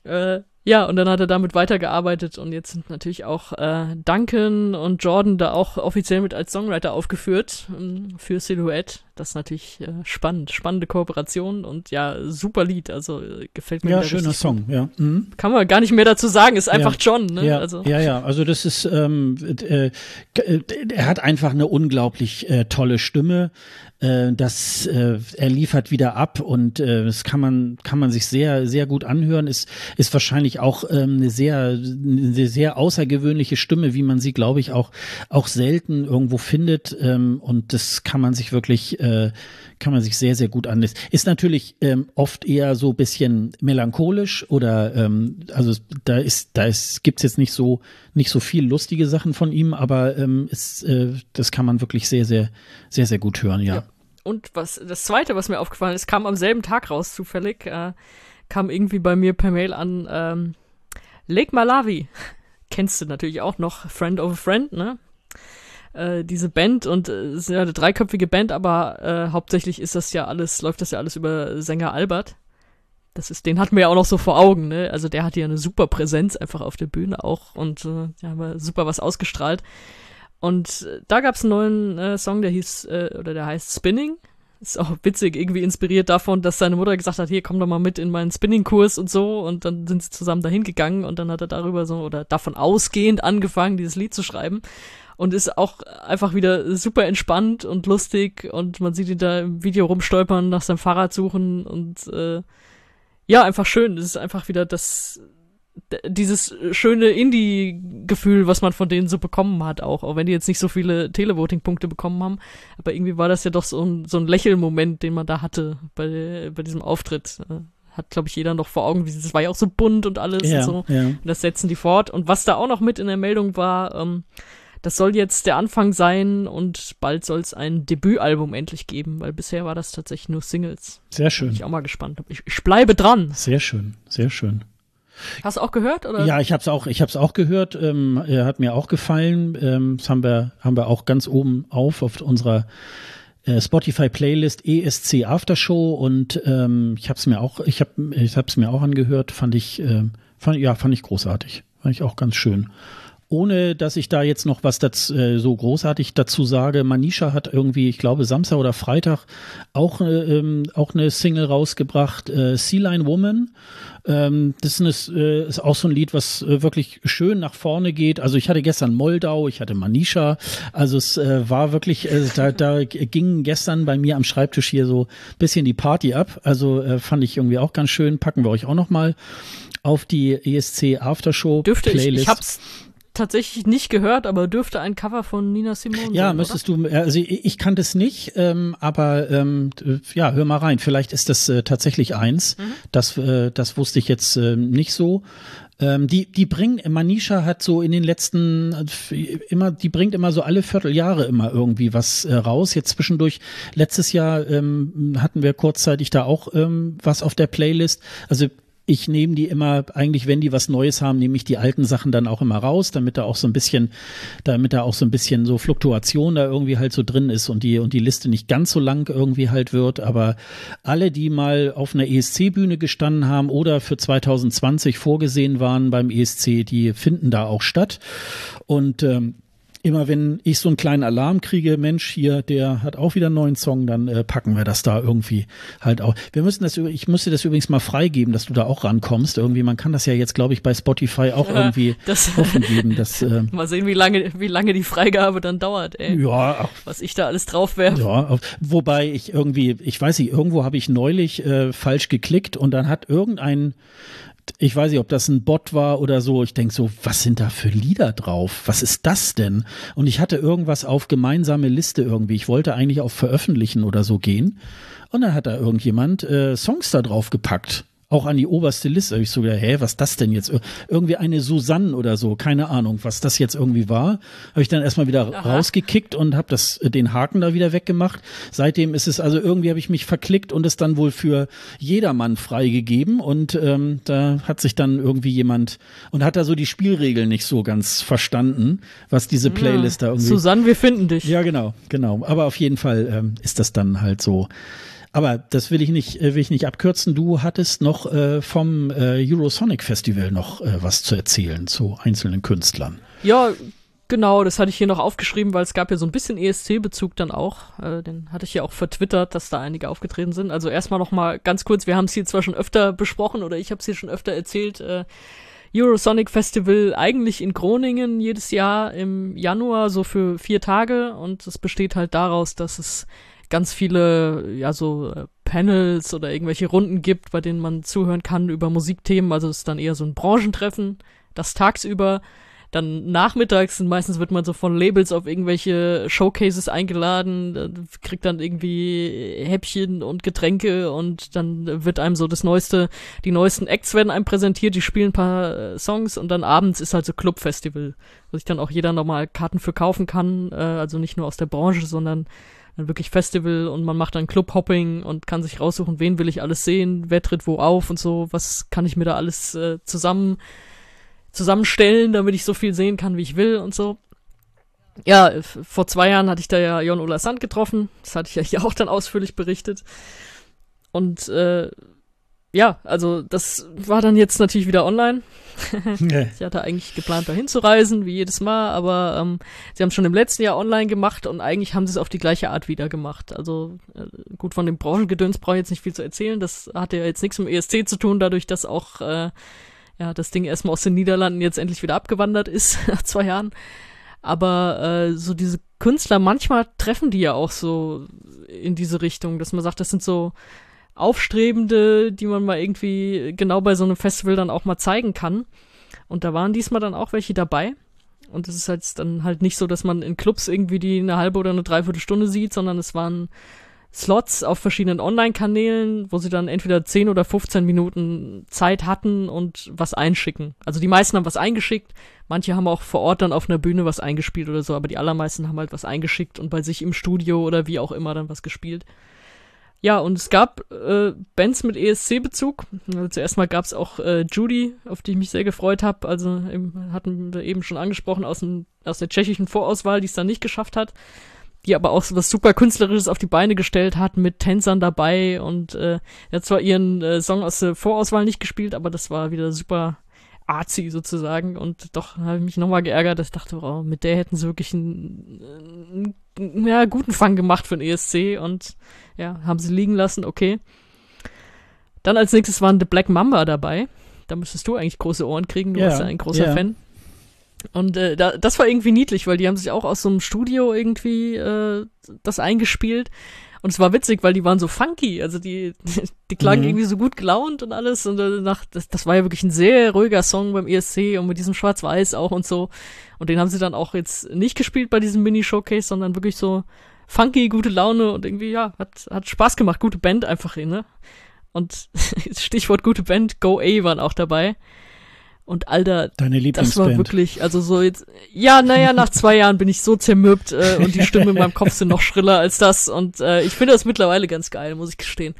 Äh, ja, und dann hat er damit weitergearbeitet und jetzt sind natürlich auch äh, Duncan und Jordan da auch offiziell mit als Songwriter aufgeführt ähm, für Silhouette. Das ist natürlich äh, spannend, spannende Kooperation und ja, super Lied, also äh, gefällt mir. Ja, schöner Song, ja. Mhm. Kann man gar nicht mehr dazu sagen, ist einfach ja. John, ne? Ja, also. ja, ja, also das ist, ähm, äh, er hat einfach eine unglaublich äh, tolle Stimme äh, das äh, er liefert wieder ab und äh, das kann man kann man sich sehr sehr gut anhören ist ist wahrscheinlich auch ähm, eine sehr eine sehr außergewöhnliche Stimme wie man sie glaube ich auch auch selten irgendwo findet ähm, und das kann man sich wirklich äh, kann man sich sehr sehr gut an ist natürlich ähm, oft eher so bisschen melancholisch oder ähm, also da ist da ist gibt's jetzt nicht so nicht so viel lustige Sachen von ihm aber ähm, ist äh, das kann man wirklich sehr sehr sehr sehr gut hören ja. ja und was das zweite, was mir aufgefallen ist, kam am selben Tag raus, zufällig, äh, kam irgendwie bei mir per Mail an ähm, Lake Malawi. Kennst du natürlich auch noch, Friend of a Friend, ne? Äh, diese Band und äh, ist ja eine dreiköpfige Band, aber äh, hauptsächlich ist das ja alles, läuft das ja alles über Sänger Albert. Das ist, den hatten wir ja auch noch so vor Augen, ne? Also der hat ja eine super Präsenz einfach auf der Bühne auch und äh, ja, haben super was ausgestrahlt. Und äh, da gab es einen neuen äh, Song, der hieß, äh, oder der heißt Spinning. Ist auch witzig, irgendwie inspiriert davon, dass seine Mutter gesagt hat, hier, komm doch mal mit in meinen Spinning-Kurs und so. Und dann sind sie zusammen dahin gegangen und dann hat er darüber so, oder davon ausgehend angefangen, dieses Lied zu schreiben. Und ist auch einfach wieder super entspannt und lustig und man sieht ihn da im Video rumstolpern, nach seinem Fahrrad suchen und äh, ja, einfach schön. Das ist einfach wieder das dieses schöne Indie-Gefühl, was man von denen so bekommen hat, auch, auch wenn die jetzt nicht so viele Televoting-Punkte bekommen haben. Aber irgendwie war das ja doch so ein, so ein Lächelmoment, den man da hatte bei, bei diesem Auftritt. Hat, glaube ich, jeder noch vor Augen. Das war ja auch so bunt und alles ja, und so. Ja. Und das setzen die fort. Und was da auch noch mit in der Meldung war, ähm, das soll jetzt der Anfang sein und bald soll es ein Debütalbum endlich geben, weil bisher war das tatsächlich nur Singles. Sehr schön. Bin ich auch mal gespannt. Ich, ich bleibe dran. Sehr schön, sehr schön. Hast du auch gehört oder? Ja, ich habe es auch, ich habe es auch gehört. Ähm, hat mir auch gefallen. Ähm, das haben wir, haben wir auch ganz oben auf auf unserer äh, Spotify Playlist ESC Aftershow und ähm, ich habe es mir auch, ich habe, ich habe es mir auch angehört. Fand ich, äh, fand, ja, fand ich großartig. Fand ich auch ganz schön ohne dass ich da jetzt noch was dazu, äh, so großartig dazu sage, Manisha hat irgendwie, ich glaube, Samstag oder Freitag auch, äh, ähm, auch eine Single rausgebracht, äh, Sea Line Woman. Ähm, das ist, äh, ist auch so ein Lied, was äh, wirklich schön nach vorne geht. Also ich hatte gestern Moldau, ich hatte Manisha. Also es äh, war wirklich, äh, da, da ging gestern bei mir am Schreibtisch hier so bisschen die Party ab. Also äh, fand ich irgendwie auch ganz schön. Packen wir euch auch noch mal auf die ESC Aftershow Dürfte Playlist. Ich, ich hab's tatsächlich nicht gehört, aber dürfte ein Cover von Nina Simone ja, sein. müsstest oder? du, also ich, ich kannte es nicht, ähm, aber ähm, ja, hör mal rein. Vielleicht ist das äh, tatsächlich eins. Mhm. Das, äh, das wusste ich jetzt äh, nicht so. Ähm, die, die bringt, Manisha hat so in den letzten immer, die bringt immer so alle Vierteljahre immer irgendwie was äh, raus. Jetzt zwischendurch, letztes Jahr ähm, hatten wir kurzzeitig da auch ähm, was auf der Playlist. Also ich nehme die immer, eigentlich, wenn die was Neues haben, nehme ich die alten Sachen dann auch immer raus, damit da auch so ein bisschen, damit da auch so ein bisschen so Fluktuation da irgendwie halt so drin ist und die, und die Liste nicht ganz so lang irgendwie halt wird. Aber alle, die mal auf einer ESC-Bühne gestanden haben oder für 2020 vorgesehen waren beim ESC, die finden da auch statt. Und ähm, immer wenn ich so einen kleinen Alarm kriege, Mensch, hier, der hat auch wieder einen neuen Song, dann äh, packen wir das da irgendwie halt auch. Wir müssen das, ich müsste das übrigens mal freigeben, dass du da auch rankommst. Irgendwie, man kann das ja jetzt, glaube ich, bei Spotify auch ja, irgendwie das, offen geben. Dass, äh, mal sehen, wie lange, wie lange die Freigabe dann dauert, ey. Ja. Was ich da alles drauf werfe. Ja, wobei ich irgendwie, ich weiß nicht, irgendwo habe ich neulich äh, falsch geklickt und dann hat irgendein ich weiß nicht, ob das ein Bot war oder so. Ich denke so, was sind da für Lieder drauf? Was ist das denn? Und ich hatte irgendwas auf gemeinsame Liste irgendwie. Ich wollte eigentlich auf Veröffentlichen oder so gehen. Und dann hat da irgendjemand äh, Songs da drauf gepackt auch an die oberste Liste. Ich so gedacht, hä, was das denn jetzt? Irgendwie eine Susanne oder so, keine Ahnung, was das jetzt irgendwie war. Habe ich dann erstmal wieder Aha. rausgekickt und habe das äh, den Haken da wieder weggemacht. Seitdem ist es also irgendwie habe ich mich verklickt und es dann wohl für jedermann freigegeben und ähm, da hat sich dann irgendwie jemand und hat da so die Spielregeln nicht so ganz verstanden, was diese Playlist ja. da irgendwie. Susanne, wir finden dich. Ja, genau, genau. Aber auf jeden Fall ähm, ist das dann halt so. Aber das will ich nicht, äh, will ich nicht abkürzen. Du hattest noch äh, vom äh, Eurosonic Festival noch äh, was zu erzählen zu einzelnen Künstlern. Ja, genau, das hatte ich hier noch aufgeschrieben, weil es gab ja so ein bisschen ESC-Bezug dann auch. Äh, den hatte ich ja auch vertwittert, dass da einige aufgetreten sind. Also erstmal noch mal ganz kurz, wir haben es hier zwar schon öfter besprochen oder ich habe es hier schon öfter erzählt. Äh, Eurosonic Festival eigentlich in Groningen jedes Jahr im Januar, so für vier Tage. Und es besteht halt daraus, dass es ganz viele, ja, so äh, Panels oder irgendwelche Runden gibt, bei denen man zuhören kann über Musikthemen. Also es ist dann eher so ein Branchentreffen, das tagsüber. Dann nachmittags meistens wird man so von Labels auf irgendwelche Showcases eingeladen, kriegt dann irgendwie Häppchen und Getränke und dann wird einem so das neueste, die neuesten Acts werden einem präsentiert, die spielen ein paar äh, Songs und dann abends ist halt so Clubfestival, wo sich dann auch jeder nochmal Karten für kaufen kann, äh, also nicht nur aus der Branche, sondern wirklich Festival und man macht dann Clubhopping und kann sich raussuchen, wen will ich alles sehen, wer tritt wo auf und so, was kann ich mir da alles äh, zusammen zusammenstellen, damit ich so viel sehen kann, wie ich will und so. Ja, vor zwei Jahren hatte ich da ja Jon Ola Sand getroffen. Das hatte ich ja hier auch dann ausführlich berichtet. Und äh, ja, also das war dann jetzt natürlich wieder online. ich hatte eigentlich geplant, dahin zu reisen, wie jedes Mal, aber ähm, sie haben es schon im letzten Jahr online gemacht und eigentlich haben sie es auf die gleiche Art wieder gemacht. Also äh, gut, von dem Branchengedöns brauche ich jetzt nicht viel zu erzählen. Das hatte ja jetzt nichts mit dem ESC zu tun, dadurch, dass auch äh, ja, das Ding erstmal aus den Niederlanden jetzt endlich wieder abgewandert ist, nach zwei Jahren. Aber äh, so diese Künstler, manchmal treffen die ja auch so in diese Richtung, dass man sagt, das sind so Aufstrebende, die man mal irgendwie genau bei so einem Festival dann auch mal zeigen kann. Und da waren diesmal dann auch welche dabei. Und es ist halt dann halt nicht so, dass man in Clubs irgendwie die eine halbe oder eine Dreiviertelstunde sieht, sondern es waren Slots auf verschiedenen Online-Kanälen, wo sie dann entweder 10 oder 15 Minuten Zeit hatten und was einschicken. Also die meisten haben was eingeschickt, manche haben auch vor Ort dann auf einer Bühne was eingespielt oder so, aber die allermeisten haben halt was eingeschickt und bei sich im Studio oder wie auch immer dann was gespielt. Ja, und es gab äh, Bands mit ESC-Bezug. Also zuerst mal gab es auch äh, Judy, auf die ich mich sehr gefreut habe. Also eben, hatten wir eben schon angesprochen aus, dem, aus der tschechischen Vorauswahl, die es dann nicht geschafft hat. Die aber auch so was super Künstlerisches auf die Beine gestellt hat, mit Tänzern dabei. Und äh, hat zwar ihren äh, Song aus der Vorauswahl nicht gespielt, aber das war wieder super arzi sozusagen. Und doch habe ich mich nochmal geärgert, dass ich dachte, oh, mit der hätten sie wirklich einen, einen ja, guten Fang gemacht für den ESC. Und ja, haben sie liegen lassen, okay. Dann als nächstes waren The Black Mamba dabei. Da müsstest du eigentlich große Ohren kriegen, du ja, bist ja ein großer ja. Fan. Und äh, da, das war irgendwie niedlich, weil die haben sich auch aus so einem Studio irgendwie äh, das eingespielt. Und es war witzig, weil die waren so funky. Also die, die klangen mhm. irgendwie so gut gelaunt und alles. Und danach, das, das war ja wirklich ein sehr ruhiger Song beim ESC und mit diesem Schwarz-Weiß auch und so. Und den haben sie dann auch jetzt nicht gespielt bei diesem Mini-Showcase, sondern wirklich so funky, gute Laune und irgendwie, ja, hat, hat Spaß gemacht. Gute Band einfach, ne? Und Stichwort gute Band, Go A waren auch dabei. Und Alter, Deine das war wirklich, also so jetzt, ja, naja, nach zwei Jahren bin ich so zermürbt äh, und die Stimmen in meinem Kopf sind noch schriller als das und äh, ich finde das mittlerweile ganz geil, muss ich gestehen.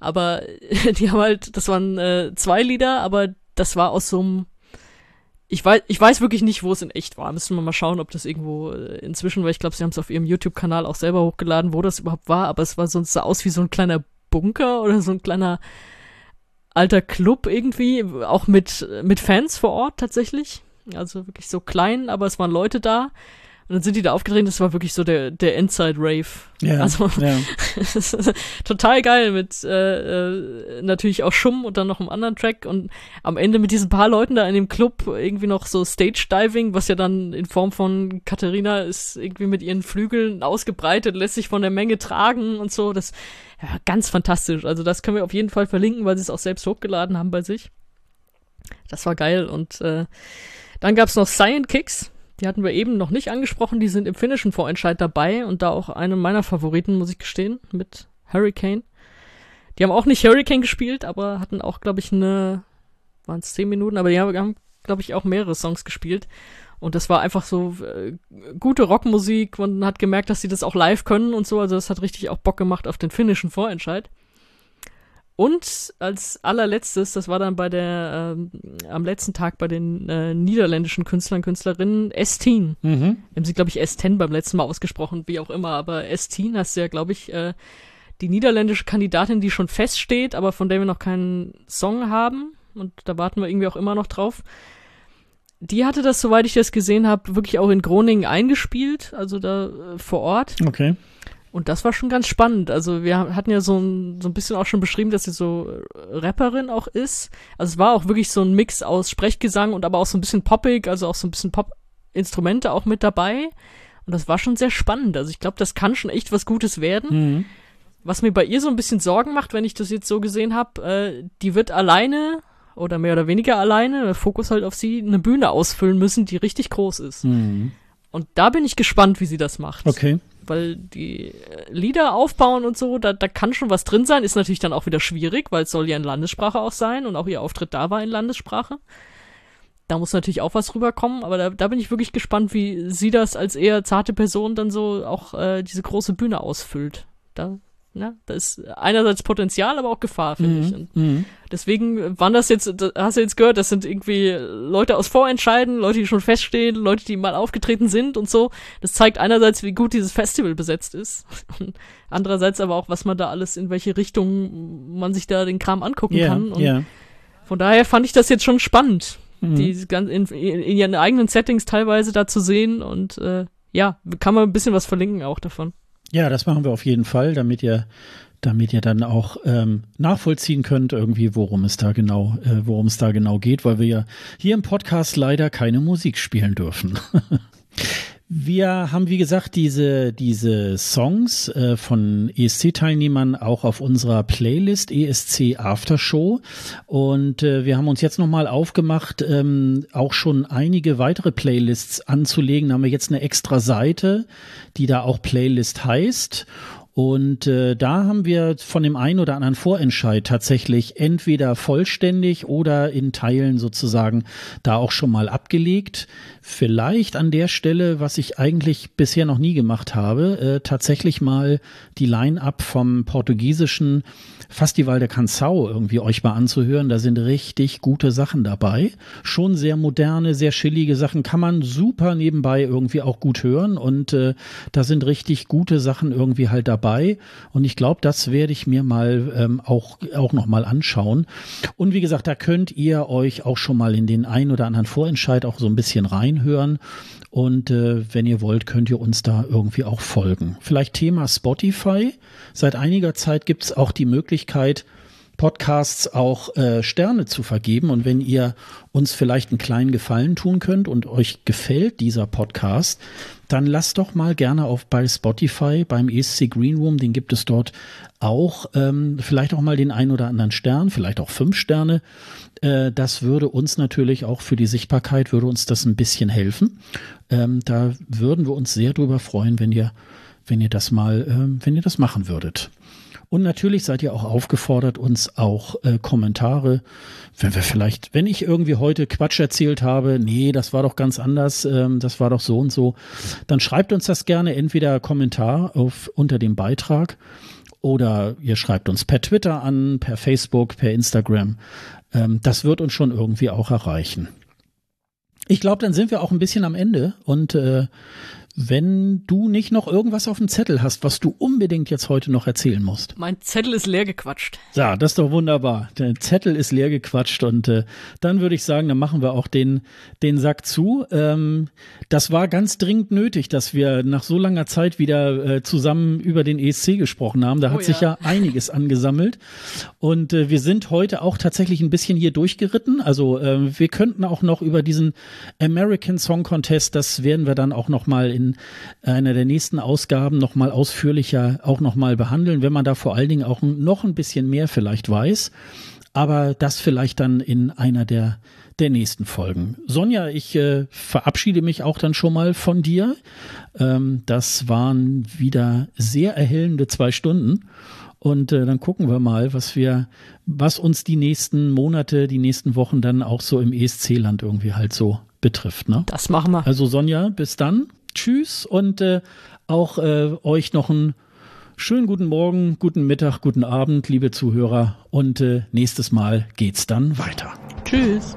Aber die haben halt, das waren äh, zwei Lieder, aber das war aus so einem ich weiß, ich weiß wirklich nicht, wo es in echt war. Müssen wir mal schauen, ob das irgendwo äh, inzwischen, weil ich glaube, sie haben es auf ihrem YouTube-Kanal auch selber hochgeladen, wo das überhaupt war, aber es war sonst sah aus wie so ein kleiner Bunker oder so ein kleiner alter Club irgendwie, auch mit, mit Fans vor Ort tatsächlich. Also wirklich so klein, aber es waren Leute da. Und dann sind die da aufgetreten, das war wirklich so der, der Endside-Rave. Ja, also ja. total geil mit äh, äh, natürlich auch Schumm und dann noch einem anderen Track und am Ende mit diesen paar Leuten da in dem Club irgendwie noch so Stage-Diving, was ja dann in Form von Katharina ist irgendwie mit ihren Flügeln ausgebreitet, lässt sich von der Menge tragen und so. Das ja, ganz fantastisch. Also das können wir auf jeden Fall verlinken, weil sie es auch selbst hochgeladen haben bei sich. Das war geil und äh, dann gab's noch Cyan Kicks die hatten wir eben noch nicht angesprochen, die sind im finnischen Vorentscheid dabei und da auch eine meiner Favoriten, muss ich gestehen, mit Hurricane. Die haben auch nicht Hurricane gespielt, aber hatten auch, glaube ich, eine, waren es zehn Minuten, aber die haben, glaube ich, auch mehrere Songs gespielt. Und das war einfach so äh, gute Rockmusik. Man hat gemerkt, dass sie das auch live können und so. Also das hat richtig auch Bock gemacht auf den finnischen Vorentscheid. Und als allerletztes, das war dann bei der, ähm, am letzten Tag bei den äh, niederländischen Künstlern und Künstlerinnen, S-Teen. Mhm. Haben sie, glaube ich, S-10 beim letzten Mal ausgesprochen, wie auch immer, aber S-Teen hast du ja, glaube ich, äh, die niederländische Kandidatin, die schon feststeht, aber von der wir noch keinen Song haben. Und da warten wir irgendwie auch immer noch drauf. Die hatte das, soweit ich das gesehen habe, wirklich auch in Groningen eingespielt, also da äh, vor Ort. Okay. Und das war schon ganz spannend. Also wir hatten ja so ein, so ein bisschen auch schon beschrieben, dass sie so äh, Rapperin auch ist. Also es war auch wirklich so ein Mix aus Sprechgesang und aber auch so ein bisschen poppig, also auch so ein bisschen Pop-Instrumente auch mit dabei. Und das war schon sehr spannend. Also ich glaube, das kann schon echt was Gutes werden. Mhm. Was mir bei ihr so ein bisschen Sorgen macht, wenn ich das jetzt so gesehen habe, äh, die wird alleine oder mehr oder weniger alleine, Fokus halt auf sie, eine Bühne ausfüllen müssen, die richtig groß ist. Mhm. Und da bin ich gespannt, wie sie das macht. Okay weil die äh, Lieder aufbauen und so, da, da kann schon was drin sein, ist natürlich dann auch wieder schwierig, weil es soll ja in Landessprache auch sein und auch ihr Auftritt da war in Landessprache. Da muss natürlich auch was rüberkommen, aber da, da bin ich wirklich gespannt, wie sie das als eher zarte Person dann so auch äh, diese große Bühne ausfüllt. Da Ne? Da ist einerseits Potenzial, aber auch Gefahr, finde mhm. ich. Und mhm. deswegen waren das jetzt, hast du jetzt gehört, das sind irgendwie Leute aus Vorentscheiden, Leute, die schon feststehen, Leute, die mal aufgetreten sind und so. Das zeigt einerseits, wie gut dieses Festival besetzt ist. Andererseits aber auch, was man da alles, in welche Richtung man sich da den Kram angucken yeah, kann. Und yeah. von daher fand ich das jetzt schon spannend, mhm. die ganz in, in, in, ihren eigenen Settings teilweise da zu sehen und äh, ja, kann man ein bisschen was verlinken auch davon. Ja, das machen wir auf jeden Fall, damit ihr damit ihr dann auch ähm, nachvollziehen könnt, irgendwie, worum es da genau, äh, worum es da genau geht, weil wir ja hier im Podcast leider keine Musik spielen dürfen. Wir haben, wie gesagt, diese, diese Songs äh, von ESC-Teilnehmern auch auf unserer Playlist ESC Aftershow. Und äh, wir haben uns jetzt nochmal aufgemacht, ähm, auch schon einige weitere Playlists anzulegen. Da haben wir jetzt eine extra Seite, die da auch Playlist heißt. Und äh, da haben wir von dem einen oder anderen Vorentscheid tatsächlich entweder vollständig oder in Teilen sozusagen da auch schon mal abgelegt. Vielleicht an der Stelle, was ich eigentlich bisher noch nie gemacht habe, äh, tatsächlich mal die Line-up vom portugiesischen Festival der Canção irgendwie euch mal anzuhören. Da sind richtig gute Sachen dabei. Schon sehr moderne, sehr chillige Sachen. Kann man super nebenbei irgendwie auch gut hören. Und äh, da sind richtig gute Sachen irgendwie halt dabei. Und ich glaube, das werde ich mir mal ähm, auch, auch noch mal anschauen. Und wie gesagt, da könnt ihr euch auch schon mal in den ein oder anderen Vorentscheid auch so ein bisschen reinhören. Und äh, wenn ihr wollt, könnt ihr uns da irgendwie auch folgen. Vielleicht Thema Spotify. Seit einiger Zeit gibt es auch die Möglichkeit, Podcasts auch äh, Sterne zu vergeben. Und wenn ihr uns vielleicht einen kleinen Gefallen tun könnt und euch gefällt dieser Podcast, dann lasst doch mal gerne auf bei Spotify, beim ESC Green Room, den gibt es dort auch, ähm, vielleicht auch mal den ein oder anderen Stern, vielleicht auch fünf Sterne. Äh, das würde uns natürlich auch für die Sichtbarkeit, würde uns das ein bisschen helfen. Ähm, da würden wir uns sehr drüber freuen, wenn ihr, wenn ihr das mal, äh, wenn ihr das machen würdet. Und natürlich seid ihr auch aufgefordert, uns auch äh, Kommentare, wenn wir vielleicht, wenn ich irgendwie heute Quatsch erzählt habe, nee, das war doch ganz anders, ähm, das war doch so und so, dann schreibt uns das gerne entweder Kommentar auf unter dem Beitrag oder ihr schreibt uns per Twitter an, per Facebook, per Instagram. Ähm, das wird uns schon irgendwie auch erreichen. Ich glaube, dann sind wir auch ein bisschen am Ende und äh, wenn du nicht noch irgendwas auf dem Zettel hast, was du unbedingt jetzt heute noch erzählen musst. Mein Zettel ist leer gequatscht. Ja, das ist doch wunderbar. Der Zettel ist leer gequatscht und äh, dann würde ich sagen, dann machen wir auch den, den Sack zu. Ähm, das war ganz dringend nötig, dass wir nach so langer Zeit wieder äh, zusammen über den ESC gesprochen haben. Da hat oh, sich ja einiges angesammelt und äh, wir sind heute auch tatsächlich ein bisschen hier durchgeritten. Also äh, wir könnten auch noch über diesen American Song Contest, das werden wir dann auch noch mal in in einer der nächsten Ausgaben nochmal ausführlicher auch nochmal behandeln, wenn man da vor allen Dingen auch noch ein bisschen mehr vielleicht weiß. Aber das vielleicht dann in einer der der nächsten Folgen. Sonja, ich äh, verabschiede mich auch dann schon mal von dir. Ähm, das waren wieder sehr erhellende zwei Stunden. Und äh, dann gucken wir mal, was wir, was uns die nächsten Monate, die nächsten Wochen dann auch so im ESC-Land irgendwie halt so betrifft. Ne? Das machen wir. Also Sonja, bis dann. Tschüss und äh, auch äh, euch noch einen schönen guten Morgen, guten Mittag, guten Abend, liebe Zuhörer. Und äh, nächstes Mal geht's dann weiter. Tschüss.